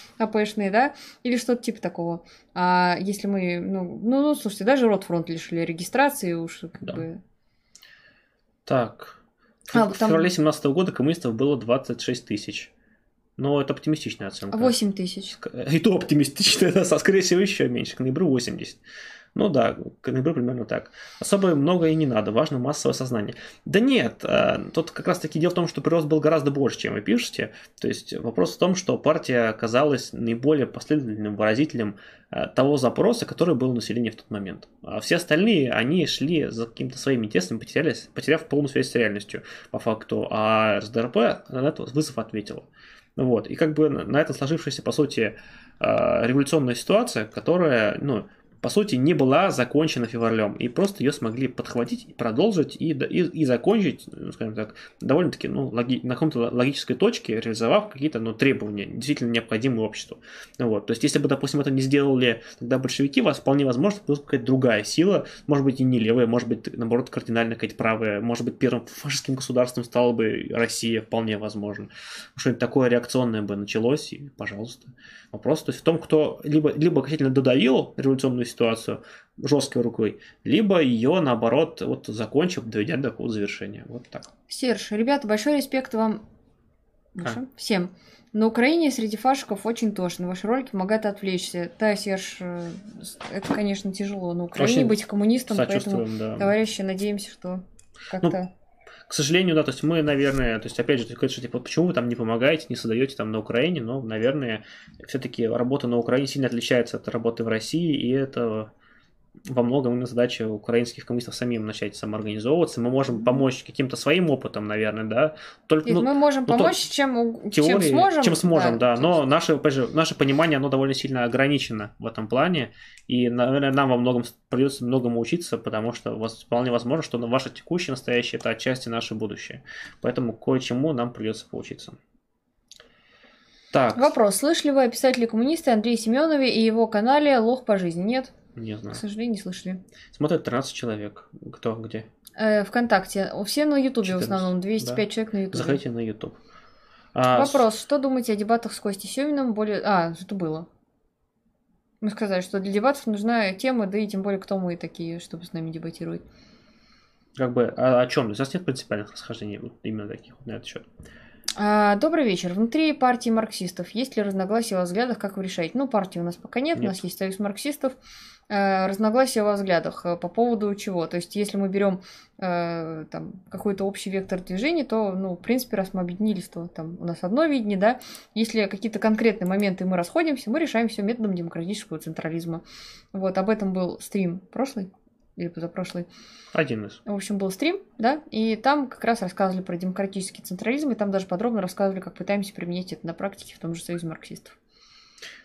АПшные, да, или что-то типа такого. А если мы, ну, ну, ну слушайте, даже Ротфронт лишили регистрации, уж как да. бы... Так. А, в там... феврале 2017 года коммунистов было 26 тысяч. Но это оптимистичная оценка. 8 тысяч. И то оптимистичная, а скорее всего, еще меньше. К ноябрю 80. Ну да, к примерно так. Особо много и не надо, важно массовое сознание. Да нет, э, тут как раз таки дело в том, что прирост был гораздо больше, чем вы пишете. То есть вопрос в том, что партия оказалась наиболее последовательным выразителем э, того запроса, который был у населения в тот момент. А все остальные, они шли за каким-то своими интересами, потерялись, потеряв полную связь с реальностью по факту. А РСДРП на этот вызов ответила. Вот. И как бы на это сложившаяся, по сути, э, революционная ситуация, которая, ну, по сути, не была закончена февралем, и просто ее смогли подхватить продолжить, и, и, и закончить, ну, скажем так, довольно-таки ну, логи, на каком-то логической точке, реализовав какие-то ну, требования, действительно необходимые обществу. Вот. То есть, если бы, допустим, это не сделали тогда большевики, вас вполне возможно, была какая-то другая сила, может быть, и не левая, может быть, наоборот, кардинально какая-то правая, может быть, первым фашистским государством стала бы Россия, вполне возможно. Что-нибудь такое реакционное бы началось, и пожалуйста. Вопрос то есть в том, кто либо, либо окончательно додавил революционную ситуацию жесткой рукой, либо ее, наоборот, вот закончив, доведя до какого завершения. Вот так. Серж, ребята, большой респект вам а? всем. На Украине среди фашиков очень тошно. Ваши ролики помогают отвлечься. Да, Серж, э, это, конечно, тяжело. На Украине очень быть коммунистом, поэтому, да. товарищи, надеемся, что как-то... Ну, к сожалению, да, то есть мы, наверное, то есть опять же, говоришь, что типа, почему вы там не помогаете, не создаете там на Украине, но, наверное, все-таки работа на Украине сильно отличается от работы в России, и это во многом именно задача украинских коммунистов самим начать самоорганизовываться. Мы можем помочь каким-то своим опытом, наверное, да. Только, ну, мы можем ну, помочь, то, чем, теории, чем сможем. Чем сможем, да. да. Но наше, наше понимание, оно довольно сильно ограничено в этом плане. И, наверное, нам во многом придется многому учиться, потому что вполне возможно, что ваше текущее настоящее это отчасти наше будущее. Поэтому кое-чему нам придется поучиться. Так. Вопрос. Слышали вы о писателе-коммунисте Андрея Семенове и его канале «Лох по жизни»? Нет? Не знаю. К сожалению, не слышали. Смотрят 13 человек. Кто, где? Э, ВКонтакте. Все на Ютубе в основном. 205 да. человек на Ютубе. Заходите на Ютуб. А, Вопрос. Что думаете о дебатах с Костей Семиным? Более... А, что было? Мы сказали, что для дебатов нужна тема, да и тем более кто мы такие, чтобы с нами дебатировать. Как бы, а о чем? У нас нет принципиальных расхождений вот именно таких на этот счет. А, добрый вечер. Внутри партии марксистов есть ли разногласия во взглядах, как вы решаете? Ну, партии у нас пока нет, Нет. у нас есть союз марксистов. А, разногласия во взглядах э, по поводу чего? То есть, если мы берем э, там какой-то общий вектор движения, то, ну, в принципе, раз мы объединились, то там у нас одно видение, да. Если какие-то конкретные моменты мы расходимся, мы решаем все методом демократического централизма. Вот, об этом был стрим прошлый или позапрошлый. Один из. В общем, был стрим, да, и там как раз рассказывали про демократический централизм, и там даже подробно рассказывали, как пытаемся применить это на практике в том же союзе марксистов.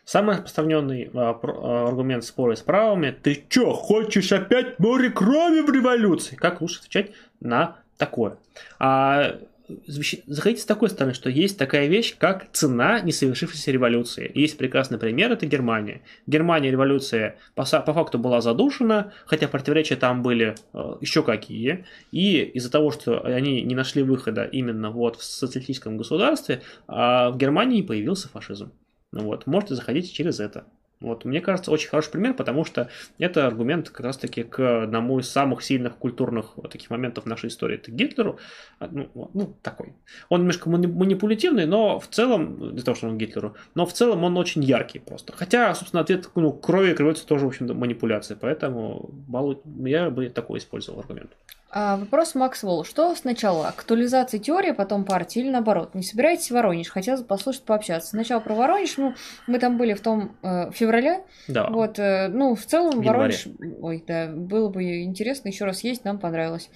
Самый распространенный а, про- а, аргумент спора с правыми – ты чё, хочешь опять море крови в революции? Как лучше отвечать на такое? А, заходите с такой стороны, что есть такая вещь, как цена несовершившейся революции. Есть прекрасный пример – это Германия. В Германии революция по, по факту была задушена, хотя противоречия там были э, еще какие. И из-за того, что они не нашли выхода именно вот в социалистическом государстве, а в Германии появился фашизм. Ну вот, можете заходить через это. Вот, мне кажется, очень хороший пример, потому что это аргумент как раз-таки к одному из самых сильных культурных вот таких моментов нашей истории. Это Гитлеру, а, ну, ну, такой. Он немножко мани- манипулятивный, но в целом, для того, что он Гитлеру, но в целом он очень яркий просто. Хотя, собственно, ответ ну, крови к революции тоже, в общем-то, манипуляция, поэтому балу- я бы такой использовал аргумент. А, вопрос Макс Волл. Что сначала, актуализация теории, потом партии или наоборот? Не собираетесь в Воронеж? Хотелось бы послушать, пообщаться. Сначала про Воронеж, ну, мы там были в том э, феврале, Да. вот, э, ну, в целом В. Воронеж, ой, да, было бы интересно еще раз есть, нам понравилось.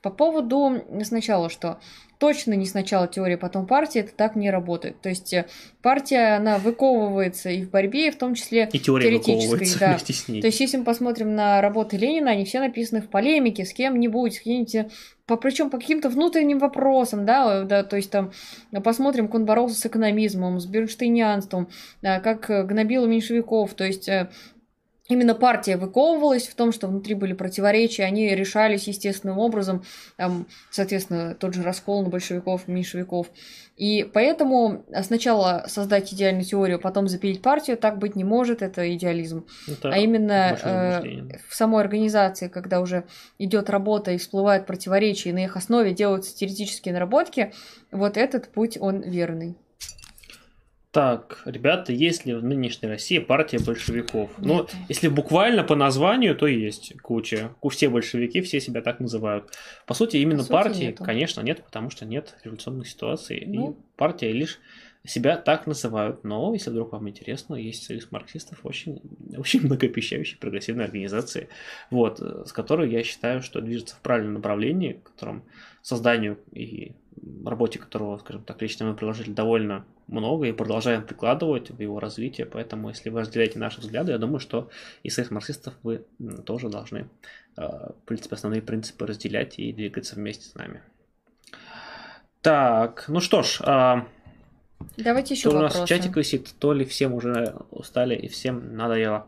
По поводу сначала, что точно не сначала теория, потом партия, это так не работает. То есть э, партия, она выковывается и в борьбе, и в том числе И теория теоретической, выковывается да. вместе с ней. То есть, если мы посмотрим на работы Ленина, они все написаны в полемике с кем-нибудь, с каким-нибудь, по, причем по каким-то внутренним вопросам, да, да, то есть там посмотрим, как он боролся с экономизмом, с бернштейнианством, да, как э, гнобил меньшевиков, то есть э, Именно партия выковывалась в том, что внутри были противоречия, они решались естественным образом, там, соответственно, тот же раскол на большевиков, меньшевиков. И поэтому сначала создать идеальную теорию, потом запилить партию, так быть не может, это идеализм. Это а именно э, в самой организации, когда уже идет работа и всплывают противоречия, и на их основе делаются теоретические наработки, вот этот путь, он верный. Так, ребята, есть ли в нынешней России партия большевиков? Ну, Нет. если буквально по названию, то есть куча. Ку- Все большевики, все себя так называют. По сути, именно сути, партии, нету. конечно, нет, потому что нет революционных ситуаций. Ну. И партия лишь себя так называют. Но, если вдруг вам интересно, есть союз марксистов, очень, очень многообещающей прогрессивной организации, вот, с которой я считаю, что движется в правильном направлении, в котором созданию и работе которого, скажем так, лично мы приложили довольно много и продолжаем прикладывать в его развитие, поэтому если вы разделяете наши взгляды, я думаю, что и союз марксистов вы тоже должны, э, в принципе, основные принципы разделять и двигаться вместе с нами. Так, ну что ж, а, Давайте еще то у нас вопросы. чатик висит, то ли всем уже устали и всем надоело.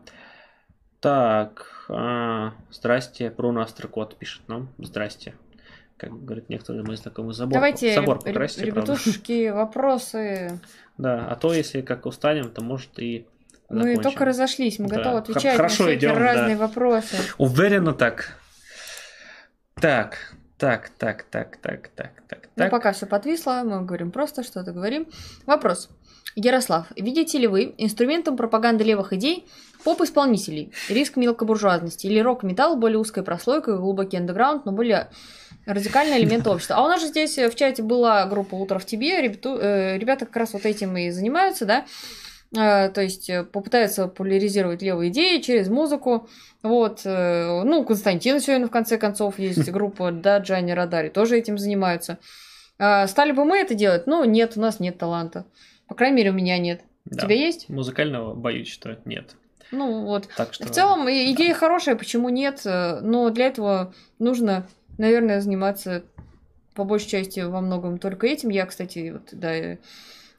Так, а, здрасте, Бруно Астрокот пишет нам. Здрасте. Как говорят некоторые мои знакомые, забор, Давайте, реб- покрасьте, правда. ребятушки, вопросы. Да, а то, если как устанем, то может и Мы закончим. только разошлись, мы Да. готовы отвечать хорошо на идем, да. разные вопросы. Уверенно так. Так, так, так, так, так, так, так, Ну, так. пока все подвисло, мы говорим просто, что-то говорим. Вопрос. Ярослав, видите ли вы инструментом пропаганды левых идей поп-исполнителей, риск мелкобуржуазности или рок-металл более узкой прослойкой, глубокий андеграунд, но более радикальный элемент общества. А у нас же здесь э, в чате была группа «Утро в тебе», э, ребята как раз вот этим и занимаются, да, то есть э, попытаются популяризировать левые идеи через музыку. Вот, э, ну, Константин сегодня в конце концов есть группа, да, Джани Радари тоже этим занимаются. Стали бы мы это делать? Ну, нет, у нас нет таланта. По крайней мере, у меня нет. У Да. тебя есть? Музыкального боюсь, что нет. Ну, вот. Так что... В целом, идея хорошая, почему нет? э, Но для этого нужно, наверное, заниматься по большей части во многом только этим. Я, кстати, вот, да, э, Э,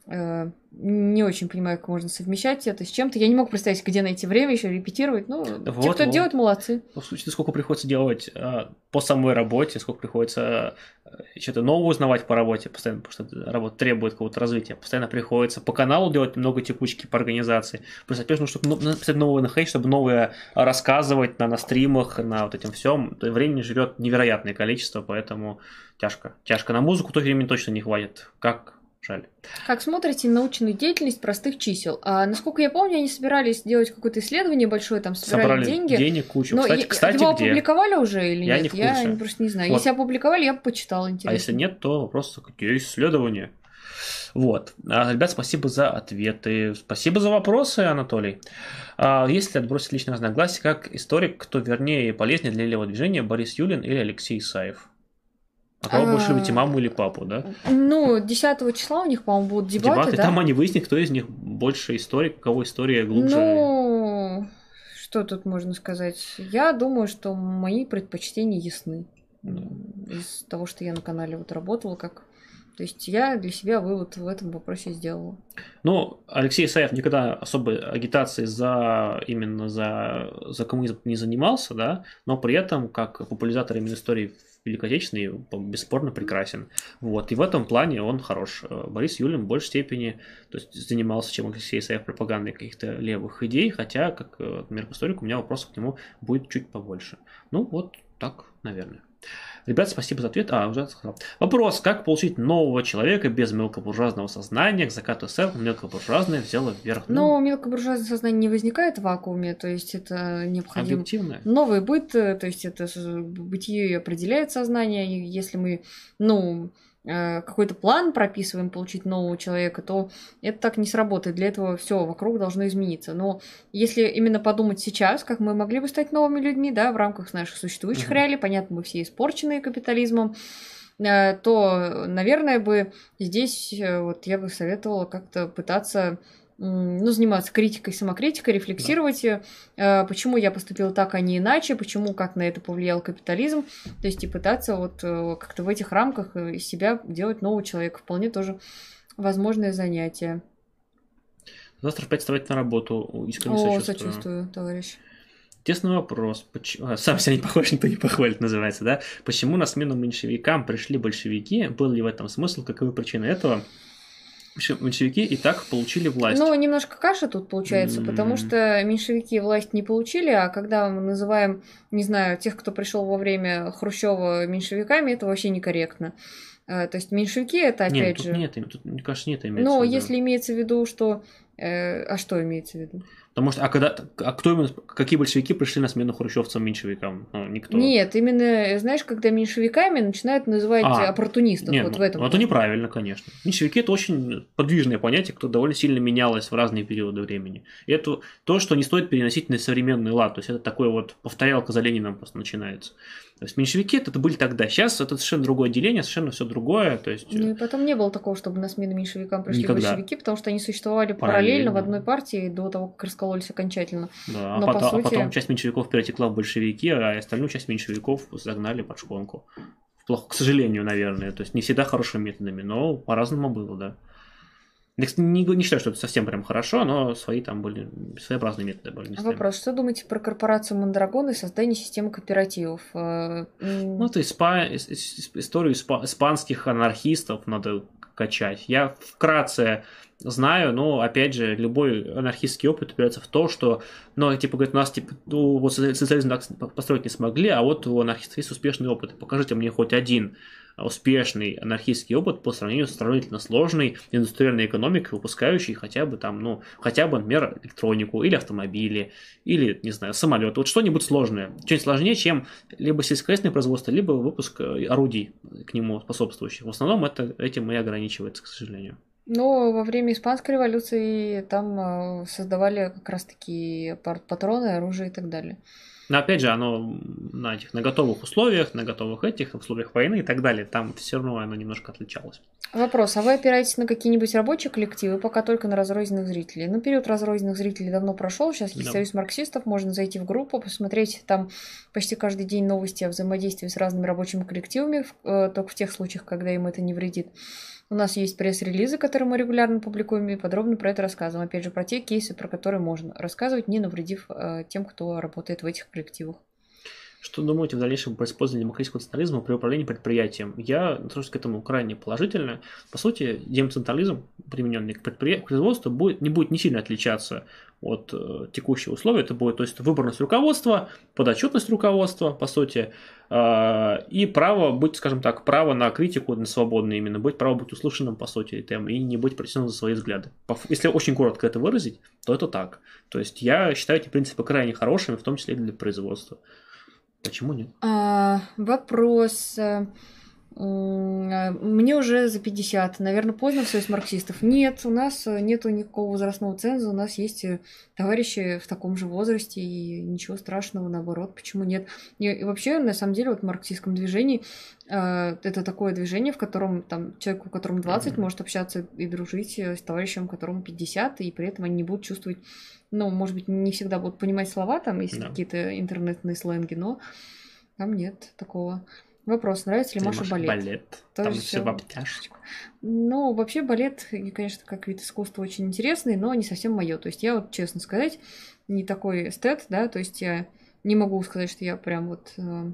не очень понимаю, как можно совмещать это с чем-то. Я не мог представить, где найти время еще репетировать. Ну, вот, те, кто вот. делает, молодцы. Ну, в случае, сколько приходится делать э, по самой работе, сколько приходится э, что-то новое узнавать по работе, постоянно, потому что работа требует какого-то развития. Постоянно приходится по каналу делать много текучки по организации. Плюс опять нужно чтобы написать новое находить, чтобы новое рассказывать на, на стримах, на вот этим всем. Времени живет невероятное количество, поэтому тяжко. Тяжко. На музыку то времени точно не хватит. Как Жаль. Как смотрите на научную деятельность простых чисел? А, насколько я помню, они собирались делать какое-то исследование большое, там собирали Собрали деньги. денег кучу. Но кстати, кстати, его где? опубликовали уже или я нет? Не в курсе. Я просто не знаю. Вот. Если опубликовали, я бы почитала, интересно. А если нет, то вопрос, какие исследования? Вот. А, ребят, спасибо за ответы. Спасибо за вопросы, Анатолий. А, если отбросить личное разногласие, как историк, кто вернее и полезнее для левого движения, Борис Юлин или Алексей Исаев? А кого а... больше любите, маму или папу, да? Ну, 10 числа у них, по-моему, будут дебаты, дебаты да? Там они выяснят, кто из них больше историк, кого история глубже. Ну, что тут можно сказать? Я думаю, что мои предпочтения ясны. Да. Из того, что я на канале вот работала, как то есть я для себя вывод в этом вопросе сделала. Ну, Алексей Исаев никогда особой агитацией за именно за, за коммунизм не занимался, да, но при этом, как популяризатор именно истории Великой Отечественной бесспорно прекрасен. Вот. И в этом плане он хорош. Борис Юлин в большей степени то есть, занимался, чем Алексей Исаев, пропагандой каких-то левых идей, хотя, как, например, к историку, у меня вопросов к нему будет чуть побольше. Ну, вот так, наверное. Ребят, спасибо за ответ. А, уже сказал. Вопрос, как получить нового человека без мелкобуржуазного сознания? К закату СССР мелкобуржуазное взяло вверх. Ну, Но мелкобуржуазное сознание не возникает в вакууме, то есть это необходимо. Объективное. Новый быт, э, то есть это бытие определяет сознание, если мы, ну, какой-то план прописываем, получить нового человека, то это так не сработает. Для этого все вокруг должно измениться. Но если именно подумать сейчас, как мы могли бы стать новыми людьми, да, в рамках наших существующих угу. реалий, понятно, мы все испорченные капитализмом, э, то, наверное, бы здесь э, вот я бы советовала как-то пытаться ну, заниматься критикой, самокритикой, рефлексировать, да. э, почему я поступила так, а не иначе, почему, как на это повлиял капитализм, то есть и пытаться вот э, как-то в этих рамках э, из себя делать нового человека, вполне тоже возможное занятие. Завтра опять вставать на работу, искренне О, сочувствую. сочувствую, товарищ. Тесный вопрос. Почему... А, сам себя не похож, никто не похвалит, называется, да? Почему на смену меньшевикам пришли большевики? Был ли в этом смысл? Каковы причины этого? Меньшевики и так получили власть. Ну, немножко каша тут получается, mm-hmm. потому что меньшевики власть не получили, а когда мы называем, не знаю, тех, кто пришел во время Хрущева меньшевиками, это вообще некорректно. Э, то есть меньшевики это опять нет, тут же. Нет, тут, мне кажется, нет имеется. Но если имеется в виду, что. Э, а что имеется в виду? Потому что, а когда, а кто именно, какие большевики пришли на смену хрущевцам меньшевикам? Ну, никто. Нет, именно, знаешь, когда меньшевиками начинают называть а, оппортунистов, нет, вот ну, в этом. Ну, это неправильно, конечно. Меньшевики это очень подвижное понятие, кто довольно сильно менялось в разные периоды времени. И это то, что не стоит переносить на современный лад. То есть это такой вот повторялка за Лениным просто начинается. То есть меньшевики это были тогда. Сейчас это совершенно другое деление, совершенно все другое. То есть... Ну и потом не было такого, чтобы на смену меньшевикам пришли Никогда. большевики, потому что они существовали параллельно, параллельно в одной партии до того, как раскололись окончательно. Да, Но, а, потом, по сути... а потом часть меньшевиков перетекла в большевики, а остальную часть меньшевиков загнали под шконку. Плохо, к сожалению, наверное. То есть не всегда хорошими методами, но по-разному было, да. Не, не считаю, что это совсем прям хорошо, но свои там были своеобразные методы были. Вопрос, что думаете про корпорацию Мондрагон и создание системы кооперативов? Э, ну, это испа... историю испа... испанских анархистов надо качать. Я вкратце знаю, но, опять же, любой анархистский опыт упирается в то, что, ну, типа, говорит, у нас, типа, ну, вот социализм так построить не смогли, а вот у анархистов есть успешный опыт. Покажите мне хоть один успешный анархистский опыт по сравнению с сравнительно сложной индустриальной экономикой, выпускающей хотя бы там, ну, хотя бы, например, электронику или автомобили, или, не знаю, самолет. Вот что-нибудь сложное. Чуть сложнее, чем либо сельскохозяйственное производство, либо выпуск э, орудий к нему способствующих. В основном это этим и ограничивается, к сожалению. Но во время Испанской революции там э, создавали как раз-таки патроны, оружие и так далее. Но опять же, оно на этих на готовых условиях, на готовых этих условиях войны и так далее, там все равно оно немножко отличалось. Вопрос, а вы опираетесь на какие-нибудь рабочие коллективы, пока только на разрозненных зрителей? Ну, период разрозненных зрителей давно прошел, сейчас есть да. союз марксистов, можно зайти в группу, посмотреть там почти каждый день новости о взаимодействии с разными рабочими коллективами, э, только в тех случаях, когда им это не вредит. У нас есть пресс-релизы, которые мы регулярно публикуем, и подробно про это рассказываем. Опять же, про те кейсы, про которые можно рассказывать, не навредив э, тем, кто работает в этих коллективах. Что думаете в дальнейшем про использование демократического централизма при управлении предприятием? Я отношусь к этому крайне положительно. По сути, демоцентрализм, примененный к, предпри... к производству, будет, не будет не сильно отличаться от э, текущего условия. Это будет то есть, выборность руководства, подотчетность руководства, по сути, э, и право быть, скажем так, право на критику, на свободное именно, быть право быть услышанным, по сути, и не быть притесненным за свои взгляды. Если очень коротко это выразить, то это так. То есть я считаю эти принципы крайне хорошими, в том числе и для производства. Почему нет? А, вопрос. Э, мне уже за 50, наверное, поздно все из марксистов. Нет, у нас нету никакого возрастного ценза, у нас есть э, товарищи в таком же возрасте, и ничего страшного, наоборот, почему нет. И, вообще, на самом деле, вот в марксистском движении э, это такое движение, в котором там человеку, которому 20, mm-hmm. может общаться и дружить с товарищем, которому 50, и при этом они не будут чувствовать ну, может быть, не всегда будут понимать слова, там есть да. какие-то интернетные сленги, но там нет такого. Вопрос, нравится ли Маша балет? балет. То там все в обтяжечку. Ну, вообще балет, конечно, как вид искусства очень интересный, но не совсем мое. То есть я вот, честно сказать, не такой эстет, да, то есть я не могу сказать, что я прям вот э,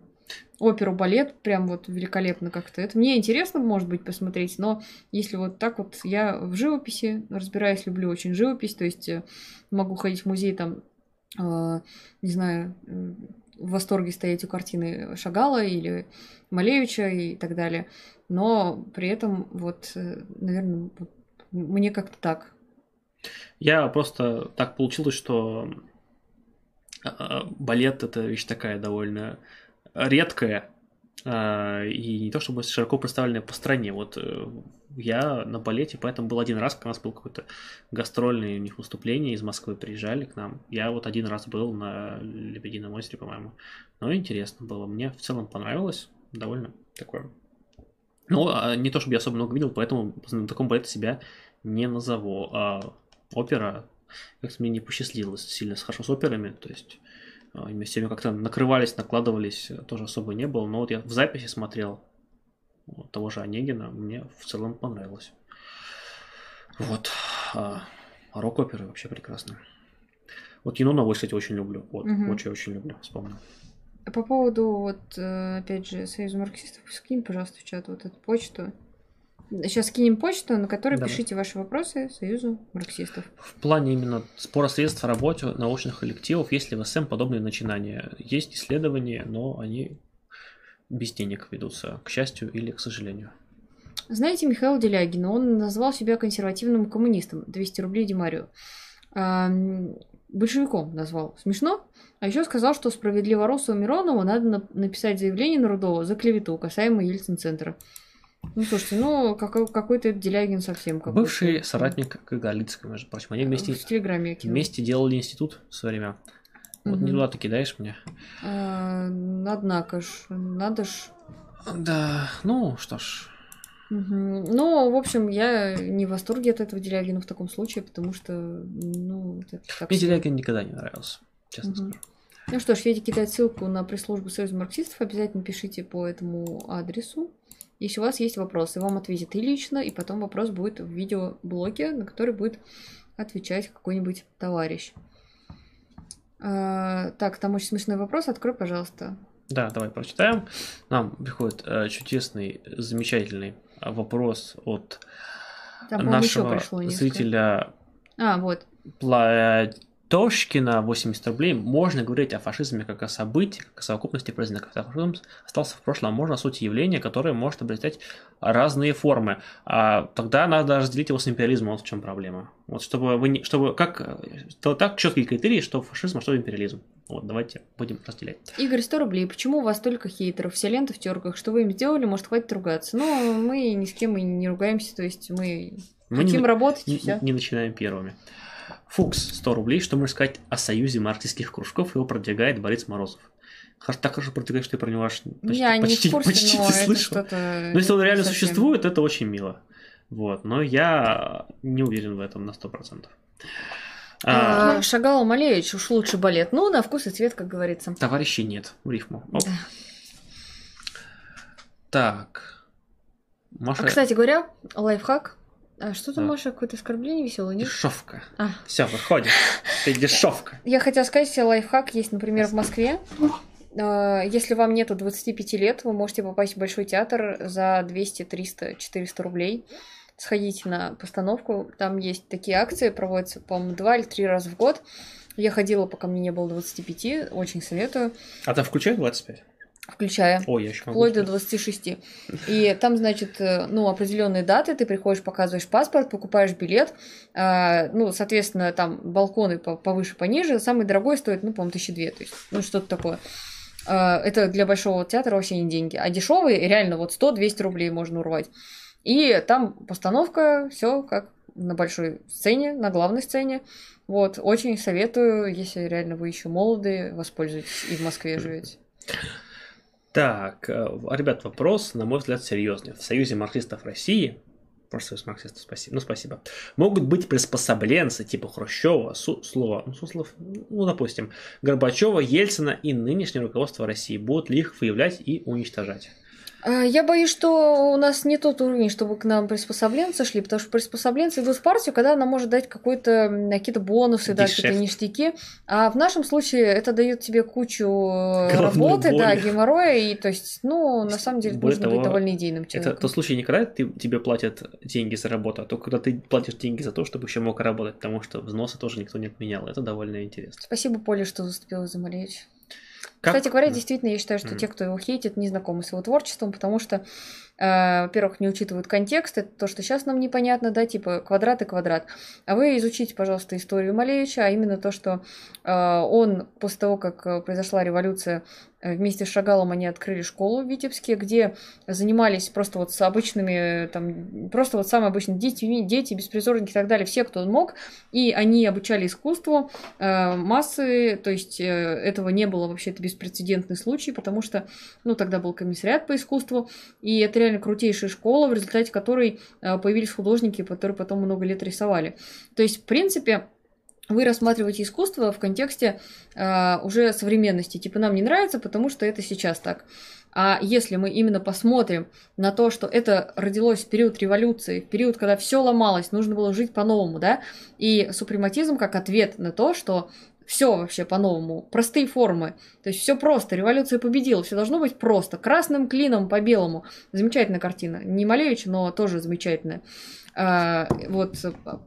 оперу, балет, прям вот великолепно как-то. Это мне интересно, может быть, посмотреть, но если вот так вот я в живописи разбираюсь, люблю очень живопись, то есть э, могу ходить в музей там, э, не знаю, в восторге стоять у картины Шагала или Малевича и так далее, но при этом вот, э, наверное, мне как-то так. Я просто так получилось, что балет это вещь такая довольно редкое а, и не то чтобы широко представленное по стране. Вот э, я на балете, поэтому был один раз, когда у нас был какой-то гастрольный у них выступление, из Москвы приезжали к нам. Я вот один раз был на Лебедином озере, по-моему. Но интересно было. Мне в целом понравилось. Довольно такое. Ну, а не то чтобы я особо много видел, поэтому на таком балете себя не назову. А опера, как мне не посчастливилось сильно хорошо с операми, то есть Ими всеми как-то накрывались, накладывались, э, тоже особо не было. Но вот я в записи смотрел вот, того же Онегина, мне в целом понравилось. Вот. А, рок-оперы вообще прекрасно. Вот Юнона, кстати, очень люблю. Вот, угу. очень-очень люблю, вспомнил. По поводу, вот, э, опять же, Союза марксистов, скинь, пожалуйста, в чат вот эту почту. Сейчас скинем почту, на которой Давай. пишите ваши вопросы Союзу марксистов. В плане именно спора средств о работе научных коллективов, есть ли в СМ подобные начинания? Есть исследования, но они без денег ведутся, к счастью или к сожалению. Знаете Михаил Делягин, он назвал себя консервативным коммунистом, 200 рублей Димарию. А, большевиком назвал. Смешно? А еще сказал, что справедливо Росу Миронову надо написать заявление на Рудова за клевету, касаемо Ельцин-центра. Ну, слушайте, ну, как, какой-то Делягин совсем какой-то. Бывший соратник Гагалицкого, между прочим. Они вместе, в Телеграме вместе делали институт в свое время. Вот угу. не туда ты кидаешь мне. А, однако ж, надо ж. Да, ну что ж. Угу. Ну, в общем, я не в восторге от этого Делягина в таком случае, потому что, ну, это так Мне Делягин никогда не нравился, честно угу. скажу. Ну что ж, Федя кидает ссылку на пресс-службу Союза марксистов. Обязательно пишите по этому адресу. Если у вас есть вопросы, вам ответит и лично, и потом вопрос будет в видеоблоге, на который будет отвечать какой-нибудь товарищ. А, так, там очень смешной вопрос. Открой, пожалуйста. Да, давай прочитаем. Нам приходит э, чудесный, замечательный вопрос от там, нашего зрителя. А, вот. Тошкина 80 рублей. Можно говорить о фашизме как о событии, как о совокупности признаков. Фашизм остался в прошлом. Можно о сути явления, которое может обретать разные формы. А тогда надо разделить его с империализмом. Вот в чем проблема. Вот чтобы вы не, чтобы как то так четкие критерии, что фашизм, а что империализм. Вот, давайте будем разделять. Игорь, 100 рублей. Почему у вас только хейтеров? Вся лента в терках. Что вы им сделали? Может, хватит ругаться? Но мы ни с кем и не ругаемся. То есть мы, мы хотим не, работать не, и все. Не начинаем первыми. Фукс, 100 рублей. Что можно сказать о союзе марксистских кружков? Его продвигает Борис Морозов. Так хорошо продвигает, что я про него аж почти, я почти, не, курсе, почти не слышал. Но если он реально совсем... существует, это очень мило. Вот. Но я не уверен в этом на 100%. А, а, Шагал Малевич уж лучше балет. Ну, на вкус и цвет, как говорится. Товарищей нет в рифму. Оп. Да. Так. Маша... А, кстати говоря, лайфхак. А что там, Да. Маша, какое-то оскорбление веселое, нет? Дешевка. А. Все, выходим. Ты дешевка. Я хотела сказать, лайфхак есть, например, в Москве. А, Если вам нету 25 лет, вы можете попасть в Большой театр за 200, 300, 400 рублей. Сходите на постановку. Там есть такие акции, проводятся, по-моему, два или три раза в год. Я ходила, пока мне не было 25, очень советую, А там включают 25? Включая Ой, я еще могу. вплоть до включить. 26. И там, значит, э, ну, определенные даты, ты приходишь, показываешь паспорт, покупаешь билет, а, ну, соответственно, там балконы по- повыше, пониже, самый дорогой стоит, ну, по-моему, тысячи две, то есть, ну, что-то такое. А, Это для большого театра вообще не деньги. А дешевые реально вот 100-200 рублей можно урвать. И там постановка, все как на большой сцене, на главной сцене. Вот, очень советую, если реально вы еще молоды, воспользуйтесь и в Москве живете. Так, э, ребят, вопрос, на мой взгляд, серьезный. В Союзе марксистов России, просто союз марксистов, спасибо, ну спасибо, могут быть приспособленцы типа Хрущева, Су- Слова, ну, Суслов, ну, допустим, Горбачева, Ельцина и нынешнее руководство России. Будут ли их выявлять и уничтожать? А, Я боюсь, что у нас не тот уровень, чтобы к нам приспособленцы шли, потому что приспособленцы идут в партию, когда она может дать какие-то бонусы, да, какие-то ништяки. А в нашем случае это дает тебе кучу э, Головной работы, да, боли. геморроя, и то есть, ну, на самом деле, Более нужно быть того, довольно идейным Это человеком. тот случай не когда ты, тебе платят деньги за работу, а то когда ты платишь деньги за то, чтобы еще мог работать, потому что взносы тоже никто не отменял. Это довольно интересно. Спасибо, Поле, что заступила за Малевича. Как- Кстати говоря, действительно, я считаю, что Мгм. те, кто его хейтит, не знакомы с его творчеством, потому что, э, во-первых, не учитывают контекст, это то, что сейчас нам непонятно, да, типа квадрат и квадрат. А вы изучите, пожалуйста, историю Малевича, а именно то, что э, он после того, как э, произошла революция, вместе с Шагалом они открыли школу в Витебске, где занимались просто вот с обычными, э, там, просто вот самые обычные дети, дети, беспризорники и так далее, все, кто мог, и они обучали искусству, э, массы, то есть э, этого не было вообще, это беспрецедентный случай, потому что, ну, тогда был комиссариат по искусству, и это реально крутейшая школа, в результате которой э, появились художники, которые потом много лет рисовали. То есть, в принципе, вы рассматриваете искусство в контексте э, уже современности. Типа нам не нравится, потому что это сейчас так. А если мы именно посмотрим на то, что это родилось в период революции, в период, когда все ломалось, нужно было жить по-новому, да, и супрематизм как ответ на то, что все вообще по-новому, простые формы, то есть все просто, революция победила, все должно быть просто, красным клином по белому. Замечательная картина, не Малевич, но тоже замечательная. А, вот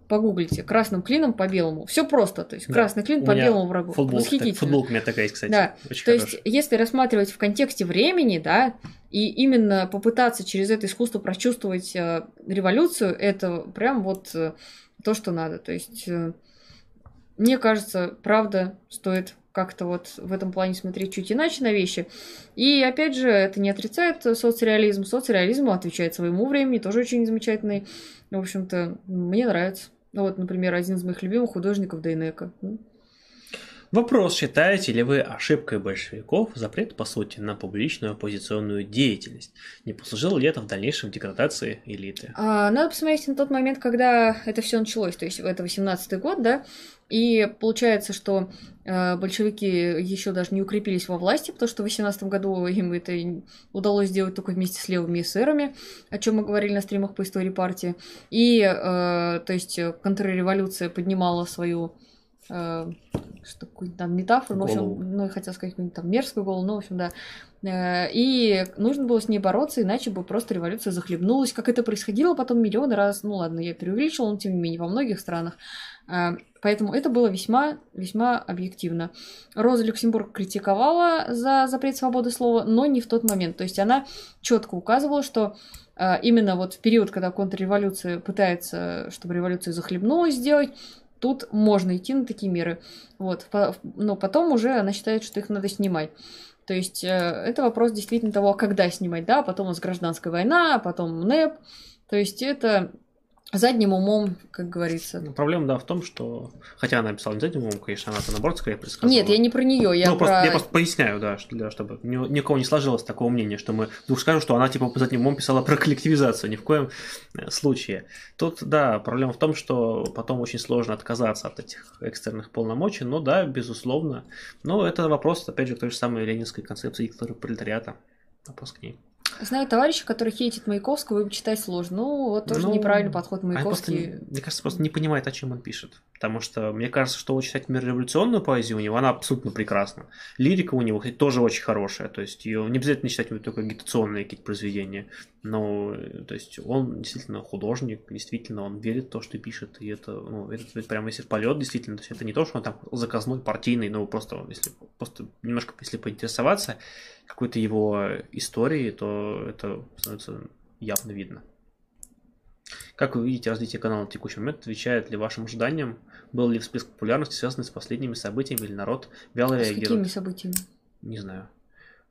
погуглите, красным клином по белому, все просто, то есть Да. красный клин по белому врагу. Футболка, так- Восхитительно. футболка у меня такая есть, кстати. Да, Очень То хорошая. есть, если рассматривать в контексте времени, да, и именно попытаться через это искусство прочувствовать э, революцию, это прям вот э, то, что надо. То есть, э, мне кажется, правда, стоит как-то вот в этом плане смотреть чуть иначе на вещи. И опять же, это не отрицает соцреализм. Соцреализм отвечает своему времени, тоже очень замечательный. В общем-то, мне нравится. Ну Вот, например, один из моих любимых художников Дейнека. Вопрос, считаете ли вы ошибкой большевиков запрет, по сути, на публичную оппозиционную деятельность? Не послужило ли это в дальнейшем деградации элиты? А, надо посмотреть на тот момент, когда это все началось, то есть это 18-й год, да, и получается, что э, большевики еще даже не укрепились во власти, потому что в 18 году им это удалось сделать только вместе с левыми эсерами, о чем мы говорили на стримах по истории партии. И, э, то есть, э, контрреволюция поднимала свою что такое там метафору, ну, в Голову. общем, ну, я хотела сказать какую-нибудь там мерзкую голову, ну, в общем, да. И нужно было с ней бороться, иначе бы просто революция захлебнулась, как это происходило потом миллионы раз. Ну ладно, я преувеличила, но тем не менее во многих странах. Поэтому это было весьма, весьма объективно. Роза Люксембург критиковала за запрет свободы слова, но не в тот момент. То есть она четко указывала, что э, именно вот в период, когда контрреволюция пытается, чтобы революция захлебнулась сделать, тут можно идти на такие меры. Вот. Но потом уже она считает, что их надо снимать. То есть э, это вопрос действительно того, когда снимать, да, потом у нас гражданская война, потом НЭП. То есть это задним умом, как говорится. Ну, Проблема, да, в том, что... Хотя она писала не задним умом, конечно, она-то наоборот скорее предсказывала. Нет, я не про нее, я ну, про... просто, я просто поясняю, да, что, для, чтобы ни, никого не сложилось такого мнения, что мы вдруг скажем, что она типа по задним умом писала про коллективизацию. Ни в коем э, случае. Тут, да, проблема в том, что потом очень сложно отказаться от этих экстерных полномочий, но да, безусловно. Но это вопрос, опять же, к той же самой ленинской концепции диктатуры пролетариата. Вопрос к ней. Знаю товарища, который хейтит Маяковского, его читать сложно. Ну, вот тоже Ну, неправильный подход он просто, Маяковский. мне кажется, просто не понимает, о чем он пишет. Потому что мне кажется, что вот читать революционную поэзию у него, она абсолютно прекрасна. Лирика у него, кстати, тоже очень хорошая. То есть ее не обязательно читать только агитационные какие-то произведения. Но, то есть он действительно художник, действительно он верит в то, что пишет. И это, ну, это, это прямо если в полет, действительно, то есть это не то, что он там заказной, партийный, но просто, если просто немножко, если поинтересоваться какой-то его историей, то это становится явно видно. Как вы видите развитие канала на текущий момент? Отвечает ли вашим ожиданиям? Был ли всплеск популярности, связанный с последними событиями, или народ вяло С реагирует? какими событиями? Не знаю.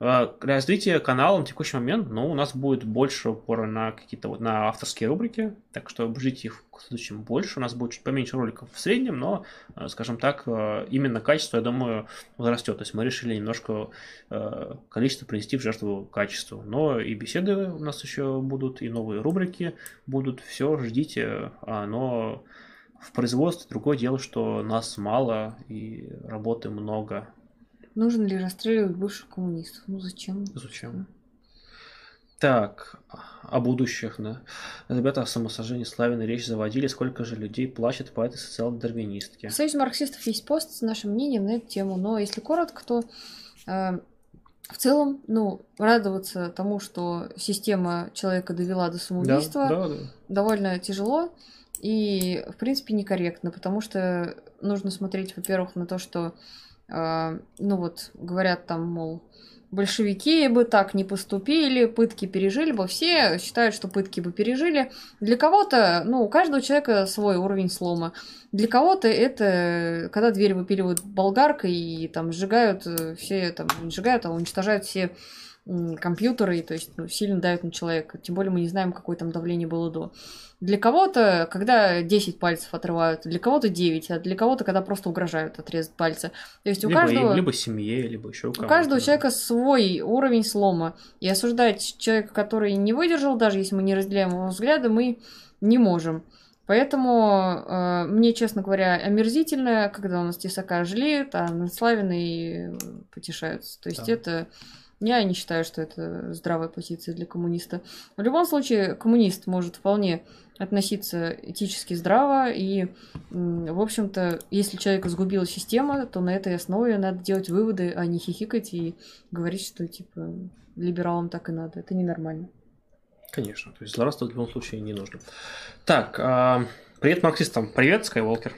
А, Развитие канала на текущий момент, ну, у нас будет больше упора на какие-то вот на авторские рубрики, так что ждите их в следующем больше. У нас будет чуть поменьше роликов в среднем, но, э, скажем так, э, именно качество, я думаю, возрастет. То есть мы решили немножко э, количество принести в жертву качеству. Но и беседы у нас еще будут, и новые рубрики будут. Все, ждите. А, Но в производстве другое дело, что нас мало и работы много. Нужно ли расстреливать бывших коммунистов? Ну зачем? Зачем? Так, о будущих, да. Ребята о самосожжении Славина речь заводили. Сколько же людей плачет по этой социал-дарвинистке? В Союзе марксистов есть пост с нашим мнением на эту тему, но если коротко, то э, в целом, ну, радоваться тому, что система человека довела до самоубийства, Да, да, да. довольно тяжело и, в принципе, некорректно, потому что нужно смотреть, во-первых, на то, что, ну вот, говорят там, мол, большевики бы так не поступили, пытки пережили бы, все считают, что пытки бы пережили. Для кого-то, ну, у каждого человека свой уровень слома. Для кого-то это, когда дверь выпиливают болгаркой и там сжигают э, все, там, сжигают, а уничтожают все компьютеры, то есть ну, сильно давят на человека. Тем более мы не знаем, какое там давление было до. Для кого-то, когда 10 пальцев отрывают, для кого-то 9, а для кого-то, когда просто угрожают отрезать пальцы. То есть у либо, каждого... либо семье, либо еще у У каждого человека свой уровень слома. И осуждать человека, который не выдержал, даже если мы не разделяем его взгляды, мы не можем. Поэтому э, мне, честно говоря, омерзительно, когда у нас тесака жалеют, а над Славиной потешаются. То есть Да. это... Я не считаю, что это здравая позиция для коммуниста. В любом случае, коммунист может вполне относиться этически здраво, и, в общем-то, если человека сгубила система, то на этой основе надо делать выводы, а не хихикать и говорить, что, типа, либералам так и надо. Это ненормально. Конечно, то есть злорадствовать в любом случае не нужно. Так, а, привет марксистам. Привет, Скайуолкер.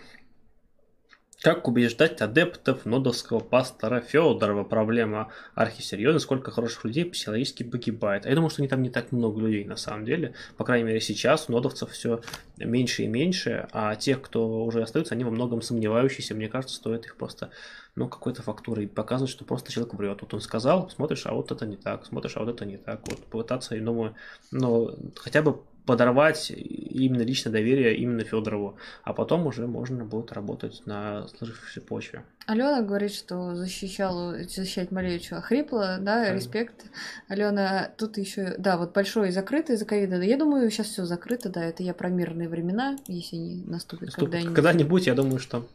Как убеждать адептов нодовского пастора Федорова? Проблема архисерьезна. Сколько хороших людей психологически погибает. А я думаю, что не там не так много людей на самом деле. По крайней мере, сейчас у нодовцев все меньше и меньше. А тех, кто уже остаются, они во многом сомневающиеся. Мне кажется, стоит их просто ну, какой-то фактурой показывать, что просто человек врет. Вот он сказал, смотришь, а вот это не так, смотришь, а вот это не так. Вот попытаться, я думаю, ну, хотя бы подорвать именно личное доверие именно Федорову, а потом уже можно будет работать на сложившейся почве. Алена говорит, что защищала, защищать Малевича хрипло, да, Да. респект. Алена, тут еще, да, вот большой и закрытый из-за ковида. Да, Я думаю, сейчас все закрыто, да, это я про мирные времена, если они наступят Наступит когда-нибудь. Когда-нибудь, я думаю, что,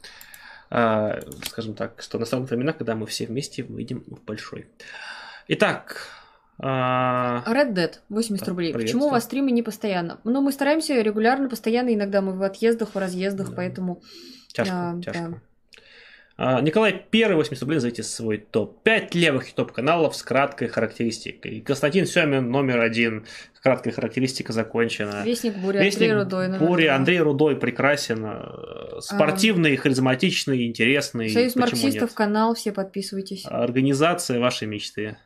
а, скажем так, что настанут времена, когда мы все вместе выйдем в большой. Итак, а, Red Dead, 80 Так, рублей. Почему у вас стримы не постоянно? Ну, мы стараемся регулярно, постоянно, иногда мы в отъездах, в разъездах, Да. поэтому... тяжко, А, тяжко. да. А, Николай Первый, 80 рублей, назовите свой топ-5 левых топ-каналов с краткой характеристикой. Константин Семин номер один. Краткая характеристика закончена. Вестник Буря, Вестник Андрей Рудой. номер Буря. Андрей Рудой прекрасен. э, Спортивный, харизматичный, интересный. Союз Почему марксистов, нет? канал, все подписывайтесь. Организация вашей мечты.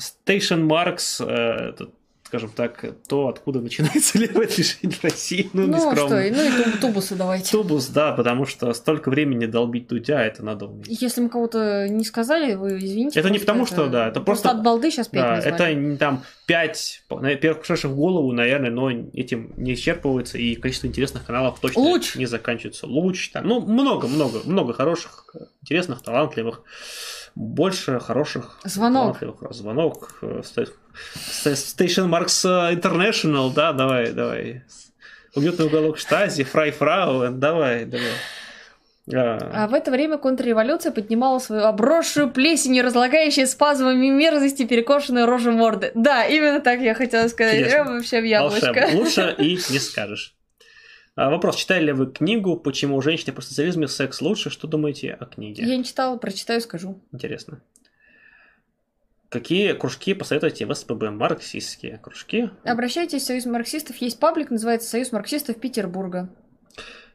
Station Marks, э, это, скажем так, то, откуда начинается левое движение России. Ну, Ну, нескромно. что, ну и туб- тубусы давайте. Тубус, да, потому что столько времени долбить Дудя, это надо уметь. Если мы кого-то не сказали, вы извините. Это не просто потому, что, да, это просто- от балды сейчас пять Да, это там 5, первых пришедших в голову, наверное, но этим не исчерпывается, и количество интересных каналов точно Луч. не заканчивается. Луч, там, ну, много-много, много хороших, интересных, талантливых, больше хороших, Звонок. Звонок, э, Station Marks э, International, да, давай, давай. Уютный уголок Штази, Фрай Фрау, давай, давай. А в это время контрреволюция поднимала свою обросшую плесенью, разлагающую спазмами мерзости перекошенную рожу морды. Да, именно так я хотела сказать. Я вообще в яблочко. Волшебно. Лучше и не скажешь. А, вопрос, читали ли вы книгу «Почему у женщины при социализме секс лучше?» Что думаете о книге? Я не читала, прочитаю, скажу. Интересно. Какие кружки посоветуете в СПБ? Марксистские кружки? Обращайтесь в Союз марксистов. Есть паблик, называется Союз марксистов Петербурга.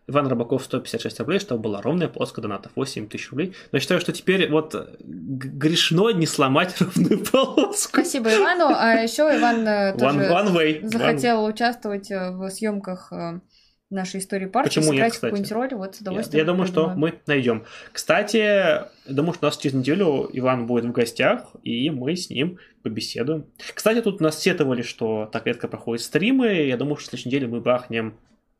Иван Рыбаков 156 рублей, чтобы была ровная полоска донатов 8 тысяч рублей. Но я считаю, что теперь вот грешно не сломать ровную полоску. Спасибо Ивану. А еще Иван э, тоже one, захотел one. участвовать э, в съемках э, нашей истории партии, Почему сыграть нет, какую-нибудь роль, вот с удовольствием. Я, я думаю, что мы найдем. Кстати, думаю, что у нас через неделю Иван будет в гостях, и мы с ним побеседуем. Кстати, тут нас сетовали, что так редко проходят стримы. Я думаю, что в следующей неделе мы бахнем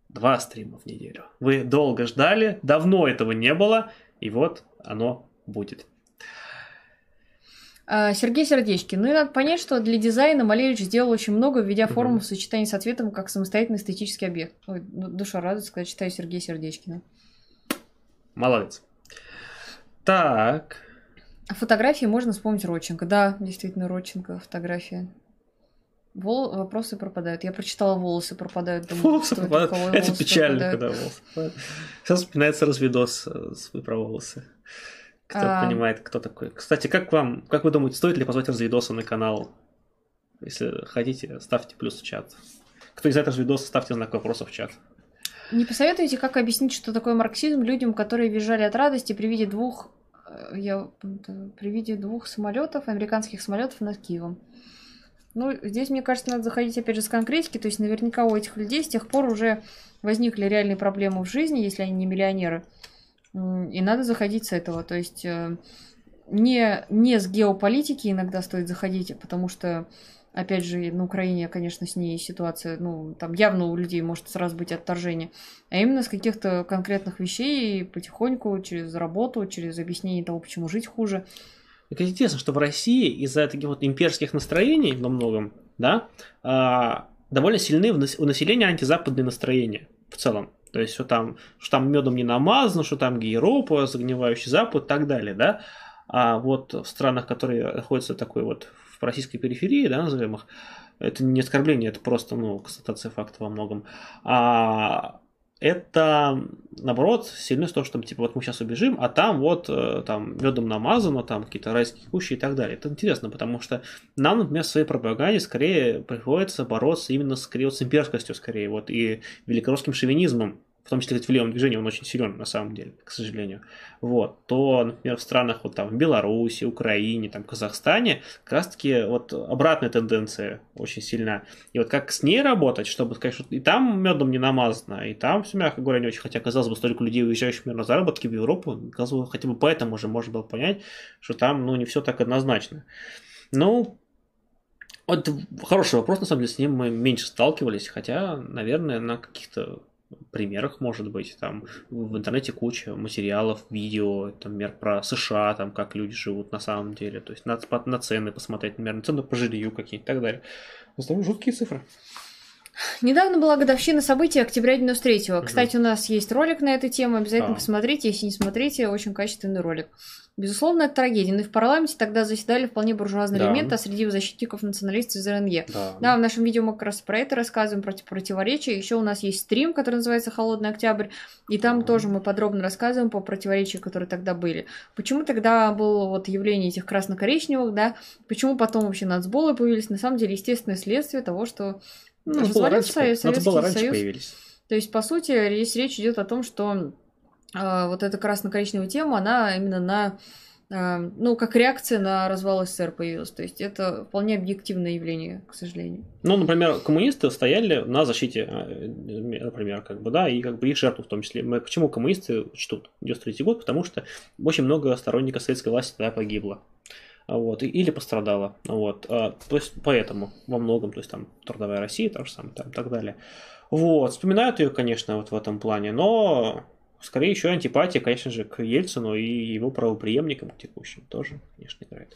два стрима в неделю. Вы долго ждали, давно этого не было, и вот оно будет. А, Сергей Сердечки. Ну и надо понять, что для дизайна Малевич сделал очень много, введя форму в сочетании с ответом как самостоятельный эстетический объект. Ой, ну, душа радуется, когда читаю Сергея Сердечкина. Молодец. Так. А фотографии можно вспомнить Родченко. Да, действительно, Родченко фотография. Вол... Вопросы пропадают. Я прочитала, волосы пропадают. Думаю, волосы пропадают. Это волосы печально, пропадают. когда волосы пропадают. Сейчас вспоминается развидос э, про волосы. Кто а... понимает, кто такой. Кстати, как вам, как вы думаете, стоит ли позвать развидоса на канал? Если хотите, ставьте плюс в чат. Кто из этого развидоса, ставьте знак вопросов в чат. Не посоветуете, как объяснить, что такое марксизм людям, которые визжали от радости при виде двух э, я при виде двух самолетов, американских самолетов над Киевом. Ну, здесь, мне кажется, надо заходить опять же с конкретики, то есть наверняка у этих людей с тех пор уже возникли реальные проблемы в жизни, если они не миллионеры. И надо заходить с этого. То есть э, не, не с геополитики иногда стоит заходить, потому что, опять же, на Украине, конечно, с ней ситуация, ну, там явно у людей может сразу быть отторжение, а именно с каких-то конкретных вещей потихоньку, через работу, через объяснение того, почему жить хуже. Так интересно, что в России из-за таких вот имперских настроений во многом, да, а, довольно сильны у населения антизападные настроения в целом. То есть, что там, что там медом не намазано, что там Европа, загнивающий Запад и так далее, да. А вот в странах, которые находятся такой вот в российской периферии, да, назовем их, это не оскорбление, это просто, ну, констатация факта во многом. А это, наоборот, сильно то, что типа, вот мы сейчас убежим, а там вот, э, там, медом намазано, там, какие-то райские кущи и так далее. Это интересно, потому что нам, например, в своей пропаганде скорее приходится бороться именно скорее вот с имперскостью, скорее, вот, и великорусским шовинизмом, в том числе в левом движении, он очень силен на самом деле, к сожалению, вот, то, например, в странах вот там в Беларуси, Украине, там, Казахстане, как раз таки вот обратная тенденция очень сильна. И вот как с ней работать, чтобы сказать, что и там медом не намазано, и там все, мягко говоря, не очень, хотя, казалось бы, столько людей, уезжающих мир на заработки в Европу, казалось бы, хотя бы поэтому уже можно было понять, что там, ну, не все так однозначно. Ну, вот хороший вопрос, на самом деле, с ним мы меньше сталкивались, хотя, наверное, на каких-то примерах, может быть, там в интернете куча материалов, видео, там, например, про США, там, как люди живут на самом деле, то есть на, на цены посмотреть, например, на цены по жилью какие-то и так далее. В жуткие цифры. Недавно была годовщина событий октября 93-го. Угу. Кстати, у нас есть ролик на эту тему, обязательно а. посмотрите, если не смотрите, очень качественный ролик. Безусловно, это трагедия. Но и в парламенте тогда заседали вполне буржуазные да. элементы, а среди защитников националистов из РНЕ. Да. да, в нашем видео мы как раз про это рассказываем, про противоречия. Еще у нас есть стрим, который называется «Холодный октябрь», и там да. тоже мы подробно рассказываем по противоречиям, которые тогда были. Почему тогда было вот явление этих красно-коричневых, да, почему потом вообще нацболы появились, на самом деле, естественное следствие того, что ну, развалился Советский Союз. Появились. То есть, по сути, здесь речь идет о том, что а, вот эта красно-коричневая тема, она именно на а, ну, как реакция на развал СССР появилась. То есть это вполне объективное явление, к сожалению. Ну, например, коммунисты стояли на защите, а, например, как бы, да, и как бы их жертву в том числе. Почему коммунисты чтут 93 год? Потому что очень много сторонников советской власти тогда погибло. Вот, или пострадало. Вот, то есть поэтому во многом, то есть там трудовая Россия, то же самое, там, так далее. Вот, вспоминают ее, конечно, вот в этом плане, но Скорее еще антипатия, конечно же, к Ельцину и его правоприемникам текущим тоже, конечно, играет.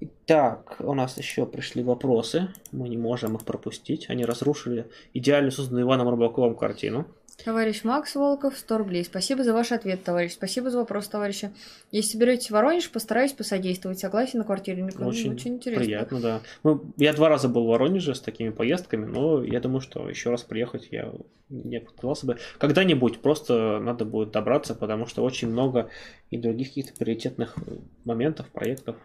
Итак, у нас еще пришли вопросы. Мы не можем их пропустить. Они разрушили идеально созданную Иваном Рыбаковым картину. Товарищ Макс Волков, 100 рублей. Спасибо за ваш ответ, товарищ. Спасибо за вопрос, товарищи. Если соберетесь в Воронеж, постараюсь посодействовать. Согласен на квартире Очень, очень интересно. Приятно, да. Ну, я два раза был в Воронеже с такими поездками, но я думаю, что еще раз приехать я не отказался бы. Когда-нибудь просто надо будет добраться, потому что очень много и других каких-то приоритетных моментов, проектов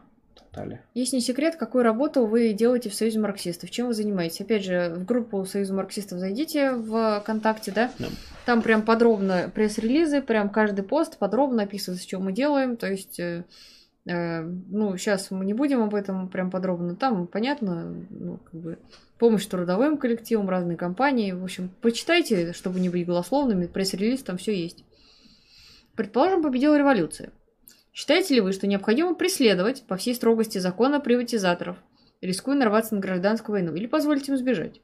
далее. Есть не секрет, какую работу вы делаете в Союзе марксистов, чем вы занимаетесь. Опять же, в группу Союза марксистов зайдите в ВКонтакте, да? да. Там прям подробно пресс-релизы, прям каждый пост подробно описывается, что мы делаем. То есть, э, э, ну, сейчас мы не будем об этом прям подробно. Там, понятно, ну, как бы помощь трудовым коллективам, разные компании. В общем, почитайте, чтобы не быть голословными. Пресс-релиз там все есть. Предположим, победила революция. Считаете ли вы, что необходимо преследовать по всей строгости закона приватизаторов, рискуя нарваться на гражданскую войну, или позволить им сбежать?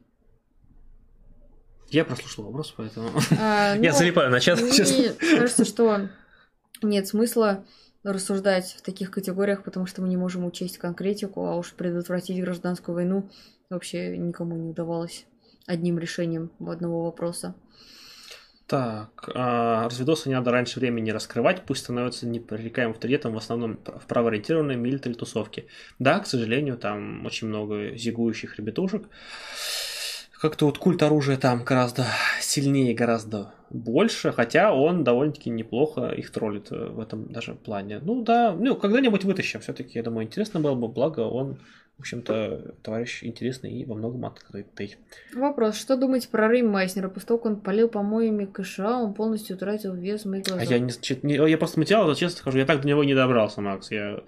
Я прослушал вопрос, поэтому а, я ну, залипаю на чат. Мне кажется, что нет смысла рассуждать в таких категориях, потому что мы не можем учесть конкретику, а уж предотвратить гражданскую войну вообще никому не удавалось одним решением одного вопроса. Так, а, разведосы не надо раньше времени раскрывать, пусть становятся непререкаемым авторитетом в основном в правоориентированной милитари тусовке. Да, к сожалению, там очень много зигующих ребятушек. Как-то вот культ оружия там гораздо сильнее, гораздо больше, хотя он довольно-таки неплохо их троллит э, в этом даже плане. Ну да, ну когда-нибудь вытащим, все-таки, я думаю, интересно было бы, благо он в общем-то, товарищ интересный и во многом открытый. Вопрос. Что думаете про Рейм Майснера? После того, как он полил помоями КША, он полностью утратил вес в моих глазах. А я, не, не, я просто материал, честно скажу, я так до него не добрался, Макс. Я,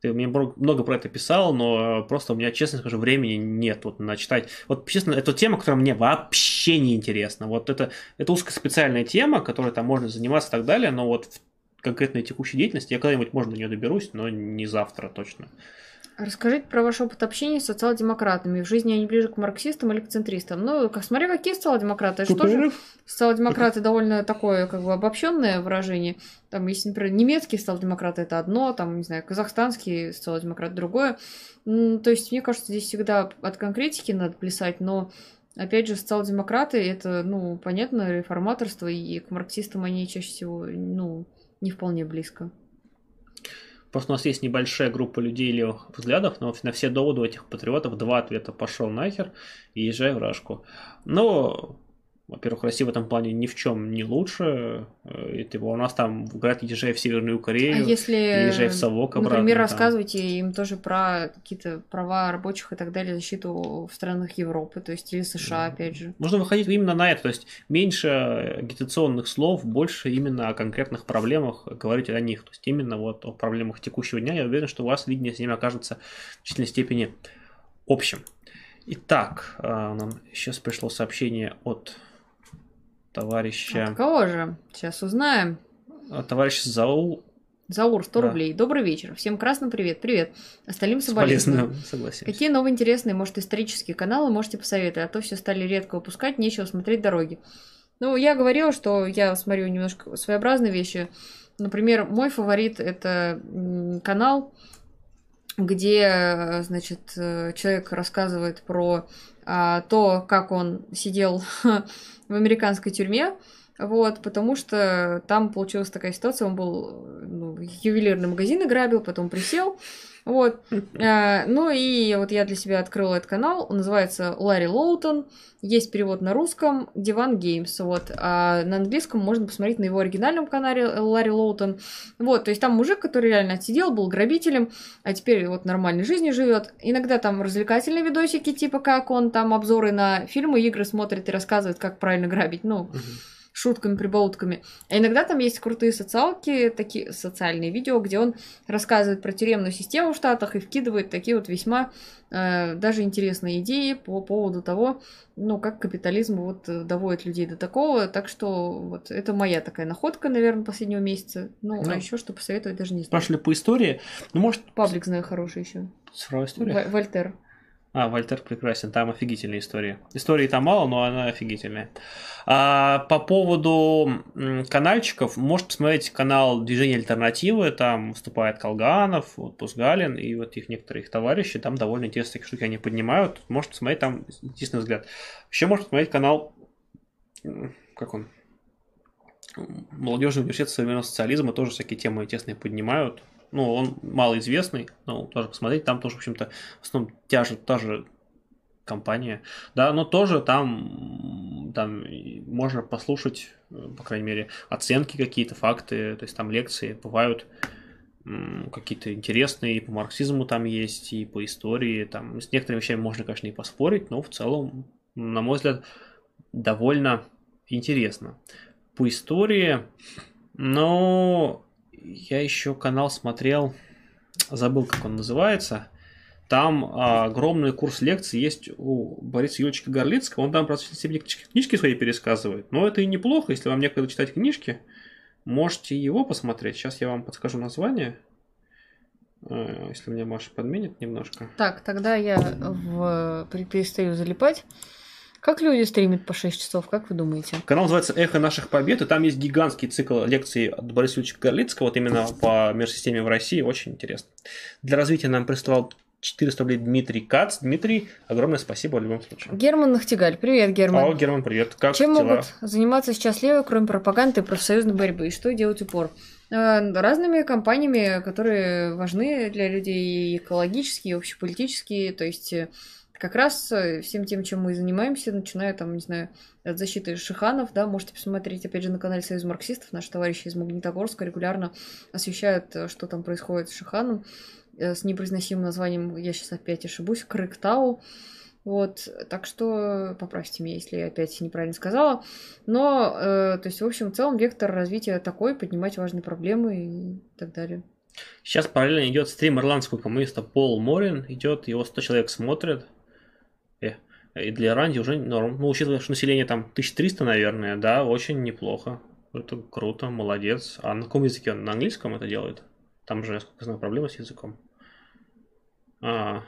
ты мне много про это писал, но просто у меня, честно скажу, времени нет вот начитать. Вот, честно, это тема, которая мне вообще не интересна. Вот это, это узкоспециальная тема, которой там можно заниматься и так далее, но вот в конкретной текущей деятельности я когда-нибудь, можно до нее доберусь, но не завтра точно. Расскажите про ваш опыт общения с социал-демократами. В жизни они ближе к марксистам или к центристам? Ну, как, смотри, какие социал-демократы. Это тоже социал-демократы довольно такое, как бы, обобщенное выражение. Там, если, например, немецкие социал-демократы это одно, там, не знаю, казахстанские социал-демократы другое. То есть, мне кажется, здесь всегда от конкретики надо плясать, но Опять же, социал-демократы это, ну, понятно, реформаторство, и к марксистам они чаще всего, ну, не вполне близко. Просто у нас есть небольшая группа людей левых взглядов, но на все доводы у этих патриотов два ответа пошел нахер и езжай в Рашку. Но во-первых, Россия в этом плане ни в чем не лучше. Э, и, типа, у нас там говорят, езжай в Северную Корею, а если, езжай в Совок обратно. Например, там. рассказывайте им тоже про какие-то права рабочих и так далее, защиту в странах Европы, то есть или США, да. опять же. Нужно выходить именно на это, то есть меньше агитационных слов, больше именно о конкретных проблемах говорить о них. То есть именно вот о проблемах текущего дня. Я уверен, что у вас видение с ними окажется в значительной степени общим. Итак, э, нам сейчас пришло сообщение от товарища... От кого же? Сейчас узнаем. Товарищ Заур. Заур, 100 да. рублей. Добрый вечер. Всем красным привет. Привет. Остальным соболезную. Согласен. Какие новые интересные, может, исторические каналы можете посоветовать? А то все стали редко выпускать, нечего смотреть дороги. Ну, я говорила, что я смотрю немножко своеобразные вещи. Например, мой фаворит это канал, где, значит, человек рассказывает про а, то, как он сидел в американской тюрьме, вот, потому что там получилась такая ситуация, он был, ну, ювелирный магазин грабил, потом присел, вот. А, ну и вот я для себя открыла этот канал. Он называется Larry Lawton. Есть перевод на русском Диван Геймс. Вот. А на английском можно посмотреть на его оригинальном канале Larry Lawton. Вот. То есть там мужик, который реально отсидел, был грабителем, а теперь вот нормальной жизнью живет. Иногда там развлекательные видосики, типа как он там обзоры на фильмы, игры смотрит и рассказывает, как правильно грабить. Ну, э-э шутками, прибаутками. А иногда там есть крутые социалки, такие социальные видео, где он рассказывает про тюремную систему в Штатах и вкидывает такие вот весьма э, даже интересные идеи по поводу того, ну, как капитализм вот э, доводит людей до такого. Так что вот это моя такая находка, наверное, последнего месяца. Ну, ну а еще что посоветовать, даже не знаю. Пошли по истории. Ну, может... Паблик знаю хороший еще. Цифровая история? Вольтер. А, Вольтер прекрасен, там офигительная история. Истории там мало, но она офигительная. А, по поводу канальчиков, можете посмотреть канал Движение Альтернативы, там выступает Колганов, вот Пусгалин и вот их некоторые их товарищи, там довольно интересные штуки они поднимают. Можете посмотреть, там интересный взгляд. Еще можете посмотреть канал, как он, молодежный университет современного социализма тоже всякие темы тесные поднимают. Ну, он малоизвестный, но тоже посмотреть, там тоже, в общем-то, в основном та же, та же компания, да, но тоже там, там можно послушать, по крайней мере, оценки какие-то, факты, то есть там лекции бывают какие-то интересные, и по марксизму там есть, и по истории, там с некоторыми вещами можно, конечно, и поспорить, но в целом, на мой взгляд, довольно интересно. По истории, но я еще канал смотрел, забыл, как он называется, там а, огромный курс лекций есть у Бориса Юрьевича Горлицкого. Он там про себе книжки свои пересказывает. Но это и неплохо, если вам некогда читать книжки. Можете его посмотреть. Сейчас я вам подскажу название. А, если меня Маша подменит немножко. Так, тогда я в... перестаю залипать. Как люди стримят по 6 часов, как вы думаете? Канал называется «Эхо наших побед», и там есть гигантский цикл лекций от Бориса Юрьевича Горлицкого, вот именно по мир-системе в России, очень интересно. Для развития нам прислал 400 рублей Дмитрий Кац. Дмитрий, огромное спасибо в любом случае. Герман Нахтигаль. Привет, Герман. О, Герман, привет. Как Чем дела? могут заниматься сейчас левые, кроме пропаганды и профсоюзной борьбы? И что делать упор? Э, Разными компаниями, которые важны для людей экологические, и общеполитические. То есть э, как раз э, всем тем, чем мы занимаемся, начиная там, не знаю, от защиты Шиханов, да, можете посмотреть, опять же, на канале Союз марксистов, наши товарищи из Магнитогорска регулярно освещают, э, что там происходит с Шиханом, э, с непроизносимым названием, я сейчас опять ошибусь, Крыктау. Вот, так что поправьте меня, если я опять неправильно сказала. Но, э, то есть, в общем, в целом вектор развития такой, поднимать важные проблемы и так далее. Сейчас параллельно идет стрим ирландского коммуниста Пол Морин. Идет, его 100 человек смотрят. Э, и для Ирландии уже норм. Ну, учитывая, что население там 1300, наверное, да, очень неплохо. Это круто, молодец. А на каком языке он? На английском это делает? Там же, насколько я знаю, проблема с языком. А.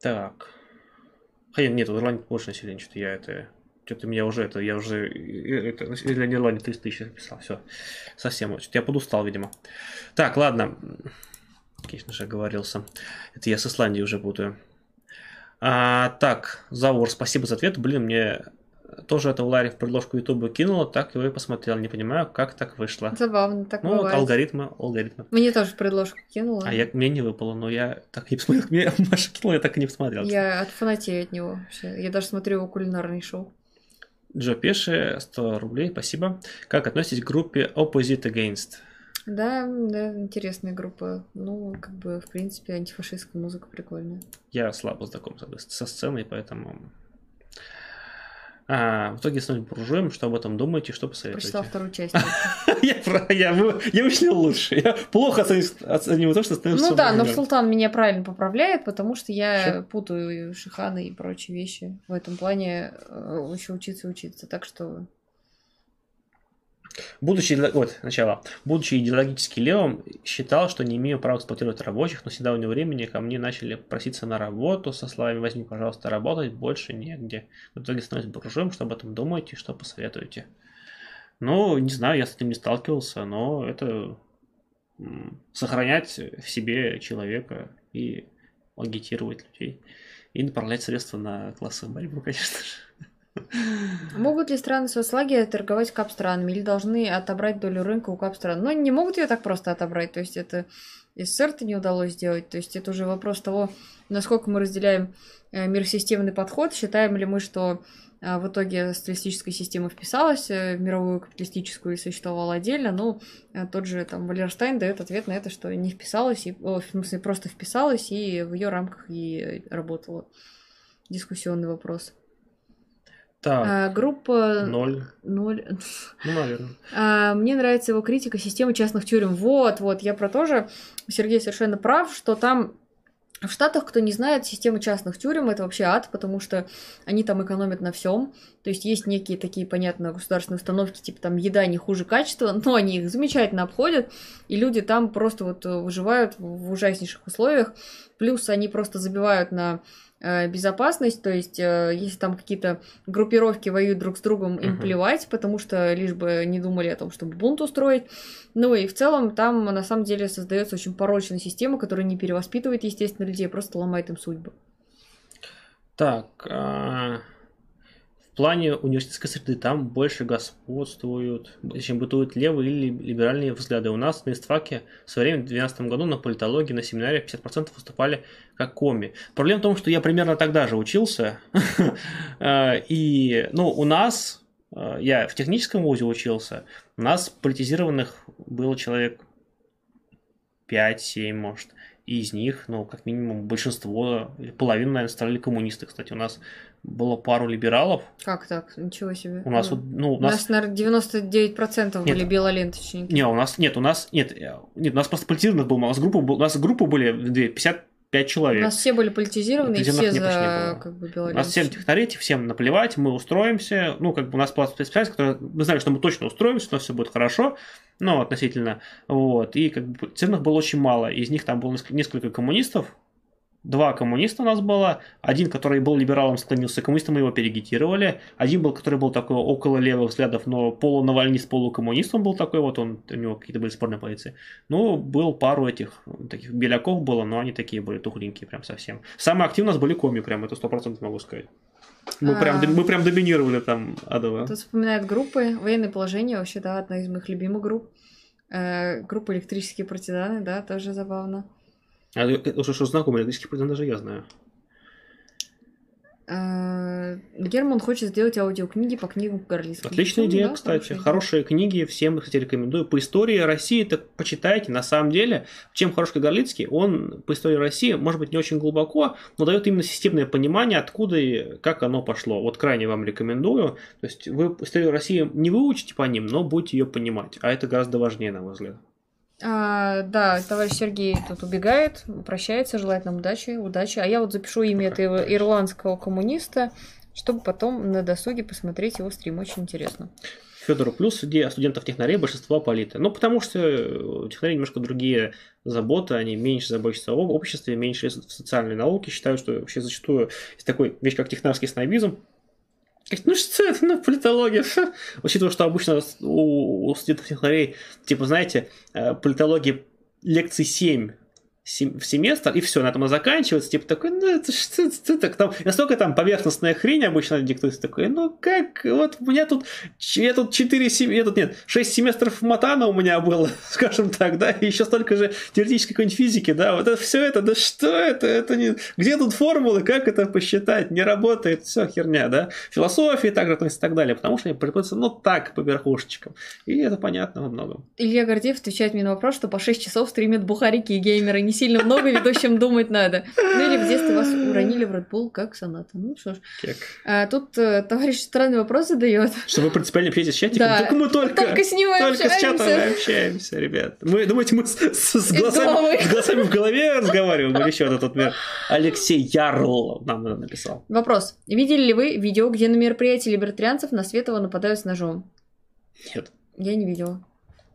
Так. Хотя нет, в Ирландии больше населения, что-то я это... Что-то меня уже это, я уже это, для Ирландии 300 тысяч написал, все. Совсем, что-то я подустал, видимо. Так, ладно. Конечно же, оговорился. Это я с Исландией уже путаю. А, так, Завор, спасибо за ответ. Блин, мне тоже это Ларри в предложку Ютуба кинула, так его и посмотрел. Не понимаю, как так вышло. Забавно, так Ну, бывает. алгоритмы, алгоритмы. Мне тоже предложку кинула. А я, мне не выпало, но я так и не посмотрел. Мне Маша кинула, я так и не посмотрел. Я отфанатею от него. вообще. Я даже смотрю его кулинарные шоу. Джо Пеши, 100 рублей, спасибо. Как относитесь к группе Opposite Against? Да, да, интересная группа. Ну, как бы, в принципе, антифашистская музыка прикольная. Я слабо знаком со сценой, поэтому... А, в итоге становимся буржуем. Что об этом думаете, что Прочитал посоветуете? вторую часть. Я, вычислил лучше. Я плохо оцениваю, то, что становится Ну да, но. Султан меня правильно поправляет, потому что я путаю шиханы и прочие вещи. В этом плане э, еще учиться учиться. Так что Будучи, вот, сначала. Будучи идеологически левым, считал, что не имею права эксплуатировать рабочих, но с недавнего времени ко мне начали проситься на работу со словами «возьми, пожалуйста, работать, больше негде». В итоге становлюсь буржуем, что об этом думаете, что посоветуете? Ну, не знаю, я с этим не сталкивался, но это сохранять в себе человека и агитировать людей. И направлять средства на классовую борьбу, конечно же. Могут ли страны соцлагеря торговать кап-странами или должны отобрать долю рынка у кап-стран? Но не могут ее так просто отобрать. То есть это СССР-то не удалось сделать. То есть это уже вопрос того, насколько мы разделяем э, миросистемный подход. Считаем ли мы, что э, в итоге социалистическая система вписалась э, в мировую капиталистическую и существовала отдельно. Ну, тот же там Валерштайн дает ответ на это, что не вписалась, и, о, в смысле, просто вписалась и в ее рамках и работала. Дискуссионный вопрос. Так, А, группа ноль. ноль. Ну, наверное. А, мне нравится его критика системы частных тюрем. Вот, вот, я про то же. Сергей совершенно прав, что там в Штатах, кто не знает, система частных тюрем это вообще ад, потому что они там экономят на всем. То есть есть некие такие, понятно, государственные установки, типа там еда не хуже качества, но они их замечательно обходят, и люди там просто вот э, выживают в ужаснейших условиях. Плюс они просто забивают на безопасность, то есть э, если там какие-то группировки воюют друг с другом, им плевать, потому что лишь бы не думали о том, чтобы бунт устроить. Ну и в целом там на самом деле создается очень порочная система, которая не перевоспитывает, естественно, людей, а просто ломает им судьбу. Так, а, плане университетской среды там больше господствуют, чем бытуют левые или либеральные взгляды. У нас на истфаке в свое время в 2012 году на политологии, на семинаре 50% выступали как коми. Проблема в том, что я примерно тогда же учился, э, и, ну, у нас, э, я в техническом вузе учился, у нас политизированных было человек 5-7, может. И из них, ну, как минимум, большинство, половина, наверное, стали коммунисты. Кстати, у нас было пару либералов. Как так? Ничего себе. У нас, ну, ну у нас... У нас, наверное, 99% нет, были белоленточники. Не, у нас, нет, у нас, нет, нет, у нас просто политизированных было. У нас группа, у нас группа были 50 пять человек. У нас все были политизированы, и все за как бы У нас всем технарей, всем наплевать, мы устроимся. Ну, как бы у нас была специальность, которая... Мы знали, что мы точно устроимся, у нас все будет хорошо, ну, относительно. Вот. И как бы ценных было очень мало. Из них там было несколько коммунистов, Два коммуниста у нас было. Один, который был либералом, склонился к коммунистам, мы его перегитировали. Один был, который был такой около левых взглядов, но полунавальнист, полукоммунист он был такой, вот он, у него какие-то были спорные позиции. Ну, был пару этих таких беляков было, но они такие были тухленькие прям совсем. Самые активные у нас были коми, прям это сто процентов могу сказать. Мы, а... прям, мы прям доминировали там адово. Тут вспоминают группы, военное положение, вообще, да, одна из моих любимых групп. Э, группа электрические партизаны, да, тоже забавно. А уже что знакомый электрический партизан даже я знаю. Э, Герман хочет сделать аудиокниги по книгам Горлицкого. Отличная идея, да, кстати. Хорошие идея. книги, всем, кстати, рекомендую. По истории России так почитайте. На самом деле, чем хорош Горлицкий, он по истории России, может быть, не очень глубоко, но дает именно системное понимание, откуда и как оно пошло. Вот крайне вам рекомендую. То есть вы историю России не выучите по ним, но будете ее понимать. А это гораздо важнее, на мой взгляд. А, да, товарищ Сергей тут убегает, прощается, желает нам удачи, удачи. А я вот запишу имя этого ирландского коммуниста, чтобы потом на досуге посмотреть его стрим. Очень интересно. Федору плюс среди студентов-технарей большинство политы. Ну, потому что у технарей немножко другие заботы, они меньше заботятся об обществе, меньше в социальной науке, считают, что вообще зачастую есть такой вещь, как технарский снобизм, ну что это, ну, политология. Учитывая, что обычно у, у студентов технарей, типа, знаете, э, политология лекций 7 в семестр, и все, на этом и заканчивается, типа такой, ну это что это, это там, настолько там поверхностная хрень обычно диктуется, такой, ну как, вот у меня тут, я тут 4 семесtra, тут нет, 6 семестров матана у меня было, скажем так, да, и еще столько же теоретической какой-нибудь физики, да, вот это все это, да что это, это не, где тут формулы, как это посчитать, не работает, все херня, да, философии также относится и так далее, потому что они преподаются, ну так, по верхушечкам, и это понятно во многом. Илья Гордеев отвечает мне на вопрос, что по 6 часов стримят бухарики и геймеры, не сильно много, ведущим думать надо. Ну или в детстве вас уронили в Bull, как соната. Ну что ж. А, тут э, товарищ странный вопрос задает. Что вы принципиально общаетесь с чатиком? Да. Так мы только, только с ним только общаемся. с чатом и общаемся, ребят. Мы, думаете, мы с, с, с, глазами, с глазами в голове разговариваем? Или еще этот вот Алексей Ярл нам написал. Вопрос. Видели ли вы видео, где на мероприятии либертарианцев на Светова нападают с ножом? Нет. Я не видела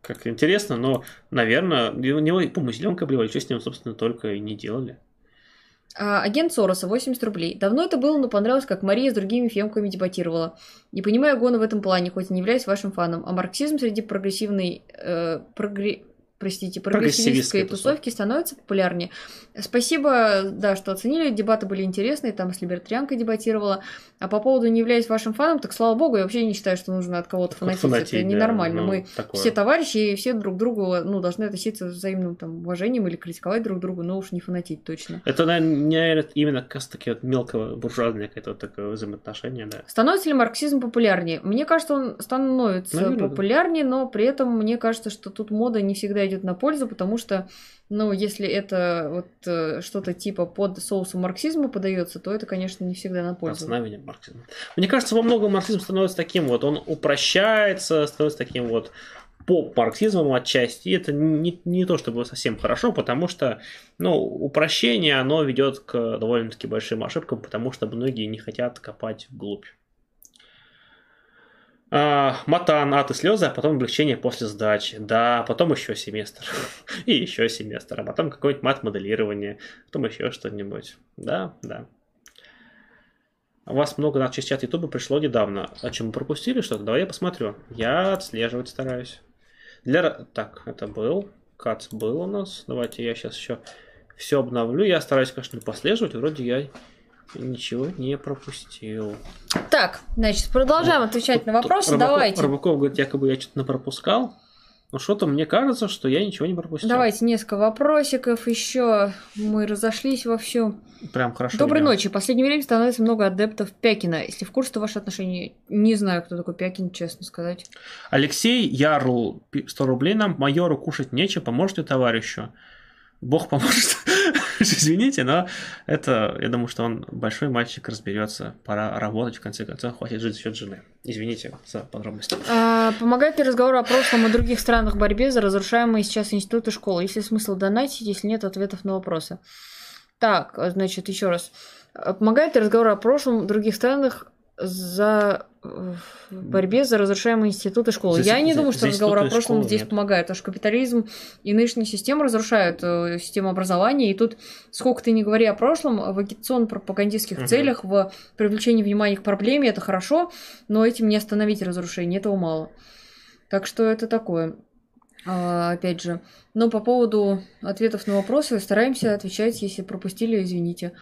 как интересно, но, наверное, у него, по-моему, зеленка обливали, что с ним, собственно, только и не делали. А, агент Сороса, 80 рублей. Давно это было, но понравилось, как Мария с другими фемками дебатировала. Не понимаю гона в этом плане, хоть и не являюсь вашим фаном. А марксизм среди прогрессивной... Э, прогре простите, прогрессивистской тусовки становится популярнее. Спасибо, да, что оценили. Дебаты были интересные, там с либертарианкой дебатировала. А по поводу не являюсь вашим фаном, так слава богу, я вообще не считаю, что нужно от кого-то фанатить. фанатить. Это ненормально. Да, ну, Мы такое. все товарищи, и все друг другу ну, должны относиться с взаимным там, уважением или критиковать друг друга, но уж не фанатить точно. Это, наверное, именно как раз таки вот мелкого буржуазное какое-то вот такое взаимоотношение, да. Становится ли марксизм популярнее? Мне кажется, он становится наверное, популярнее, но при этом мне кажется, что тут мода не всегда идет на пользу, потому что, ну, если это вот э, что-то типа под соусом марксизма подается, то это, конечно, не всегда на пользу. Основание марксизма. Мне кажется, во многом марксизм становится таким вот, он упрощается, становится таким вот поп-марксизмом отчасти. И это не, не то чтобы совсем хорошо, потому что ну, упрощение, оно ведет к довольно-таки большим ошибкам, потому что многие не хотят копать вглубь. А, матан, ад и слезы, а потом облегчение после сдачи. Да, потом еще семестр. и еще семестр. А потом какое-нибудь мат-моделирование. Потом еще что-нибудь. Да, да. У вас много на чат Ютуба пришло недавно. А чем мы пропустили что-то? Давай я посмотрю. Я отслеживать стараюсь. Для... Так, это был. Кац был у нас. Давайте я сейчас еще все обновлю. Я стараюсь, конечно, послеживать. Вроде я Ничего не пропустил. Так, значит, продолжаем отвечать на вопросы. Рыбаков, Давайте. Рыбаков говорит, якобы я что-то пропускал. Но что-то мне кажется, что я ничего не пропустил. Давайте несколько вопросиков еще. Мы разошлись во всем. Прям хорошо. Доброй идём. ночи. В последнее время становится много адептов Пякина. Если в курсе, то ваши отношения... Не знаю, кто такой Пякин, честно сказать. Алексей Ярл, пи- 100 рублей нам. Майору кушать нечего, поможете товарищу. Бог поможет. Извините, но это, я думаю, что он большой мальчик, разберется. Пора работать, в конце концов, хватит жить за счет жены. Извините за подробности. А, помогает ли разговор о прошлом и других странах борьбе за разрушаемые сейчас институты школы? Есть ли смысл донатить, если нет ответов на вопросы? Так, значит, еще раз. А, Помогает ли разговор о прошлом в других странах за э, в борьбе за разрушаемые институты школы? За- Я не за- думаю, что разговор о прошлом школы здесь нет. помогает, потому что капитализм и нынешняя система разрушают э, систему образования, и тут сколько ты не говори о прошлом, в агитационно-пропагандистских Мгм. целях, в привлечении внимания к проблеме, это хорошо, но этим не остановить разрушение, этого мало. Так что это такое. А, опять же. Но по поводу ответов на вопросы стараемся отвечать, если пропустили, извините.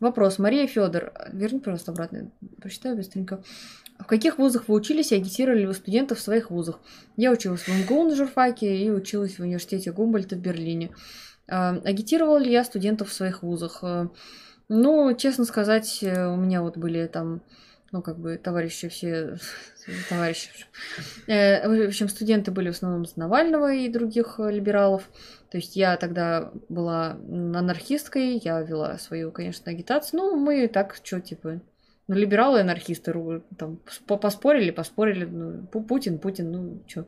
Вопрос. Мария Федор. Верни, пожалуйста, обратно. Прочитаю быстренько. В каких вузах вы учились и агитировали вы студентов в своих вузах? Я училась в МГУ на журфаке и училась в университете Гумбольта в Берлине. А, Агитировала ли я студентов в своих вузах? А, Ну, честно сказать, э, у меня вот были там, ну, как бы, товарищи все, товарищи, Э, В общем, студенты были в основном с Навального и других э, либералов. То есть я тогда была анархисткой, я вела свою, конечно, агитацию. Ну, мы так, что, типа, ну, либералы анархисты там по- поспорили, поспорили. ну, Пу- Путин, Путин, ну, что,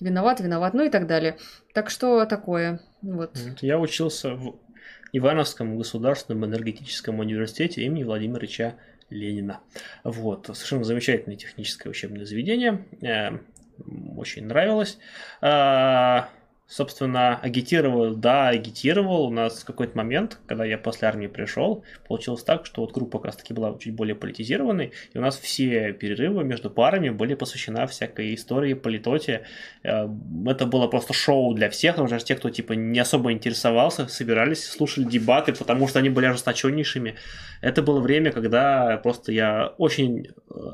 виноват, виноват, ну и так далее. Так что такое. Вот Я учился в Ивановском государственном энергетическом университете имени Владимира Ильича Ленина. Вот, совершенно замечательное техническое учебное заведение. Э, Очень нравилось. Собственно, агитировал, да, агитировал. У нас какой-то момент, когда я после армии пришел, получилось так, что вот группа как раз таки была чуть более политизированной, и у нас все перерывы между парами были посвящены всякой истории, политоте, Э, Это было просто шоу для всех, даже те, кто типа не особо интересовался, собирались, слушали дебаты, потому что они были ожесточеннейшими. Это было время, когда просто я очень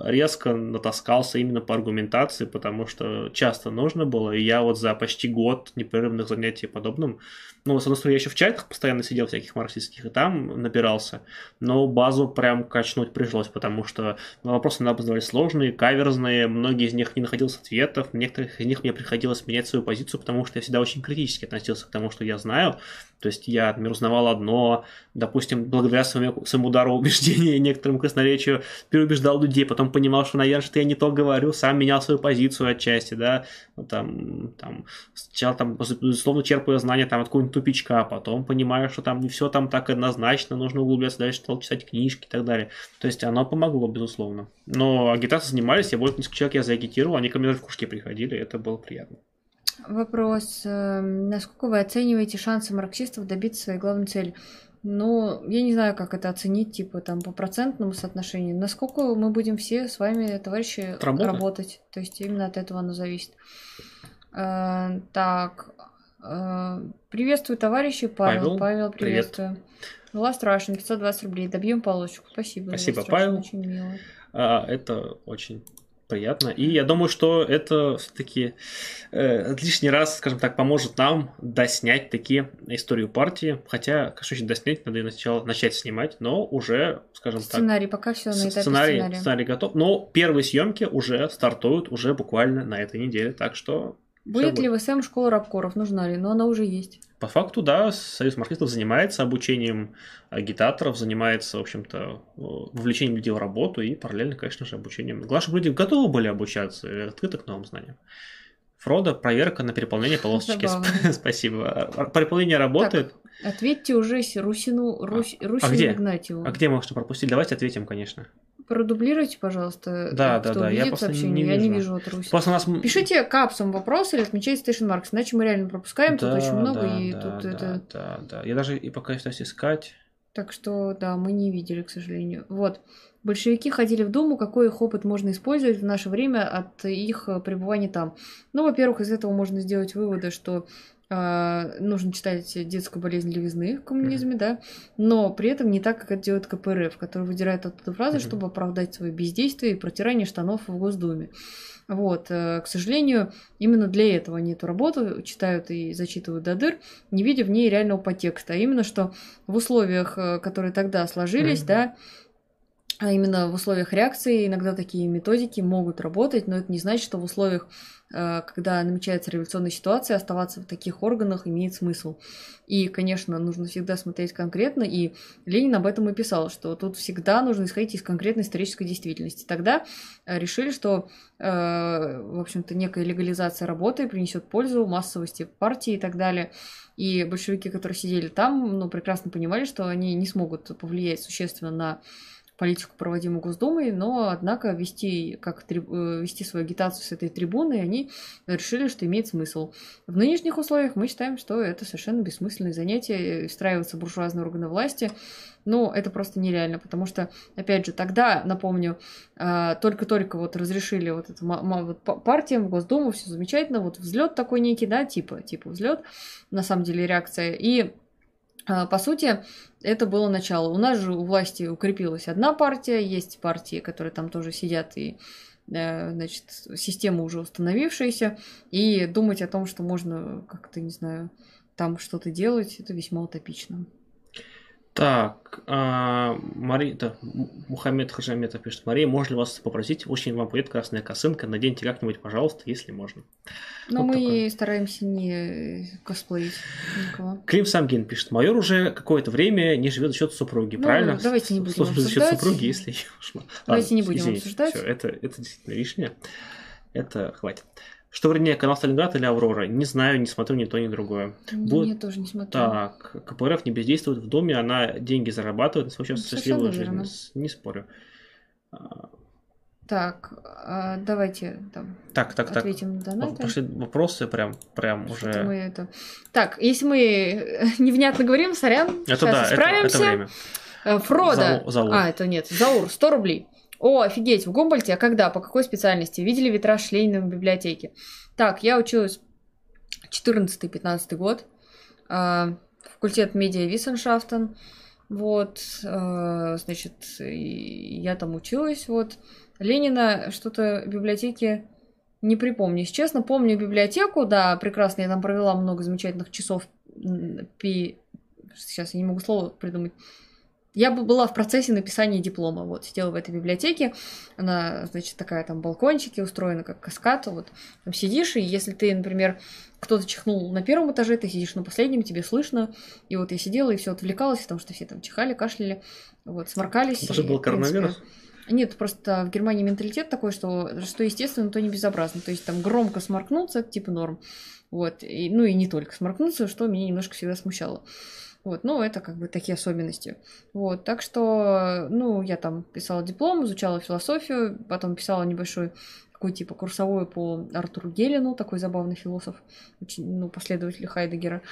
резко натаскался именно по аргументации, потому что часто нужно было, и я вот за почти год непрерывных занятий подобным, ну, с одной стороны, я еще в чатах постоянно сидел всяких марксистских, и там набирался, но базу прям качнуть пришлось, потому что вопросы иногда задавались сложные, каверзные, многие из них не находилось ответов, некоторых из них мне приходилось менять свою позицию, потому что я всегда очень критически относился к тому, что я знаю. То есть я, например, узнавал одно, допустим, благодаря своему, своему удару убеждения и некоторому красноречию переубеждал людей, потом понимал, что, наверное, что я не то говорю, сам менял свою позицию отчасти, да, Ну, там, там, сначала там, безусловно, черпаю знания там от какого-нибудь тупичка, а потом понимаю, что там не все там так однозначно, нужно углубляться дальше, стал читать книжки и так далее. То есть оно помогло, безусловно. Но агитацией занимались, я больше несколько человек я заагитировал, они ко мне даже в кружке приходили, это было приятно. Вопрос. э, Насколько вы оцениваете шансы марксистов добиться своей главной цели? Ну, я не знаю, как это оценить, типа, там, по процентному соотношению. Насколько мы будем все с вами, товарищи, Работать. работать. То есть именно от этого оно зависит. Э, Так. Э, Приветствую, товарищи. Павел. Павел, Павел, привет. приветствую. Last Russian, 520 рублей. Добьем полосочку. Спасибо. Спасибо, Павел. Очень мило. А, Это очень приятно. И я думаю, что это все-таки лишний раз, скажем так, поможет нам доснять такие историю партии. Хотя, конечно, очень доснять надо ее сначала начать снимать, но уже, скажем так, Сценарий. Пока все на этапе сценарий, сценария. сценарий готов. Но первые съемки уже стартуют уже буквально на этой неделе. Так что Будет ли в СМ школа рабкоров? Нужна ли? Но она уже есть. По факту, да, Союз марксистов занимается обучением агитаторов, занимается, в общем-то, э, вовлечением людей в работу и параллельно, конечно же, обучением. Главное, чтобы люди готовы были обучаться и открыты к новым знаниям. Фродо, проверка на переполнение полосочки. Спасибо. А Переполнение работает. Ответьте уже Русину, Русь, Русину где? Игнатьеву. А где мы что пропустили? Давайте ответим, конечно. Продублируйте, пожалуйста. Да, э, да, да, я сообщение. не Я не вижу. вижу от Руси. Просто у нас... Пишите капсом вопрос или отмечайте Station Marks, иначе мы реально пропускаем, тут Да, очень много, да, и да, тут да, это... Да, да. Я даже и пока пытаюсь искать. Так что, да, мы не видели, к сожалению. Вот. Большевики ходили в Думу, какой их опыт можно использовать в наше время от их э, пребывания там? Ну, во-первых, из этого можно сделать выводы, что нужно читать детскую болезнь левизны в коммунизме, mm-hmm. да, но при этом не так, как это делает КПРФ, который выдирает оттуда фразы, mm-hmm. чтобы оправдать свое бездействие и протирание штанов в Госдуме. Вот, э, к сожалению, именно для этого они эту работу читают и зачитывают до дыр, не видя в ней реального подтекста, а именно, что в условиях, э, которые тогда сложились, mm-hmm. да, а именно в условиях реакции иногда такие методики могут работать, но это не значит, что в условиях Э, когда намечается революционная ситуация, оставаться в таких органах имеет смысл. И, конечно, нужно всегда смотреть конкретно, и Ленин об этом и писал, что тут всегда нужно исходить из конкретной исторической действительности. Тогда э, решили, что, э, в общем-то, некая легализация работы принесет пользу массовости партии и так далее. И большевики, которые сидели там, ну, прекрасно понимали, что они не смогут повлиять существенно на политику, проводимую Госдумой, но, однако, вести, как, э, вести свою агитацию с этой трибуны они решили, что имеет смысл. В нынешних условиях мы считаем, что это совершенно бессмысленное занятие, встраиваться в буржуазные органы власти, ну, это просто нереально, потому что, опять же, тогда, напомню, а, только-только вот разрешили вот эту вот партиям, Госдуму, все замечательно, вот взлет такой некий, да, типа, типа взлет, на самом деле реакция, и по сути, это было начало. У нас же у власти укрепилась одна партия, есть партии, которые там тоже сидят и э, значит, система уже установившаяся, и думать о том, что можно как-то, не знаю, там что-то делать, это весьма утопично. Так, а, Мария, да, Мухаммед Хаджаметов пишет, Мария, можно ли вас попросить, очень вам будет красная косынка, наденьте как-нибудь, пожалуйста, если можно. Но вот мы такое. стараемся не косплеить никого. Клим Самгин пишет, майор уже какое-то время не живет за счет супруги, ну, правильно? давайте не будем Слушай, за счет супруги, если. Давайте Ладно, не будем извините, обсуждать. Все, это, это действительно лишнее. Это хватит. Что вреднее, канал Сталинград или Аврора? Не знаю, не смотрю ни то, ни другое. Будет... Я тоже не смотрю. Так, КПРФ не бездействует в доме, она деньги зарабатывает, на свою счастливую жизнь. Не спорю. Так, а давайте там так, так, ответим так. на донаты. Пошли вопросы прям, прям уже. Мы это... Так, если мы невнятно говорим, сорян, это сейчас да, справимся. Это, это время. Э, Фрода. Зау, Заур. А, это нет, Заур, 100 рублей. О, офигеть, в Гумбольте, а когда, по какой специальности? Видели витраж Ленина в библиотеке? Так, я училась 14-15 год, э, факультет медиа Виссеншафтен, вот, э, значит, я там училась, вот. Ленина что-то в библиотеке не припомню. Если честно, помню библиотеку, да, прекрасно, я там провела много замечательных часов пи... Сейчас я не могу слово придумать. Я бы была в процессе написания диплома, вот, сидела в этой библиотеке, она, значит, такая там балкончики устроена, как каскад, вот, там сидишь, и если ты, например, кто-то чихнул на первом этаже, ты сидишь на последнем, тебе слышно, и вот я сидела и все отвлекалась, потому что все там чихали, кашляли, вот, сморкались. Даже был коронавирус? Принципе, нет, просто в Германии менталитет такой, что что естественно, то не безобразно. То есть там громко сморкнуться, это типа норм. Вот. И, ну и не только сморкнуться, что меня немножко всегда смущало. Вот, ну, это как бы такие особенности. Вот, так что, ну, я там писала диплом, изучала философию, потом писала небольшой такой типа курсовой по Артуру Гелину, такой забавный философ, очень, ну, последователь Хайдегера.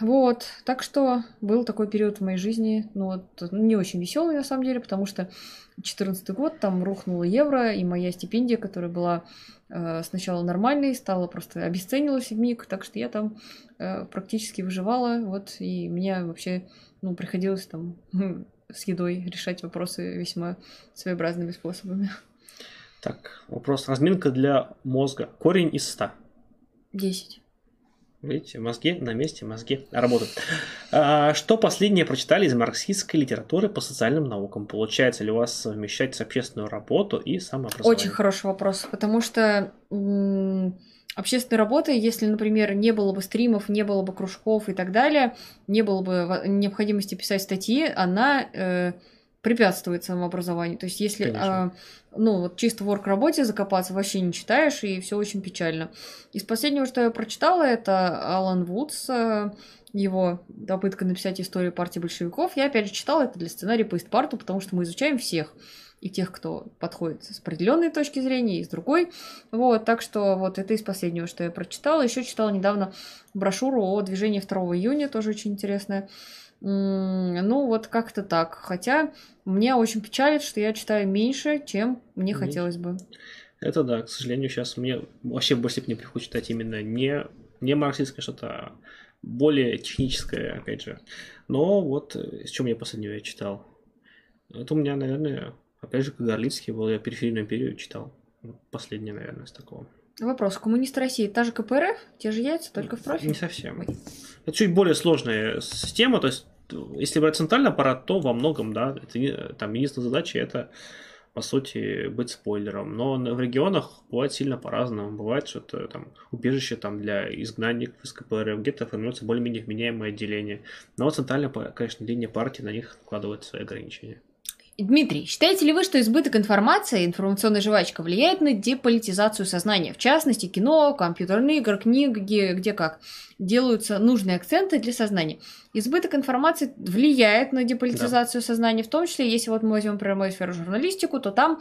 Вот, так что был такой период в моей жизни, ну, вот, не очень веселый на самом деле, потому что 2014 год, там рухнуло евро, и моя стипендия, которая была э, сначала нормальной, стала просто обесценилась в миг, так что я там э, практически выживала, вот, и мне вообще, ну, приходилось там с едой решать вопросы весьма своеобразными способами. Так, вопрос. Разминка для мозга. Корень из 100. 10. Видите, мозги на месте, мозги работают. А, что последнее прочитали из марксистской литературы по социальным наукам? Получается ли у вас совмещать общественную работу и самообразование? Очень хороший вопрос, потому что общественной работы, если, например, не было бы стримов, не было бы кружков и так далее, не было бы необходимости писать статьи, она э, препятствует самообразованию. То есть, если э, ну, вот чисто в орг-работе закопаться вообще не читаешь, и все очень печально. Из последнего, что я прочитала, это Алан Вудс, э, его попытка написать историю партии большевиков. Я опять же читала это для сценария по истпарту, потому что мы изучаем всех. И тех, кто подходит с определенной точки зрения, и с другой. Вот, так что вот это из последнего, что я прочитала. Еще читала недавно брошюру о движении 2 июня, тоже очень интересная. Ну, вот как-то так. Хотя мне очень печалит, что я читаю меньше, чем мне меньше. хотелось бы. Это да, к сожалению, сейчас мне вообще больше не приходит читать именно не не марксистское, что-то более техническое, опять же. Но вот с чем я последнего читал. Это у меня, наверное, опять же, Горлицкий был, я периферийную империю читал. Последнее, наверное, из такого. Вопрос. Коммунист России та же КПРФ? Те же яйца, только в профиль? Не совсем. Ой. Это чуть более сложная система, то есть если брать центральный аппарат, то во многом, да, это, там единственная задача это по сути, быть спойлером. Но в регионах бывает сильно по-разному. Бывает, что это там убежище там, для изгнанников из КПРФ, где-то формируется более-менее вменяемое отделение. Но центральная, конечно, линия партии на них накладывает свои ограничения. Дмитрий, считаете ли вы, что избыток информации, информационная жвачка, влияет на деполитизацию сознания? В частности, кино, компьютерные игры, книги, где, как делаются нужные акценты для сознания. Избыток информации влияет на деполитизацию да. сознания, в том числе, если вот мы возьмем прямую сферу журналистику, то там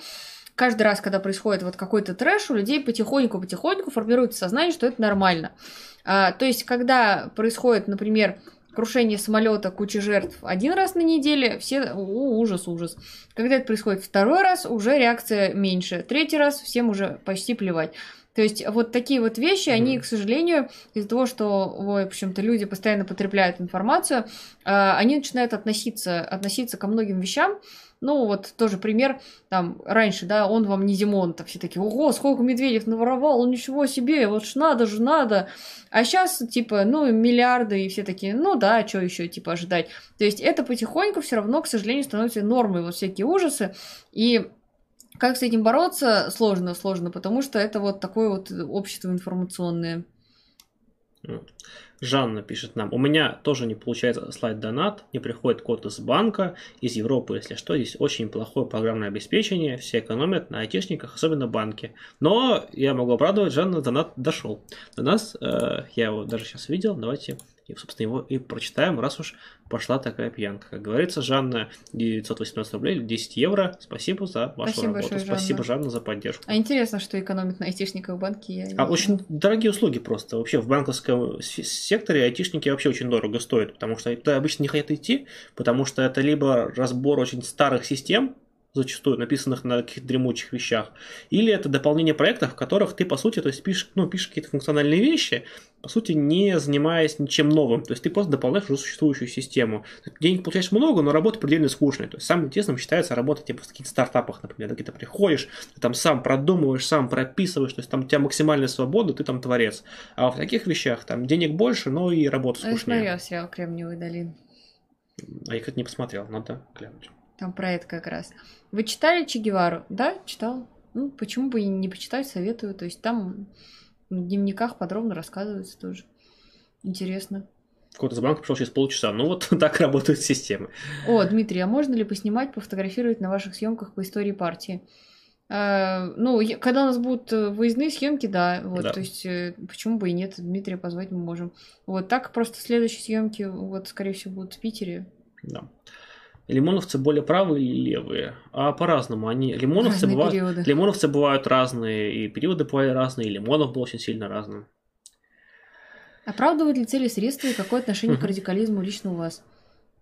каждый раз, когда происходит вот какой-то трэш, у людей потихоньку-потихоньку формируется сознание, что это нормально. А, то есть, когда происходит, например, крушение самолета, куча жертв один раз на неделе, все, о, ужас, ужас. Когда это происходит второй раз, уже реакция меньше. Третий раз всем уже почти плевать. То есть вот такие вот вещи, они, к сожалению, из-за того, что, в общем-то, люди постоянно потребляют информацию, а, они начинают относиться, относиться ко многим вещам ну, вот тоже пример, там, раньше, да, он вам не Зимон, там все такие, ого, сколько Медведев наворовал, ничего себе, вот ж надо же, надо. А сейчас, типа, ну, миллиарды, и все такие, ну да, что еще, типа, ожидать. То есть это потихоньку все равно, к сожалению, становится нормой, вот всякие ужасы, и как с этим бороться, сложно, сложно, потому что это вот такое вот общество информационное. Жанна пишет нам, у меня тоже не получается слать донат, не приходит код из банка, из Европы, если что, здесь очень плохое программное обеспечение, все экономят на айтишниках, особенно банки. Но я могу обрадовать, Жанна, донат дошел до нас, э, я его даже сейчас видел, давайте и, собственно, его и прочитаем, раз уж пошла такая пьянка. Как говорится, Жанна 918 рублей, 10 евро. Спасибо за вашу Спасибо работу. Большое, Спасибо, Жанна. Жанна, за поддержку. А интересно, что экономит на айтишниках в банке? Я а очень дорогие услуги просто. Вообще в банковском секторе айтишники вообще очень дорого стоят, потому что это обычно не хотят идти, потому что это либо разбор очень старых систем, зачастую написанных на каких-то дремучих вещах, или это дополнение проектов, в которых ты, по сути, то есть пишешь, ну, пишешь какие-то функциональные вещи, по сути, не занимаясь ничем новым. То есть ты просто дополняешь уже существующую систему. Денег получаешь много, но работа предельно скучная. То есть самым интересным считается работа типа в каких-то стартапах, например, где ты приходишь, ты там сам продумываешь, сам прописываешь, то есть там у тебя максимальная свобода, ты там творец. А в таких вещах там денег больше, но и работа скучнее. Я смотрел сериал «Кремниевая долина». А я, кстати, не посмотрел, надо глянуть. Там про это как раз. Вы читали Че Гевару? Да, читал. Ну, почему бы и не почитать, советую. То есть там в дневниках подробно рассказывается тоже. Интересно. Код из банка пришел через полчаса. Ну вот так работают системы. О, Дмитрий, а можно ли поснимать, пофотографировать на ваших съемках по истории партии? А, ну, когда у нас будут э, выездные съемки, да, вот, да. то есть э, почему бы и нет, Дмитрия позвать мы можем. Вот так просто следующие съемки, вот, скорее всего, будут в Питере. Да. Лимоновцы более правые или левые? А по-разному. Они лимоновцы бывают, периоды. лимоновцы бывают разные, и периоды бывают разные, и лимонов был очень сильно разным. Оправдывают ли цели средства и какое отношение к радикализму лично у вас?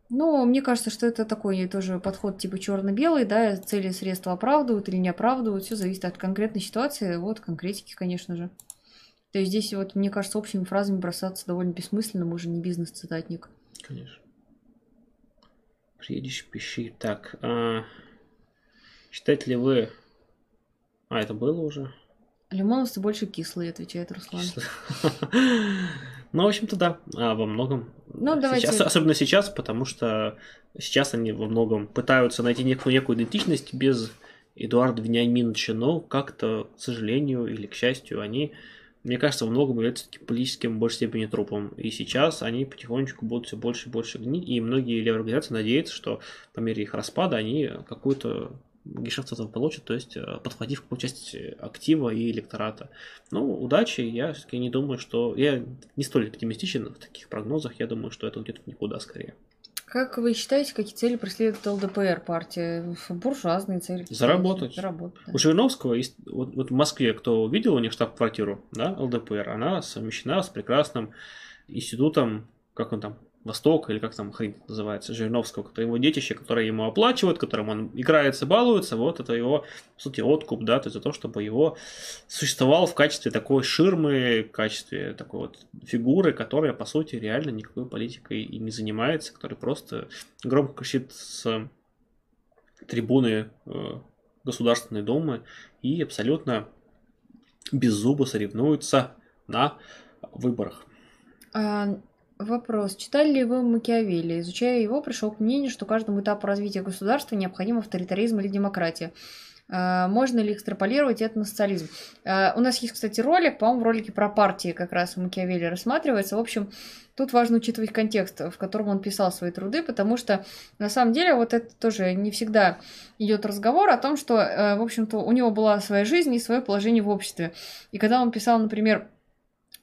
Ну, мне кажется, что это такой тоже подход типа черно-белый, да, цели средства оправдывают или не оправдывают, все зависит от конкретной ситуации, вот конкретики, конечно же. То есть здесь вот, мне кажется, общими фразами бросаться довольно бессмысленно, мы же не бизнес-цитатник. Конечно. Приедешь, пищи. Так, а, считаете ли вы... А, это было уже? Лимоновцы больше кислые, отвечает Руслан. Ну, в общем-то, да, а во многом. Ну, давайте. Сейчас, особенно сейчас, потому что сейчас они во многом пытаются найти некую, некую идентичность без Эдуарда Вениаминовича, но как-то, к сожалению или к счастью, они мне кажется, во многом являются таки политическим в большей степени трупом. И сейчас они потихонечку будут все больше и больше гнить. И многие левые организации надеются, что по мере их распада они какую-то гешефт этого получат, то есть э, подхватив какую часть актива и электората. Ну, удачи, я все-таки не думаю, что... Я не столь оптимистичен в таких прогнозах, я думаю, что это уйдет никуда скорее. Как вы считаете, какие цели преследует ЛДПР партия? Буржуазные цели. Заработать. Заработать да. У Жириновского есть, вот, вот в Москве, кто видел у них штаб-квартиру, да, ЛДПР, она совмещена с прекрасным институтом, как он там, Востока, или как там хрень называется, Жириновского, это его детище, которое ему оплачивают, которым он играется, балуется, вот это его, по сути, откуп, да, то есть за то, чтобы его существовал в качестве такой ширмы, в качестве такой вот фигуры, которая, по сути, реально никакой политикой и не занимается, который просто громко кричит с трибуны э, Государственной Думы и абсолютно без зуба соревнуются на выборах. Вопрос. Читали ли вы Макиавелли? Изучая его, пришел к мнению, что каждому этапу развития государства необходим авторитаризм или демократия. А, можно ли экстраполировать это на социализм? А, у нас есть, кстати, ролик, по-моему, в ролике про партии как раз Макиавелли рассматривается. В общем, тут важно учитывать контекст, в котором он писал свои труды, потому что, на самом деле, вот это тоже не всегда идет разговор о том, что, э, в общем-то, у него была своя жизнь и свое положение в обществе. И когда он писал, например,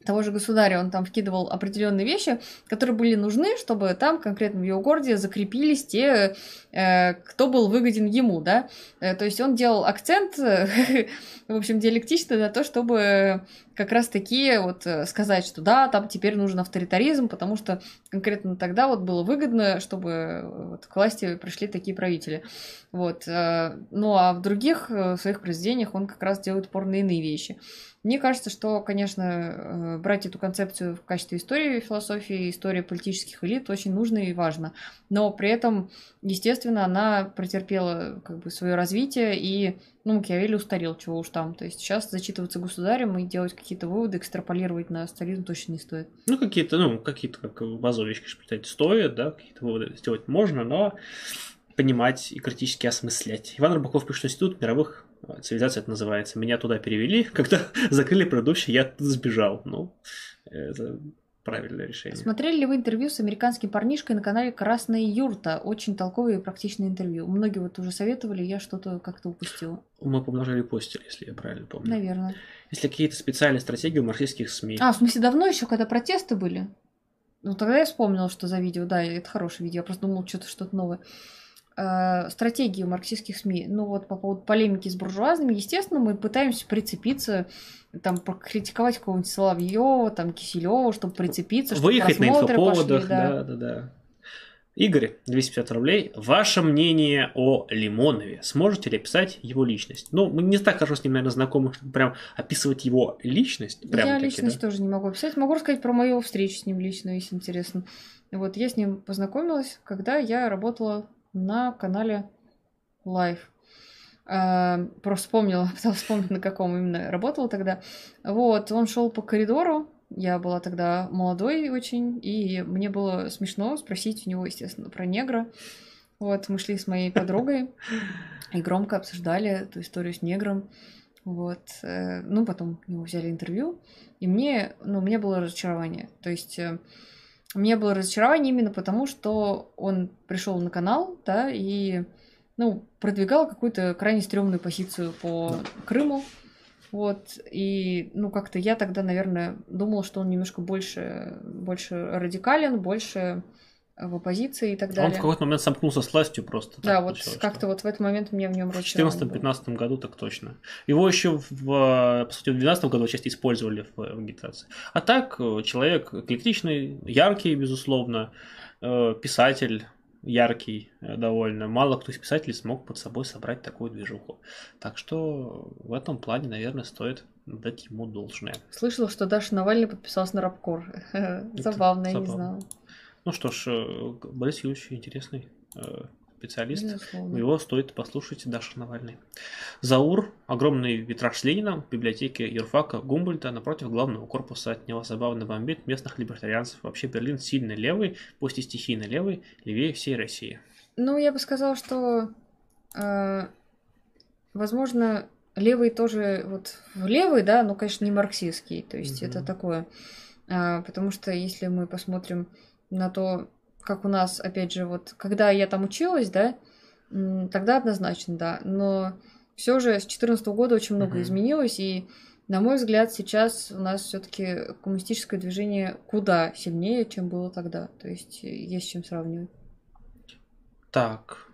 того же государя, он там вкидывал определенные вещи, которые были нужны, чтобы там конкретно в его городе закрепились те, э, кто был выгоден ему, да. Э, то есть он делал акцент, в общем, диалектично на то, чтобы как раз таки вот э, сказать, что да, там теперь нужен авторитаризм, потому что конкретно тогда вот было выгодно, чтобы вот к власти пришли такие правители. Вот. Ну а в других своих произведениях он как раз делает упор на иные вещи. Мне кажется, что, конечно, э, брать эту концепцию в качестве истории философии, истории политических элит очень нужно и важно. Но при этом, естественно, она претерпела как бы свое развитие и ну, Макиавелли устарел, чего уж там. То есть сейчас зачитываться государем и делать какие-то выводы, экстраполировать на стализм точно не стоит. Ну, какие-то, ну, какие-то, как базовые вещи, считать, стоят, да, какие-то выводы сделать можно, но понимать и критически осмыслять. Иван Рыбаков пишет, Институт мировых цивилизация это называется. Меня туда перевели, когда закрыли предыдущий, я туда сбежал. Ну, это правильное решение. Смотрели ли вы интервью с американским парнишкой на канале Красная юрта? Очень толковое и практичное интервью. Многие вот уже советовали, я что-то как-то упустила. Мы помножили постили, если я правильно помню. Наверное. Если какие-то специальные стратегии у марксистских СМИ. А, в смысле, давно еще, когда протесты были? Ну, тогда я вспомнила, что за видео. Да, это хорошее видео. Я просто думала, что-то что-то новое. Э, стратегию марксистских СМИ. Ну вот по поводу полемики с буржуазными, естественно, мы пытаемся прицепиться, там, покритиковать какого-нибудь Соловьева, там, Киселева, чтобы прицепиться, чтобы Выехать на инфоповодах, пошли, да. да, да, да. Игорь, 250 рублей. Ваше мнение о Лимонове. Сможете ли описать его личность? Ну, мы не так хорошо с ним, наверное, знакомы, чтобы прям описывать его личность. Прямо Я личность да? тоже не могу описать. Могу рассказать про мою встречу с ним лично, если интересно. Вот я с ним познакомилась, когда я работала на канале Live. Uh, просто вспомнила, пыталась вспомнить, на каком именно работала тогда. Вот, он шел по коридору, я была тогда молодой очень, и мне было смешно спросить у него, естественно, про негра. Вот, мы шли с моей подругой и громко обсуждали эту историю с негром. Вот, э, ну, потом у него взяли интервью, и мне, ну, меня было разочарование. То есть э, у меня было разочарование именно потому, что он пришел на канал, да, и, ну, продвигал какую-то крайне стрёмную позицию по Крыму. Вот, и, ну, как-то я тогда, наверное, думала, что он немножко больше, больше радикален, больше в оппозиции и так далее. Он в какой-то момент сомкнулся с властью просто. Да, вот как-то что... вот в этот момент мне в нем В 2014-2015 году так точно. Его еще, в, по сути, в 2012 году часть использовали в, в агитации. А так, э, человек эклектичный, яркий, безусловно, э, писатель, яркий э, довольно. Мало кто из писателей смог под собой собрать такую движуху. Так что в этом плане, наверное, стоит дать ему должное. Слышала, что Даша Навальный подписался на рабкор. Забавно, я не знала. Ну что ж, э, Борис Юрьевич интересный э, специалист. Безусловно. Его стоит послушать Даша Навальный. Заур, огромный витраж Ленина в библиотеке юрфака Гумбольта напротив главного корпуса. От него забавно бомбит местных либертарианцев. Вообще Берлин сильно левый, пусть и стихийно левый, левее всей России. Ну, я бы сказала, что, э, возможно, левый тоже вот левый, да, но, конечно, не марксистский. То есть угу. это такое. Э, потому что если мы посмотрим на то, как у нас, опять же, вот, когда я там училась, да, тогда однозначно, да, но все же с 2014 года очень много mm-hmm. изменилось, и, на мой взгляд, сейчас у нас все-таки коммунистическое движение куда сильнее, чем было тогда, то есть есть с чем сравнивать. Так,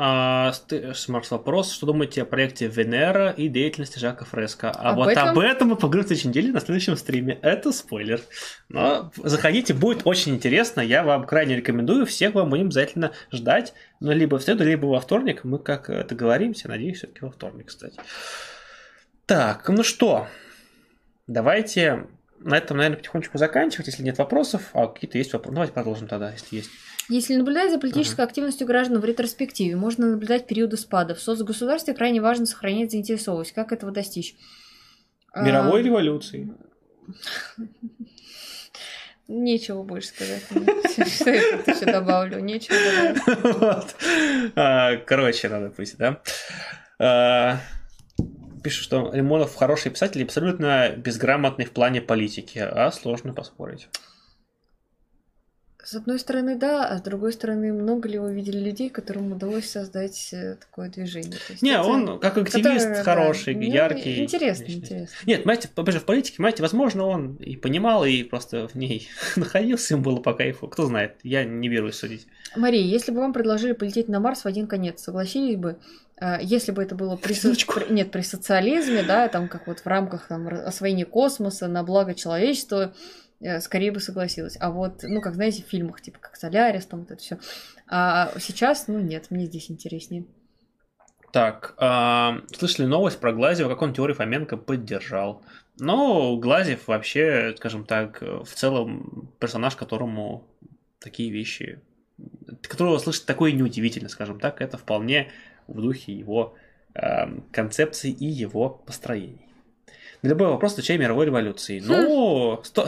А, Смарт вопрос, что думаете о проекте Венера и деятельности Жака Фреско? А Об вот этом? об этом мы поговорим в следующей неделе на следующем стриме. Это спойлер. Но заходите, будет очень интересно. Я вам крайне рекомендую. Всех вам будем обязательно ждать. Ну, либо в среду, либо во вторник. Мы как договоримся. Надеюсь, все-таки во вторник, кстати. Так, ну что, давайте на этом, наверное, потихонечку заканчивать, если нет вопросов. А какие-то есть вопросы? Давайте продолжим тогда, если есть. Если наблюдать за политической активностью граждан в ретроспективе, можно наблюдать периоды спада. В соцгосударстве крайне важно сохранять заинтересованность. Как этого достичь? Мировой А, революции. Нечего больше сказать. Что я тут еще добавлю? Нечего добавить. А, Короче, надо быть, да? Пишут, что Лимонов хороший писатель и абсолютно безграмотный в плане политики, а сложно поспорить. С одной стороны, да, а с другой стороны, много ли вы видели людей, которым удалось создать э, такое движение? То есть Не, это- он как активист которое, да, хороший, ну, яркий. Интересно, интересно. Нет, понимаете, в политике, понимаете, возможно, он и понимал, и просто в ней находился, ему было по кайфу. Кто знает, я не берусь судить. Мария, если бы вам предложили полететь на Марс в один конец, согласились бы? Э, Если бы это было при, при- нет, при социализме, да, там как вот в рамках там, освоения космоса на благо человечества, э, скорее бы согласилась. А вот, ну, как знаете, в фильмах, типа как Солярис, там вот это все. А сейчас, ну, нет, мне здесь интереснее. Так, а, слышали новость про Глазева, как он теорию Фоменко поддержал. Но Глазев вообще, скажем так, в целом персонаж, которому такие вещи, которого слышать такое неудивительно, скажем так, это вполне в духе его эм, концепции и его построений. На любой вопрос отвечай мировой революции. Ну, ста-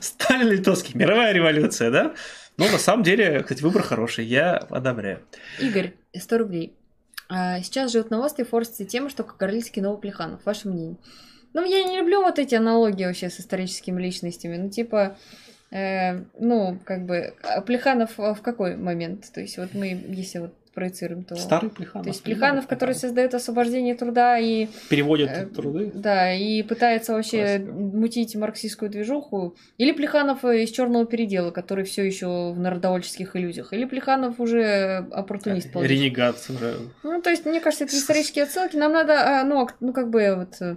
Сталин Литовский, мировая революция, да? Ну, на самом деле, кстати, выбор хороший, я одобряю. Игорь, 100 рублей. А, Сейчас живет на острове форсится тема, что Кагарлицкий новый Плеханов. Ваше мнение? Ну, я не люблю вот эти аналогии вообще с историческими личностями. Ну, типа, э, ну, как бы, а Плеханов а, в какой момент? То есть, вот мы, если вот проецируем, то... Старый Плеханов. То есть Плеханов, который создает освобождение труда и переводит Э, труды. да, и пытается вообще Классика. мутить марксистскую движуху. Или Плеханов э, из черного передела, который все еще в народовольческих иллюзиях. Или Плеханов уже оппортунист полнейший. Ренегат уже. Ну, то есть, мне кажется, это исторические отсылки. Нам надо, а, ну, ак- ну, как бы вот э,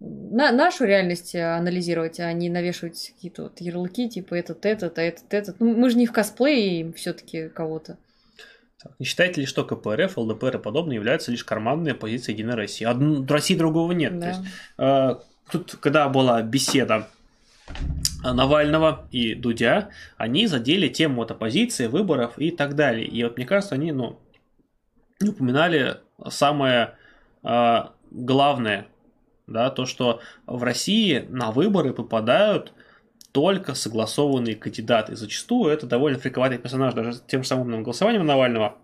на, нашу реальность э, анализировать, а не навешивать какие-то вот ярлыки, типа этот, этот, а этот, этот. Ну, мы же не в косплее все-таки кого-то. Не считаете ли, что КПРФ, ЛДПР и подобные являются лишь карманной оппозицией Единой России? Од- России другого нет. То Да. есть, э, тут, когда была беседа Навального и Дудя, они задели тему вот оппозиции, выборов и так далее. И вот мне кажется, они, ну, упоминали самое э, главное, да, то, что в России на выборы попадают только согласованные кандидаты. Зачастую это довольно фриковатый персонаж, даже тем же самым голосованием Навального.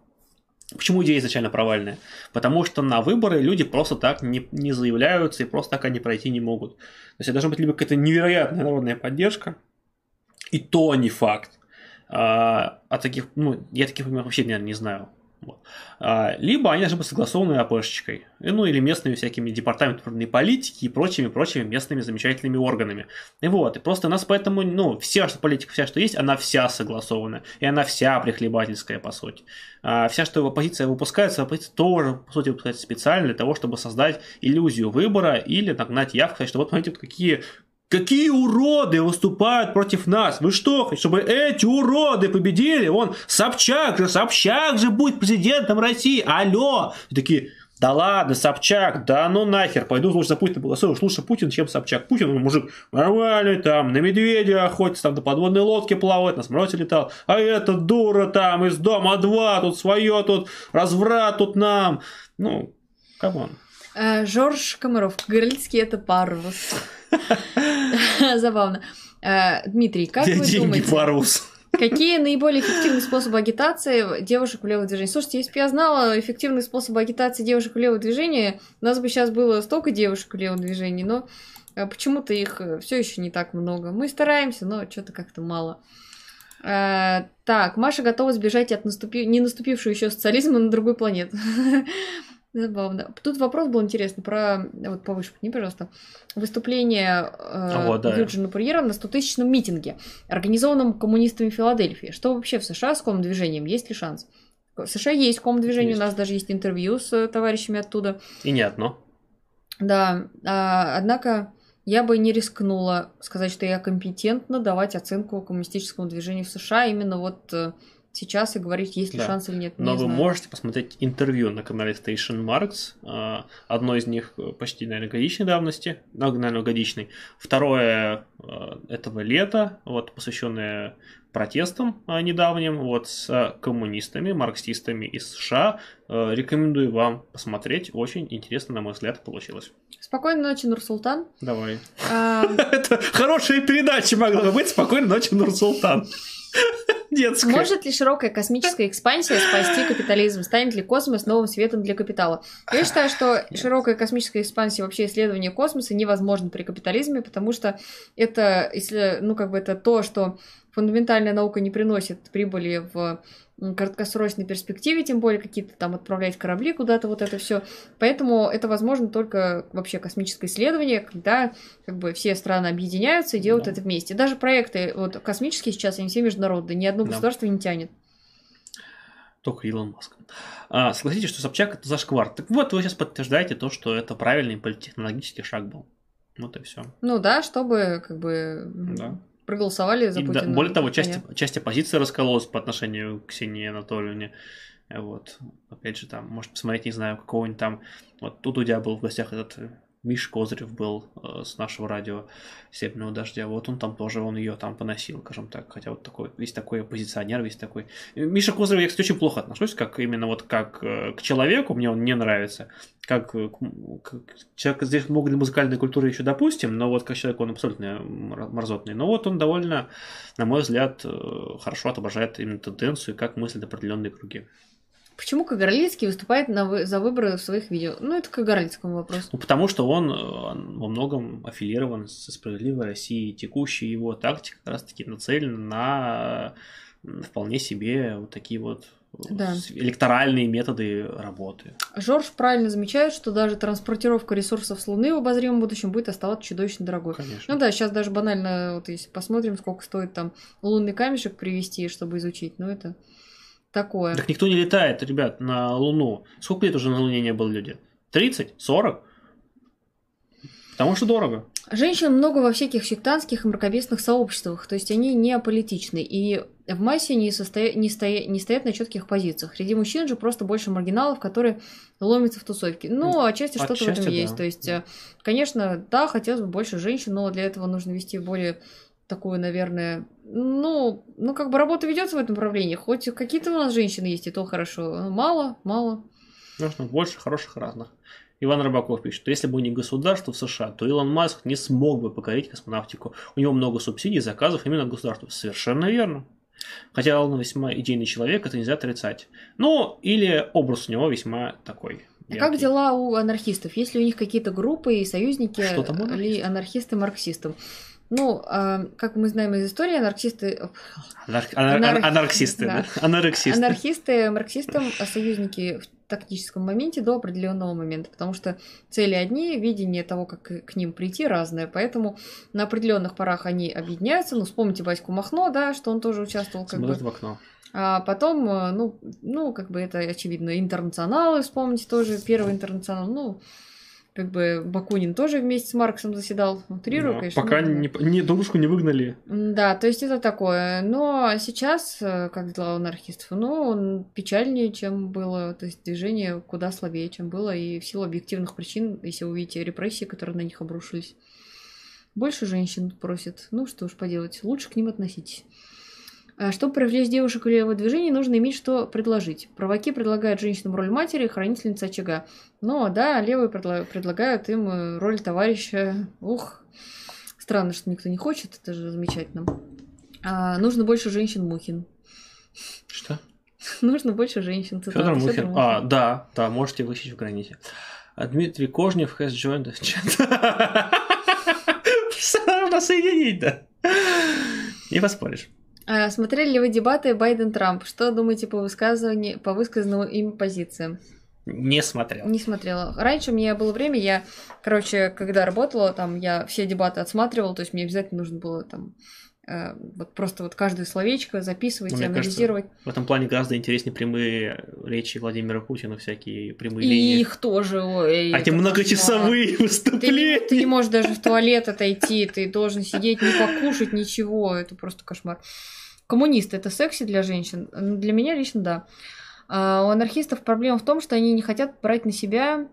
Почему идея изначально провальная? Потому что на выборы люди просто так не, не заявляются и просто так они пройти не могут. То есть это должна быть либо какая-то невероятная народная поддержка, и то не факт. А, а таких, ну, я таких примеров вообще, наверное, не знаю. Вот. А, либо они должны быть согласованы АПшечкой, и, ну или местными всякими департаментами политики и прочими-прочими местными замечательными органами. И вот, и просто у нас поэтому, ну, вся что политика, вся, что есть, она вся согласована, и она вся прихлебательская, по сути. А вся, что оппозиция выпускается, оппозиция тоже, по сути, выпускается специально для того, чтобы создать иллюзию выбора или нагнать явку, что вот, смотрите, вот какие Какие уроды выступают против нас? Вы что, чтобы эти уроды победили? Он Собчак же, Собчак же будет президентом России. Алло! И такие, да ладно, Собчак, да ну нахер, пойду лучше за Путина голосую, уж лучше Путин, чем Собчак. Путин, он мужик нормальный там, на медведя охотится, там на подводной лодке плавает, на самолете летал. А эта дура там из дома 2, тут свое, тут разврат, тут нам. Ну, come on. Э, Жорж Комаров, Кагарлицкий это парус. Забавно. Э, Дмитрий, как Где вы деньги, думаете, парус? какие наиболее эффективные способы агитации девушек в левое движение? Слушайте, если бы я знала эффективные способы агитации девушек в левое движение, у нас бы сейчас было столько девушек в левом движении, но э, почему-то их все еще не так много. Мы стараемся, но что-то как-то мало. Так, Маша готова сбежать от наступи... не наступившего еще социализма на другую планету. Забавно. Тут вопрос был интересный про... Вот повыше подними, пожалуйста. Выступление э, Вот, да. Юджина Пурьера на 100-тысячном митинге, организованном коммунистами Филадельфии. Что вообще в США с комом движением? Есть ли шанс? В США есть ком-движение, у нас даже есть интервью с э, товарищами оттуда. И не одно. Да, а, однако я бы не рискнула сказать, что я компетентна давать оценку коммунистическому движению в США именно вот э, сейчас и говорить, есть ли Да. шанс или нет. Но не вы знаю. можете посмотреть интервью на канале Station Marks. А, Одно из них э, почти, наверное, годичной давности, ну, наверное, годичной. Второе э, этого лета, вот, посвященное протестам а, недавним, вот, с коммунистами, марксистами из США. Э, Рекомендую вам посмотреть. Очень интересно, на мой взгляд, получилось. Спокойной ночи, Нурсултан. Давай. А, Это хорошая передача могла бы быть. Спокойной ночи, Нурсултан. Детская. Может ли широкая космическая экспансия спасти капитализм? Станет ли космос новым светом для капитала? Я считаю, что широкая космическая экспансия, вообще исследование космоса невозможно при капитализме, потому что это, если, ну, как бы это то, что фундаментальная наука не приносит прибыли в краткосрочной перспективе, тем более какие-то там отправлять корабли куда-то, вот это все. Поэтому это возможно только вообще космическое исследование, когда как бы все страны объединяются и делают Да. это вместе. Даже проекты вот космические сейчас, они все международные, ни одно Да. государство не тянет. Только Илон Маск. А, согласитесь, что Собчак это зашквар. Так вот, вы сейчас подтверждаете то, что это правильный политтехнологический шаг был. Вот и все. Ну да, чтобы как бы Да. Проголосовали за И да, Путина. более того, часть, Понятно. часть оппозиции раскололась по отношению к Ксении Анатольевне. Вот. Опять же, там, может посмотреть, не знаю, какого-нибудь там... Вот тут у тебя был в гостях этот э, Миш Козырев был э, с нашего радио Северного дождя. Вот он там тоже, он ее там поносил, скажем так. Хотя вот такой, весь такой оппозиционер, весь такой... Э, Миша Козырев, я, кстати, очень плохо отношусь, как именно вот как э, к человеку, мне он не нравится. Как, э, к м- к- человек здесь много для музыкальной культуры еще допустим, но вот как человек он абсолютно мр- мерзотный. Но вот он довольно на мой взгляд, э, хорошо отображает именно тенденцию, как мыслят определенные круги. Почему Кагарлицкий выступает на вы- за выборы в своих видео? Ну, это к Кагарлицкому вопрос. Ну, потому что он э, во многом аффилирован со «Справедливой Россией». Текущая его тактика как раз-таки нацелена на вполне себе вот такие вот э, Да. электоральные методы работы. Жорж правильно замечает, что даже транспортировка ресурсов с Луны в обозримом будущем будет оставаться чудовищно дорогой. Конечно. Ну да, сейчас даже банально, вот если посмотрим, сколько стоит там лунный камешек привезти, чтобы изучить, ну это такое. Так никто не летает, ребят, на Луну. Сколько лет уже на Луне не было людей? 30? 40? Потому что дорого. Женщин много во всяких сектантских и мракобесных сообществах, то есть они не аполитичны и в массе не, состоя... не, стоя... не стоят на четких позициях. Среди мужчин же просто больше маргиналов, которые ломятся в тусовке. Ну, отчасти что-то в этом да. есть. То есть, э, конечно, да, хотелось бы больше женщин, но для этого нужно вести более такую, наверное, ну, ну, как бы работа ведется в этом направлении. Хоть какие-то у нас женщины есть, и то хорошо. Мало, мало. Нужно больше хороших разных. Иван Рыбаков пишет, что если бы не государство в США, то Илон Маск не смог бы покорить космонавтику. У него много субсидий, заказов именно от государства. Совершенно верно. Хотя он весьма идейный человек, это нельзя отрицать. Ну, или образ у него весьма такой. А как дела у анархистов? Есть ли у них какие-то группы и союзники Что там у ли анархисты марксистам? Ну, а, как мы знаем из истории, анархисты, Анар- анар- Анарх- Анархисты, да. да? Анарексисты. анархисты марксистам а союзники в тактическом моменте до определенного момента, потому что цели одни, видение того, как к ним прийти, разное. Поэтому на определенных порах они объединяются. Ну, вспомните Ваську Махно, да, что он тоже участвовал как бы. В окно. А потом, э, ну, ну, как бы это очевидно, интернационалы, вспомните тоже, первый интернационал, ну, как бы Бакунин тоже вместе с Марксом заседал, утрирую, Да, конечно. Пока не, не, дружку не выгнали. Да, то есть это такое. Но сейчас, э, как дела у анархистов, ну, он печальнее, чем было. То есть движение куда слабее, чем было. И в силу объективных причин, если вы увидите репрессии, которые на них обрушились. Больше женщин просят. Ну, что уж поделать, лучше к ним относитесь. А Чтобы привлечь девушек в левое движение, нужно иметь что предложить. Праваки предлагают женщинам роль матери хранительницы очага. Ну, а да, левые предла- предлагают им э, роль товарища. Ух, странно, что никто не хочет, это же замечательно. А, нужно больше женщин Мухин. Что? нужно больше женщин. Федор Фёдор Мухин. А, да, да, можете вычесть в граните. А Дмитрий Кожнев has joined the chat. Нужно соединить, да. Не поспоришь. А, смотрели ли вы дебаты Байден-Трамп? Что думаете по высказыванию, по высказанным им позициям? Не смотрел. Не смотрела. Раньше у меня было время, я, короче, когда работала, там, я все дебаты отсматривала, то есть мне обязательно нужно было там вот просто вот каждое словечко записывать, Ну, анализировать. В этом плане гораздо интереснее прямые речи Владимира Путина, всякие прямые И линии. их тоже. ой, А эти многочасовые. Ты не, выступления. ты не можешь даже в туалет отойти, ты должен сидеть, не покушать, ничего. Это просто кошмар. Коммунисты это секси для женщин? Для меня лично да. А у анархистов проблема в том, что они не хотят брать на себя э,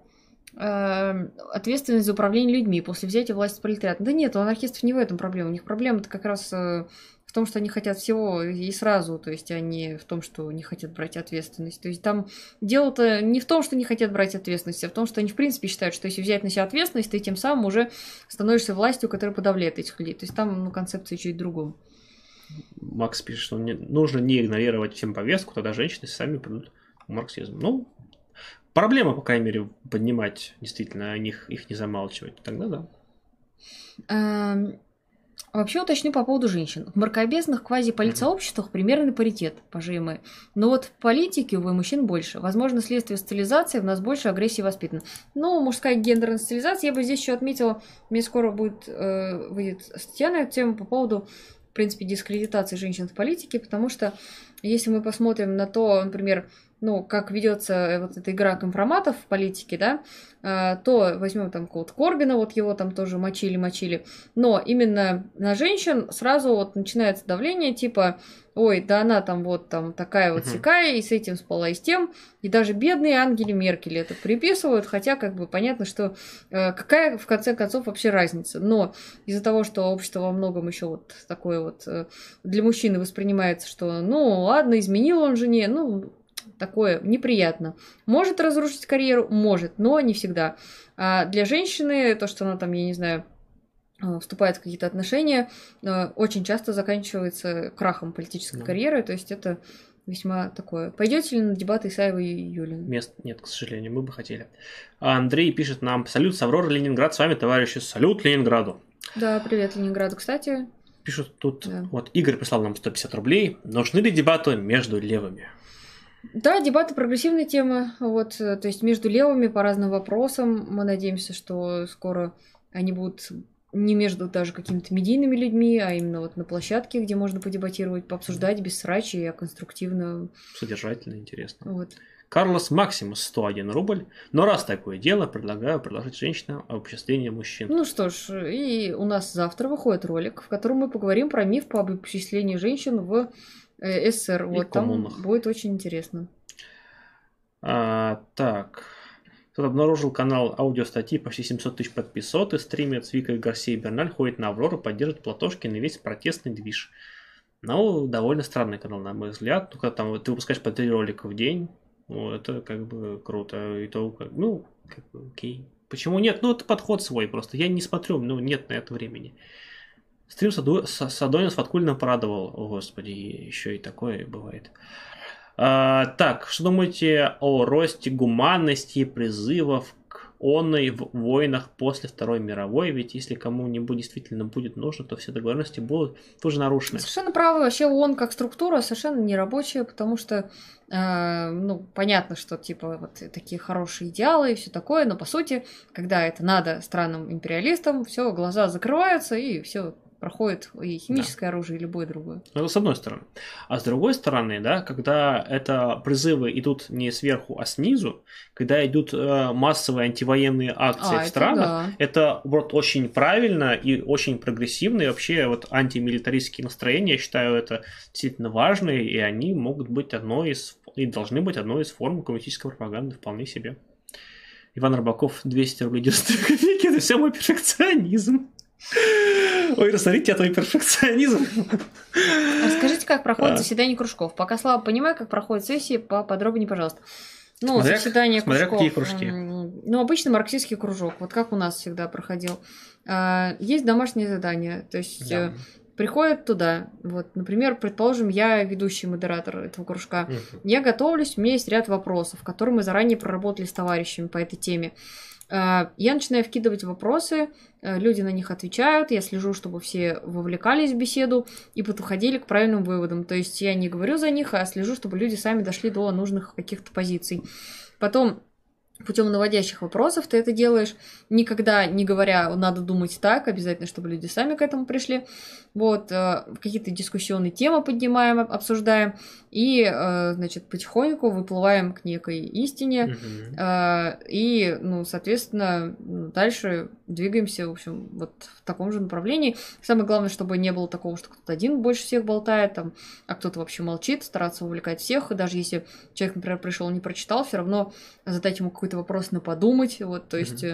ответственность за управление людьми после взятия власти пролетариата. Да нет, у анархистов не в этом проблема. У них проблема-то как раз э, в том, что они хотят всего и сразу, то есть они в том, что не хотят брать ответственность. То есть там дело-то не в том, что не хотят брать ответственность, а в том, что они в принципе считают, что если взять на себя ответственность, ты тем самым уже становишься властью, которая подавляет этих людей. То есть там ну, концепция чуть другом. Макс пишет, что нужно не игнорировать всем повестку, тогда женщины сами придут в марксизм. Ну, проблема, по крайней мере, поднимать, действительно, о них, их не замалчивать. Тогда да. Эм, Вообще уточню по поводу женщин. В мракобесных квазиполитсообществах примерный паритет по ЖМ. Но вот в политике, увы, мужчин больше. Возможно, следствие социализации, в нас больше агрессии воспитан. Ну, мужская гендерная социализация, я бы здесь еще отметила, мне скоро будет, э, выйдет статья на эту тему по поводу, в принципе, дискредитации женщин в политике, потому что если мы посмотрим на то, например, ну, как ведется э, вот эта игра компроматов в политике, да, э, то возьмем там какого-то Корбина, вот его там тоже мочили-мочили, но именно на женщин сразу вот начинается давление, типа, ой, да она там вот там такая вот сякая, и с этим спала, и с тем, и даже бедные Ангели Меркель это приписывают, хотя как бы понятно, что э, какая в конце концов вообще разница, но из-за того, что общество во многом еще вот такое вот для мужчины воспринимается, что ну ладно, изменил он жене, ну такое неприятно. Может разрушить карьеру? Может, но не всегда. А для женщины то, что она там, я не знаю, э, вступает в какие-то отношения, э, очень часто заканчивается крахом политической Да. карьеры, то есть это весьма такое. Пойдете ли на дебаты Исаева и Юлина? Мест нет, к сожалению, мы бы хотели. А Андрей пишет нам, салют, Саврора, Ленинград, с вами, товарищи, салют Ленинграду. Да, привет Ленинграду, кстати. Пишут тут, Да. вот Игорь прислал нам 150 рублей. Нужны ли дебаты между левыми? Да, дебаты прогрессивная тема. Вот, э, то есть между левыми по разным вопросам. Мы надеемся, что скоро они будут не между даже какими-то медийными людьми, а именно вот на площадке, где можно подебатировать, пообсуждать без срачи, а конструктивно. Содержательно, интересно. Вот. Карлос Максимус, 101 рубль. Но раз такое дело, предлагаю предложить женщинам обобществление мужчин. Ну что ж, и у нас завтра выходит ролик, в котором мы поговорим про миф по обобществлению женщин в э, СССР. И Вот там коммунах. будет очень интересно. А, так. Кто обнаружил канал аудиостатьи, почти 700 тысяч подписоты, стримит с Викой Гарсией Берналь, ходит на Аврору, поддерживает Платошкин и весь протестный движ. Ну, довольно странный канал, на мой взгляд. Только там вот ты выпускаешь по три ролика в день, ну, это как бы круто. И то, как, ну, как бы, окей. Почему нет? Ну, это подход свой просто. Я не смотрю, ну, нет на это времени. Стрим Саду- Са- Садонис Фаткульно порадовал. О, господи, еще и такое бывает. А, так, что думаете о росте гуманности призывов к онной в войнах после Второй мировой? Ведь если кому-нибудь действительно будет нужно, то все договоренности будут тоже нарушены. Совершенно правы. Вообще ООН как структура совершенно не рабочая, потому что, э, ну, понятно, что типа вот такие хорошие идеалы и все такое, но по сути, когда это надо странам-империалистам, все, глаза закрываются и все проходит и химическое оружие, и любое другое. Ну, Это с одной стороны. А с другой стороны, да, когда это призывы идут не сверху, а снизу, когда идут э, массовые антивоенные акции А, в странах, да. это вот очень правильно и очень прогрессивно, и вообще вот антимилитаристские настроения, я считаю, это действительно важно, и они могут быть одной из, и должны быть одной из форм коммунистической пропаганды вполне себе. Иван Рыбаков, 200 рублей 92 копейки, это все мой перфекционизм. Ой, рассмотрите, твой перфекционизм. Расскажите, как проходит А. заседание кружков. Пока слабо понимаю, как проходит сессии, поподробнее, пожалуйста. Ну, Смотря- заседание смотря кружков. какие кружки. Ну, обычно марксистский кружок, вот как у нас всегда проходил. А, Есть домашнее задание, то есть Да. э, приходят туда. Вот, например, предположим, я ведущий модератор этого кружка. Мгм. Я готовлюсь, у меня есть ряд вопросов, которые мы заранее проработали с товарищами по этой теме. А, Я начинаю вкидывать вопросы, э, люди на них отвечают, я слежу, чтобы все вовлекались в беседу и подходили к правильным выводам. То есть я не говорю за них, а слежу, чтобы люди сами дошли до нужных каких-то позиций. Потом путем наводящих вопросов ты это делаешь, никогда не говоря, надо думать так, обязательно, чтобы люди сами к этому пришли. Вот, э, какие-то дискуссионные темы поднимаем, обсуждаем, и, э, значит, потихоньку выплываем к некой истине, э, и, ну, соответственно, дальше двигаемся, в общем, вот в таком же направлении. Самое главное, чтобы не было такого, что кто-то один больше всех болтает, там, а кто-то вообще молчит, стараться увлекать всех, и даже если человек, например, пришел не прочитал, все равно задать ему какой-то вопрос на подумать, вот, то есть,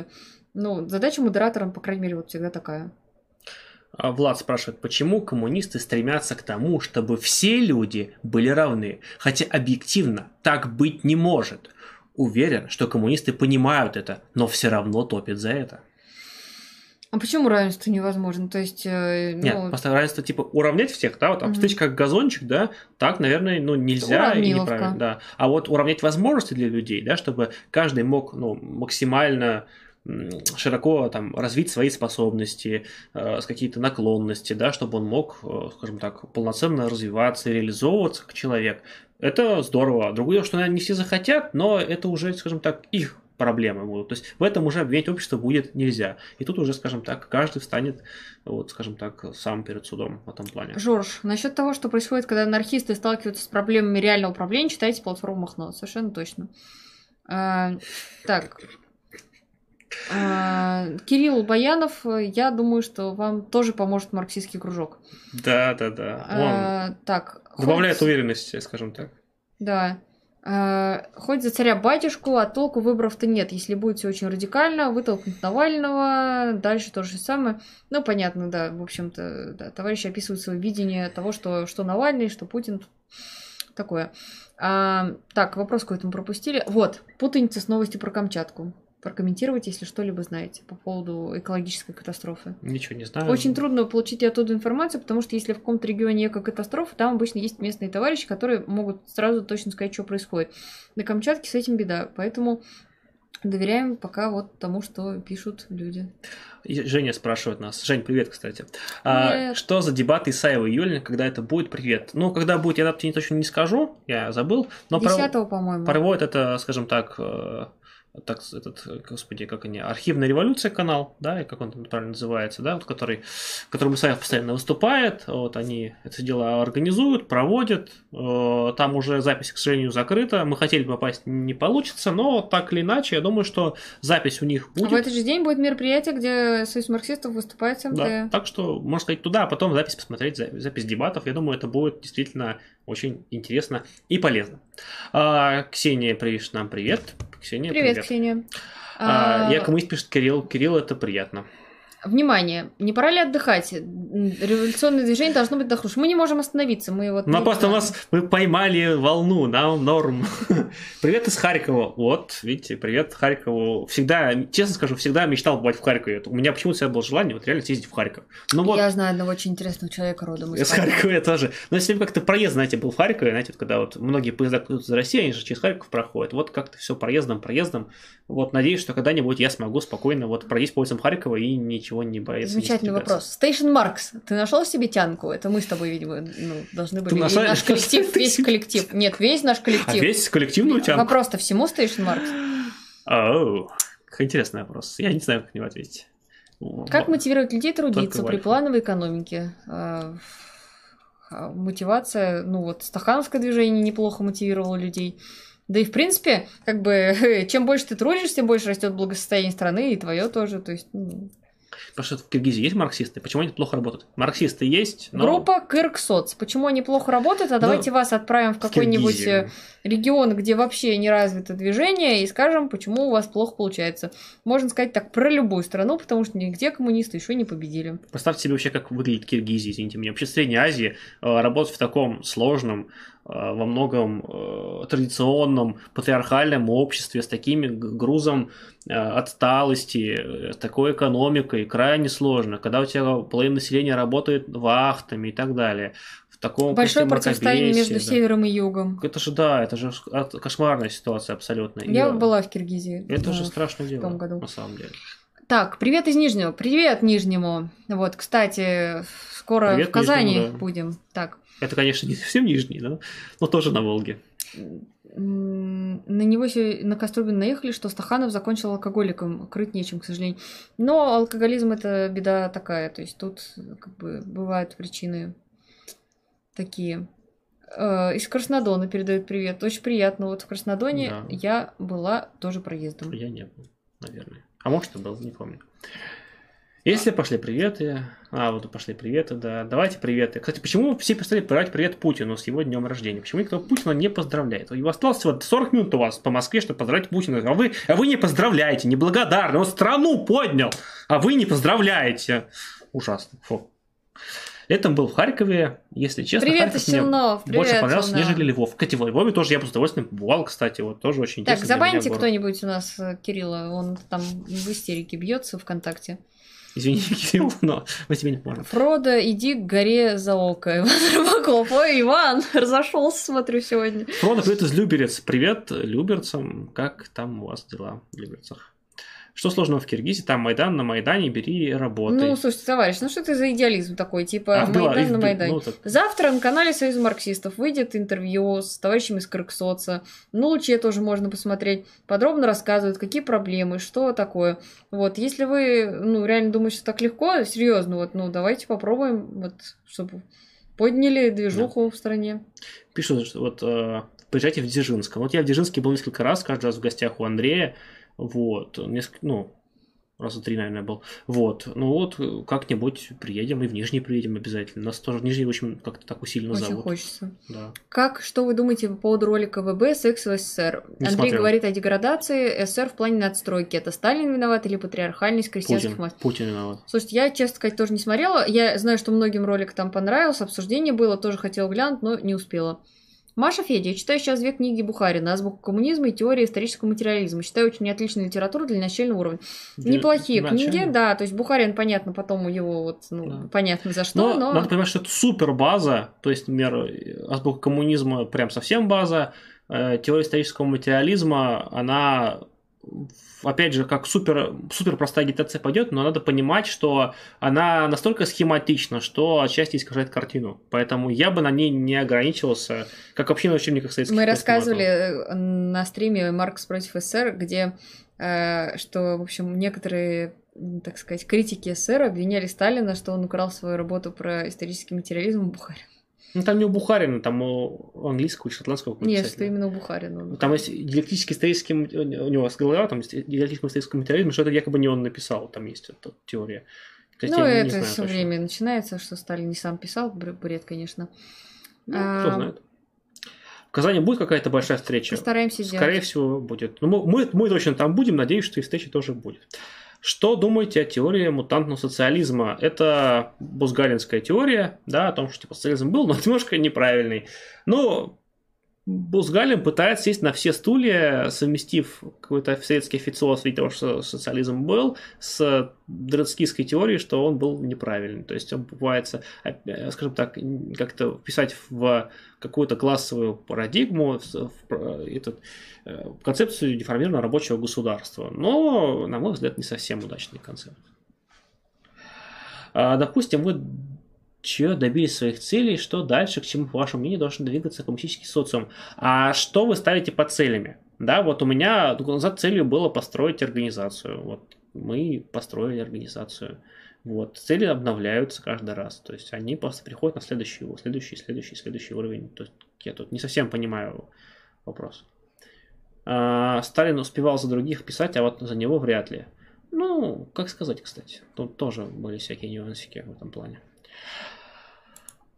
ну, задача модераторам, по крайней мере, вот всегда такая. А Влад спрашивает, почему коммунисты стремятся к тому, чтобы все люди были равны, хотя объективно так быть не может. Уверен, что коммунисты понимают это, но все равно топят за это. А почему равенство невозможно? То есть, э, ну... Нет, просто равенство типа уравнять всех, да, вот обстричь mm как газончик, да, так, наверное, ну нельзя и неправильно, да. А вот уравнять возможности для людей, да, чтобы каждый мог, ну, максимально широко там развить свои способности, э, с какие-то наклонности, да, чтобы он мог, э, скажем так, полноценно развиваться и реализовываться как человек. Это здорово. Другое, что, наверное, не все захотят, но это уже, скажем так, их проблемы будут. То есть в этом уже обвинять общество будет нельзя. И тут уже, скажем так, каждый встанет, вот, скажем так, сам перед судом в этом плане. Жорж, насчет того, что происходит, когда анархисты сталкиваются с проблемами реального управления, читайте платформу Махно. Совершенно точно. А, так, а, Кирилл Баянов, я думаю, что вам тоже поможет марксистский кружок. Да, да, да. А, так. Добавляет хоть... уверенности, скажем так. Да. А, хоть за царя батюшку, а толку выборов-то нет. Если будет все очень радикально, вытолкнуть Навального, дальше то же самое. Ну, понятно, да, в общем-то, да, товарищи описывают свое видение того, что, что Навальный, что Путин. Такое. А, так, вопрос какой-то мы пропустили. Вот, путаница с новостью про Камчатку прокомментировать, если что-либо знаете по поводу экологической катастрофы. Ничего не знаю. Очень трудно получить оттуда информацию, потому что если в каком-то регионе эко-катастрофа, там обычно есть местные товарищи, которые могут сразу точно сказать, что происходит. На Камчатке с этим беда, поэтому доверяем пока вот тому, что пишут люди. Женя спрашивает нас. Жень, привет, кстати. А, что за дебаты Исаева июля, когда это будет? Привет. Ну, когда будет, я тебе точно не скажу, я забыл. Но 10 по-моему. Проводит это, скажем так, э, так, этот, господи, как они, архивная революция канал, да, и как он там правильно называется, да, вот который, который Мусаев постоянно выступает, вот они это дело организуют, проводят, э, там уже запись, к сожалению, закрыта, мы хотели попасть, не получится, но так или иначе, я думаю, что запись у них будет. А в этот же день будет мероприятие, где Союз марксистов выступает с МТ. Да, так что, можно сказать, туда, а потом запись посмотреть, запись дебатов, я думаю, это будет действительно очень интересно и полезно. А, Ксения пишет нам привет. Ксения, привет. Привет, Ксения. А, а... Я кому пишет Кирилл. Кирилл, это приятно. Внимание, не пора ли отдыхать? Революционное движение должно быть отдохнувшим. Мы не можем остановиться. Мы вот Но просто у нас мы поймали волну, нам норм. привет из Харькова. Вот, видите, привет Харькову. Всегда, честно скажу, всегда мечтал бывать в Харькове. У меня почему-то всегда было желание вот реально съездить в Харьков. Ну, вот, я знаю одного очень интересного человека родом из, из Харькова. я тоже. Но если бы как-то проезд, знаете, был в Харькове, знаете, вот, когда вот многие поезда из России, они же через Харьков проходят. Вот как-то все проездом, проездом. Вот надеюсь, что когда-нибудь я смогу спокойно вот пройтись по улицам Харькова и ничего не бояться. Замечательный вопрос. Station Marx, ты нашел себе тянку? Это мы с тобой, видимо, ну, должны были. Ты нашел... Наш коллектив, весь коллектив. Нет, весь наш коллектив. А весь коллективную тянку? Вопрос-то всему Стейшн Маркс. Оу, интересный вопрос. Я не знаю, как на него ответить. Как мотивировать людей трудиться при плановой экономике? А, а, мотивация, ну вот, стахановское движение неплохо мотивировало людей. Да и в принципе, как бы, чем больше ты трудишься, тем больше растет благосостояние страны, и твое тоже. То есть, ну... Потому что в Киргизии есть марксисты, почему они плохо работают? Марксисты есть, но... Группа Кырксоц. Почему они плохо работают? А давайте ну, вас отправим в какой-нибудь э, регион, где вообще не развито движение, и скажем, почему у вас плохо получается. Можно сказать так про любую страну, потому что нигде коммунисты еще не победили. Представьте себе вообще, как выглядит Киргизия, извините меня. Вообще в Средней Азии э, работать в таком сложном, во многом традиционном, патриархальном обществе с таким грузом отсталости, с такой экономикой крайне сложно. Когда у тебя половина населения работает вахтами и так далее в таком Большое противостояние между да. севером и югом. Это же да, это же кошмарная ситуация абсолютно. Я и, была в Киргизии. Это же страшное дело. В том году. На самом деле. Так, привет из Нижнего. Привет Нижнему. Вот, кстати, скоро привет в Казани Нижнему, да. будем. Так. Это, конечно, не совсем Нижний, да? но тоже на Волге. на него на Кострубин наехали, что Стаханов закончил алкоголиком, крыть нечем, к сожалению. Но алкоголизм это беда такая, то есть тут как бы бывают причины такие. Э, из Краснодона передают привет. Очень приятно. Вот в Краснодоне да. я была тоже проездом. Я не был, наверное. А может и был, не помню. Если пошли приветы, а вот пошли приветы, да, давайте приветы. Кстати, почему все перестали передавать привет Путину с его днем рождения? Почему никто Путина не поздравляет? Его осталось всего 40 минут у вас по Москве, чтобы поздравить Путина, а вы, а вы не поздравляете, неблагодарны, он страну поднял, а вы не поздравляете. Ужасно. Фу. Летом был в Харькове, если честно. Привет, Харьков Силнов. Мне больше понравился, Силнов. нежели Львов. Кстати, в Львове тоже я бы с удовольствием побывал, кстати, вот тоже очень так, интересно. Так, забаньте кто-нибудь у нас э, Кирилла, он там в истерике бьется ВКонтакте. Извини, Кирилл, но мы тебе не поможем. Фродо, иди к горе за око. Иван Рыбаков. Ой, Иван, разошелся, смотрю, сегодня. Фродо, привет из Люберец. Привет люберцам. Как там у вас дела в Люберцах? Что сложного в Киргизии? Там Майдан на Майдане, бери работай. Ну, слушайте, товарищ, ну что это за идеализм такой? Типа а, Майдан на Майдане. Ну, так... Завтра на канале Союза марксистов выйдет интервью с товарищами из Крыксоца. Ну, Луче тоже можно посмотреть. Подробно рассказывают, какие проблемы, что такое. Вот, если вы, ну, реально думаете, что так легко, серьезно, вот, ну, давайте попробуем, вот, чтобы подняли движуху да. в стране. Пишут, что вот э, приезжайте в Дзержинск. Вот я в Дзержинске был несколько раз, каждый раз в гостях у Андрея. Вот, несколько, ну, раза три, наверное, был. Вот, ну вот, как-нибудь приедем и в Нижний приедем обязательно. Нас тоже Нижний, в общем, как-то так усиленно Очень зовут. хочется. Да. Как, что вы думаете по поводу ролика ВБ «Секс в СССР»? Не Андрей смотрел. говорит о деградации СССР в плане надстройки. Это Сталин виноват или патриархальность крестьянских Путин. масс? Путин виноват. Слушайте, я, честно сказать, тоже не смотрела. Я знаю, что многим ролик там понравился, обсуждение было, тоже хотела глянуть, но не успела. Маша Федя, я читаю сейчас две книги Бухарина «Азбука коммунизма» и «Теория исторического материализма». Считаю очень отличную литературу для начального уровня. Для Неплохие начального. книги, да, то есть Бухарин, понятно, потом его вот, ну, да. понятно за что, но, но... Надо понимать, что это супер база, то есть, например, «Азбука коммунизма» прям совсем база, э, «Теория исторического материализма», она опять же, как супер, супер простая агитация пойдет, но надо понимать, что она настолько схематична, что отчасти искажает картину. Поэтому я бы на ней не ограничивался, как вообще на учебниках советских Мы рассказывали э, на стриме «Маркс против СССР», где э, что, в общем, некоторые так сказать, критики СССР обвиняли Сталина, что он украл свою работу про исторический материализм у Бухарина. Ну, там не у Бухарина, там у английского и шотландского Нет, что именно у Бухарина. Там есть диалектический исторический, у него с голова, там есть диалектический исторический материализм, что это якобы не он написал, там есть эта теория. Кстати, ну, это все время начинается, что Сталин не сам писал, бред, конечно. Ну, а... кто знает. В Казани будет какая-то большая встреча? Постараемся сделать. Скорее всего, будет. Ну, мы, мы точно там будем, надеюсь, что и встреча тоже будет. Что думаете о теории мутантного социализма? Это бузгалинская теория, да, о том, что типа социализм был, но немножко неправильный. Но Бузгалин пытается сесть на все стулья, совместив какой-то советский официоз в того, что социализм был, с дроцкистской теорией, что он был неправильный. То есть он пытается, э, скажем так, как-то вписать в какую-то классовую парадигму, в этот, э, концепцию деформированного рабочего государства. Но, на мой взгляд, не совсем удачный концепт. А, допустим, вы че добились своих целей, что дальше, к чему, по вашему мнению, должен двигаться коммунистический социум. А что вы ставите по целями? Да, вот у меня за целью было построить организацию. Вот мы построили организацию. Вот, цели обновляются каждый раз. То есть они просто приходят на следующий, следующий, следующий, следующий уровень. То есть я тут не совсем понимаю вопрос. А, Сталин успевал за других писать, а вот за него вряд ли. Ну, как сказать, кстати. Тут тоже были всякие нюансики в этом плане.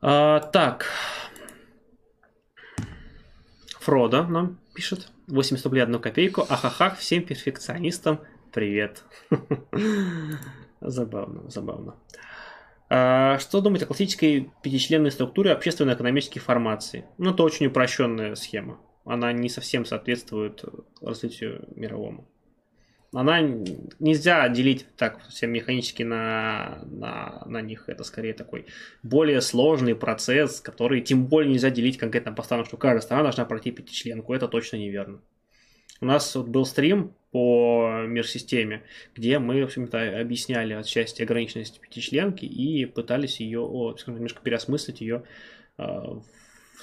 А, так. Фродо нам пишет. 80 рублей одну копейку. Ахахах, всем перфекционистам привет. забавно, забавно. А, что думаете о классической пятичленной структуре общественно-экономических формаций? Ну, это очень упрощенная схема. Она не совсем соответствует развитию мировому она нельзя делить так все механически на, на, на них. Это скорее такой более сложный процесс, который тем более нельзя делить конкретно по странам, что каждая страна должна пройти пятичленку. Это точно неверно. У нас вот был стрим по мир-системе, где мы, в общем-то, объясняли отчасти ограниченность пятичленки и пытались ее, скажем, немножко переосмыслить ее э, в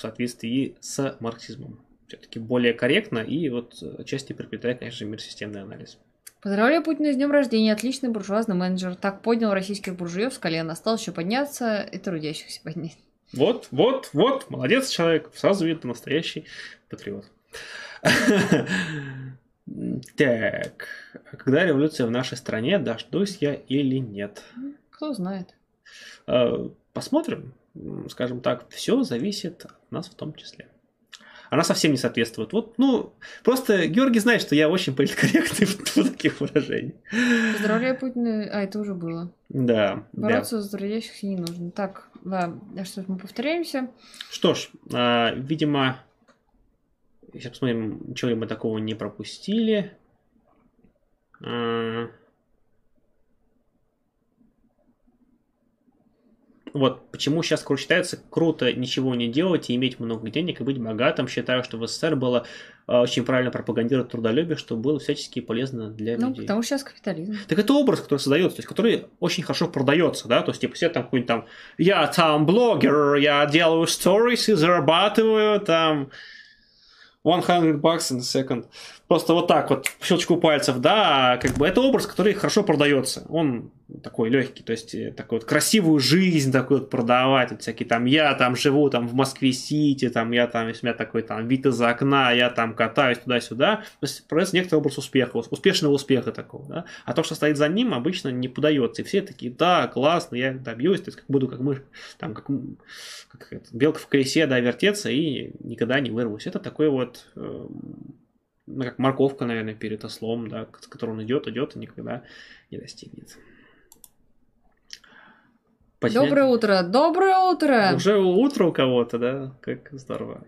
соответствии с марксизмом. все-таки более корректно и вот отчасти приплетает, конечно мир системный анализ. Поздравляю Путина с днем рождения, отличный буржуазный менеджер. Так поднял российских буржуев с колен, осталось еще подняться и трудящихся поднять. Вот, вот, вот, молодец человек, сразу видно настоящий патриот. Так, когда революция в нашей стране, дождусь я или нет? Кто знает. Э, посмотрим, скажем так, все зависит от нас в том числе она совсем не соответствует. Вот, ну, просто Георгий знает, что я очень политкорректный в, в таких выражениях. Поздравляю Путина. А, это уже было. Да. Бороться да. за трудящихся не нужно. Так, да, что мы повторяемся. Что ж, а, видимо, сейчас посмотрим, ничего ли мы такого не пропустили. А, вот почему сейчас круто считается круто ничего не делать и иметь много денег и быть богатым. Считаю, что в СССР было э, очень правильно пропагандировать трудолюбие, что было всячески полезно для ну, людей. потому что сейчас капитализм. Так это образ, который создается, то есть который очень хорошо продается, да, то есть типа все там какой-нибудь там я там блогер, я делаю сторис и зарабатываю там 100 bucks in a second. Просто вот так вот, щелчку пальцев, да, как бы это образ, который хорошо продается. Он такой легкий, то есть э, такой вот красивую жизнь такой вот продавать, вот всякие там, я там живу там в Москве-Сити, там я там, у меня такой там вид из окна, я там катаюсь туда-сюда, то есть продается некоторый образ успеха, успешного успеха такого, да, а то, что стоит за ним, обычно не подается, и все такие, да, классно, я добьюсь, то есть как буду как мы, там, как, как это, белка в колесе, да, вертеться и никогда не вырвусь. Это такой вот э, ну, как морковка, наверное, перед ослом, да, с которым он идет, идет и никогда не достигнет. Поднять... Доброе утро! Доброе утро! Уже утро у кого-то, да? Как здорово.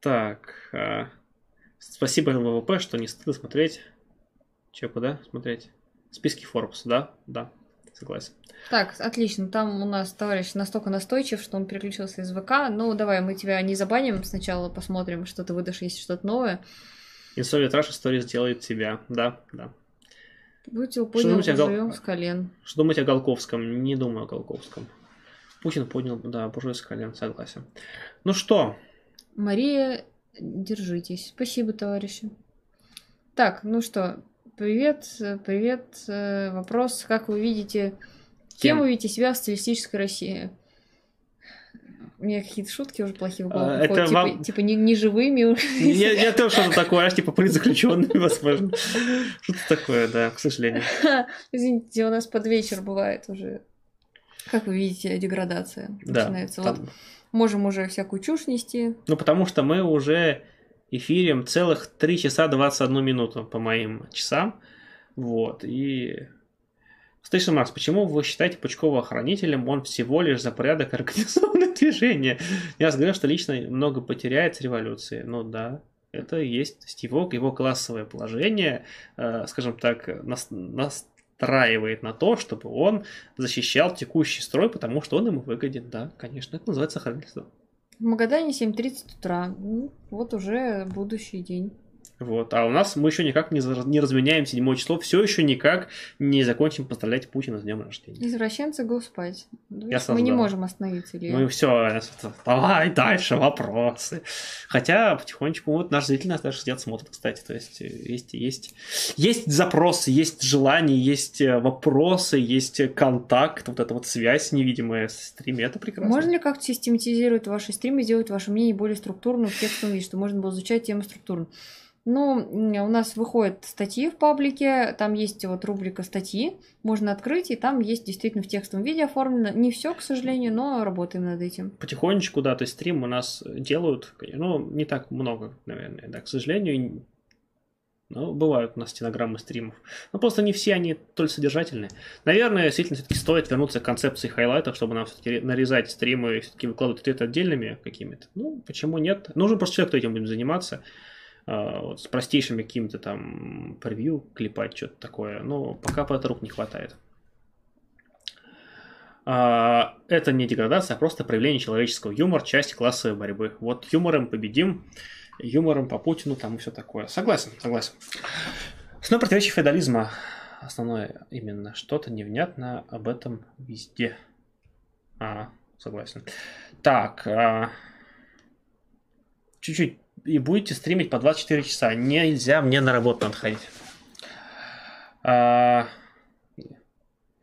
Так, а... спасибо ВВП, что не стыдно смотреть. Че, куда смотреть? Списки Forbes, да? Да, согласен. Так, отлично. Там у нас товарищ настолько настойчив, что он переключился из ВК. Ну, давай, мы тебя не забаним. Сначала посмотрим, что ты выдашь, если что-то новое. Инсовет Rush Stories сделает тебя. Да, да. Его поднял Гал... с колен. Что думать о Голковском? Не думаю о Голковском. Путин поднял, да, буржуя с колен, согласен. Ну что? Мария, держитесь. Спасибо, товарищи. Так, ну что, привет, привет. Э, вопрос, как вы видите Кем вы видите себя в социалистической России? У меня какие-то шутки уже плохие в голову. А, это типа, вам... типа не, не живыми. Я, я тоже что-то такое, аж типа политзаключенными, возможно. Что-то такое, да, к сожалению. Извините, у нас под вечер бывает уже. Как вы видите, деградация да, начинается. Там... Вот можем уже всякую чушь нести. Ну, потому что мы уже эфирим целых 3 часа 21 минуту по моим часам. Вот, и Station Max, почему вы считаете Пучкова охранителем? Он всего лишь за порядок организованного движения. Я говорил, что лично много потеряет с революции. Ну да, это есть его, его классовое положение, э, скажем так, нас, настраивает на то, чтобы он защищал текущий строй, потому что он ему выгоден. Да, конечно, это называется охранительство. В Магадане 7.30 утра. Ну, вот уже будущий день. Вот. А у нас мы еще никак не, не разменяем седьмое число, все еще никак не закончим поздравлять Путина с днем рождения. Извращенцы, го спать. Я мы не можем остановиться. Или... Мы все, давай дальше вопросы. Хотя потихонечку вот наш зритель нас даже сидят смотрит, кстати. То есть есть, есть, есть запросы, есть желания, есть э, вопросы, есть контакт, вот эта вот связь невидимая с стриме, это прекрасно. Можно ли как-то систематизировать ваши стримы, сделать ваше мнение более структурным в текстовом виде, что можно было изучать тему структурно? Ну, у нас выходят статьи в паблике, там есть вот рубрика статьи, можно открыть, и там есть действительно в текстовом виде оформлено. Не все, к сожалению, но работаем над этим. Потихонечку, да, то есть стрим у нас делают, ну, не так много, наверное, да, к сожалению, но бывают у нас стенограммы стримов. Но просто не все они только содержательные. Наверное, действительно, все-таки стоит вернуться к концепции хайлайтов, чтобы нам все-таки нарезать стримы и все-таки выкладывать это отдельными какими-то. Ну, почему нет? Нужен просто человек, кто этим будет заниматься. А, вот, с простейшими какими-то там превью клепать, что-то такое. Но пока по рук не хватает. А, это не деградация, а просто проявление человеческого юмора, часть классовой борьбы. Вот юмором победим, юмором по Путину там и все такое. Согласен, согласен. Основное противоречие феодализма. Основное именно что-то невнятно об этом везде. А, согласен. Так, а... чуть-чуть и будете стримить по 24 часа. Нельзя, мне на работу надо. А...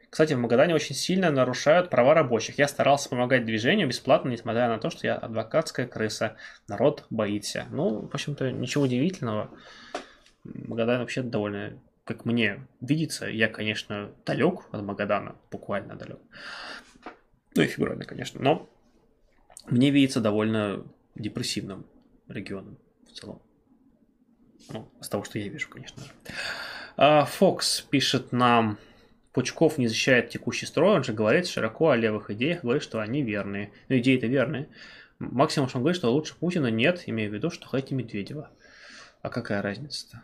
Кстати, в Магадане очень сильно нарушают права рабочих. Я старался помогать движению бесплатно, несмотря на то, что я адвокатская крыса. Народ боится. Ну, в общем-то, ничего удивительного. Магадан вообще довольно, как мне видится, я, конечно, далек от Магадана, буквально далек. Ну и фигурально, конечно, но мне видится довольно депрессивным регионом в целом. Ну, с того, что я вижу, конечно же. Фокс а, пишет нам, Пучков не защищает текущий строй, он же говорит широко о левых идеях, говорит, что они верные. Ну, идеи-то верные. Максимум, что он говорит, что лучше Путина нет, имея в виду, что хотите Медведева. А какая разница-то?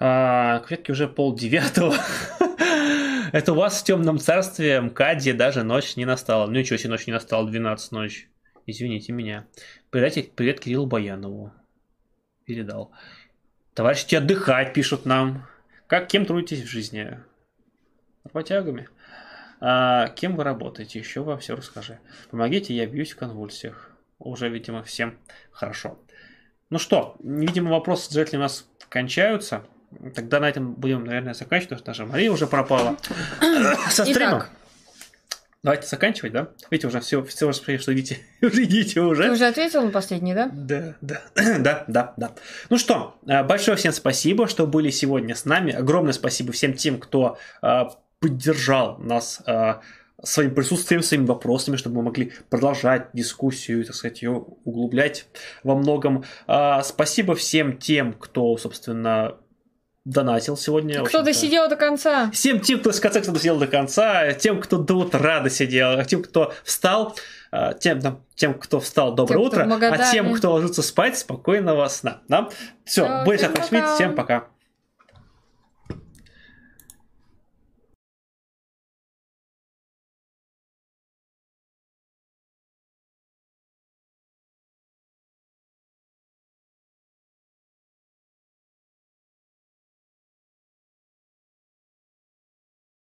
А, клетки уже пол девятого. Это у вас в темном царстве МКАДе даже ночь не настала. Ну ничего себе, ночь не настала, 12 ночь. Извините меня. Передайте привет Кириллу Баянову. Передал. Товарищи отдыхать, пишут нам. Как, кем трудитесь в жизни? Работягами. А, кем вы работаете? Еще вам все расскажи. Помогите, я бьюсь в конвульсиях. Уже, видимо, всем хорошо. Ну что, видимо, вопросы зрителей у нас кончаются. Тогда на этом будем, наверное, заканчивать, потому что наша Мария уже пропала со стрима. Давайте заканчивать, да? Видите, уже все, все что видите, уже идите уже. Ты уже ответил на последний, да? Да, да, да, да, да. Ну что, э, большое всем спасибо, что были сегодня с нами. Огромное спасибо всем тем, кто э, поддержал нас э, своим присутствием, своими вопросами, чтобы мы могли продолжать дискуссию, так сказать, ее углублять во многом. Спасибо всем тем, кто, собственно, донатил сегодня. Кто досидел до конца. Всем тем, кто с конца кто досидел до конца, тем, кто до утра досидел, тем, кто встал, а, тем, тем кто встал, доброе тем, утро, а тем, кто ложится спать, спокойного сна. Да? Все, больше всем пока.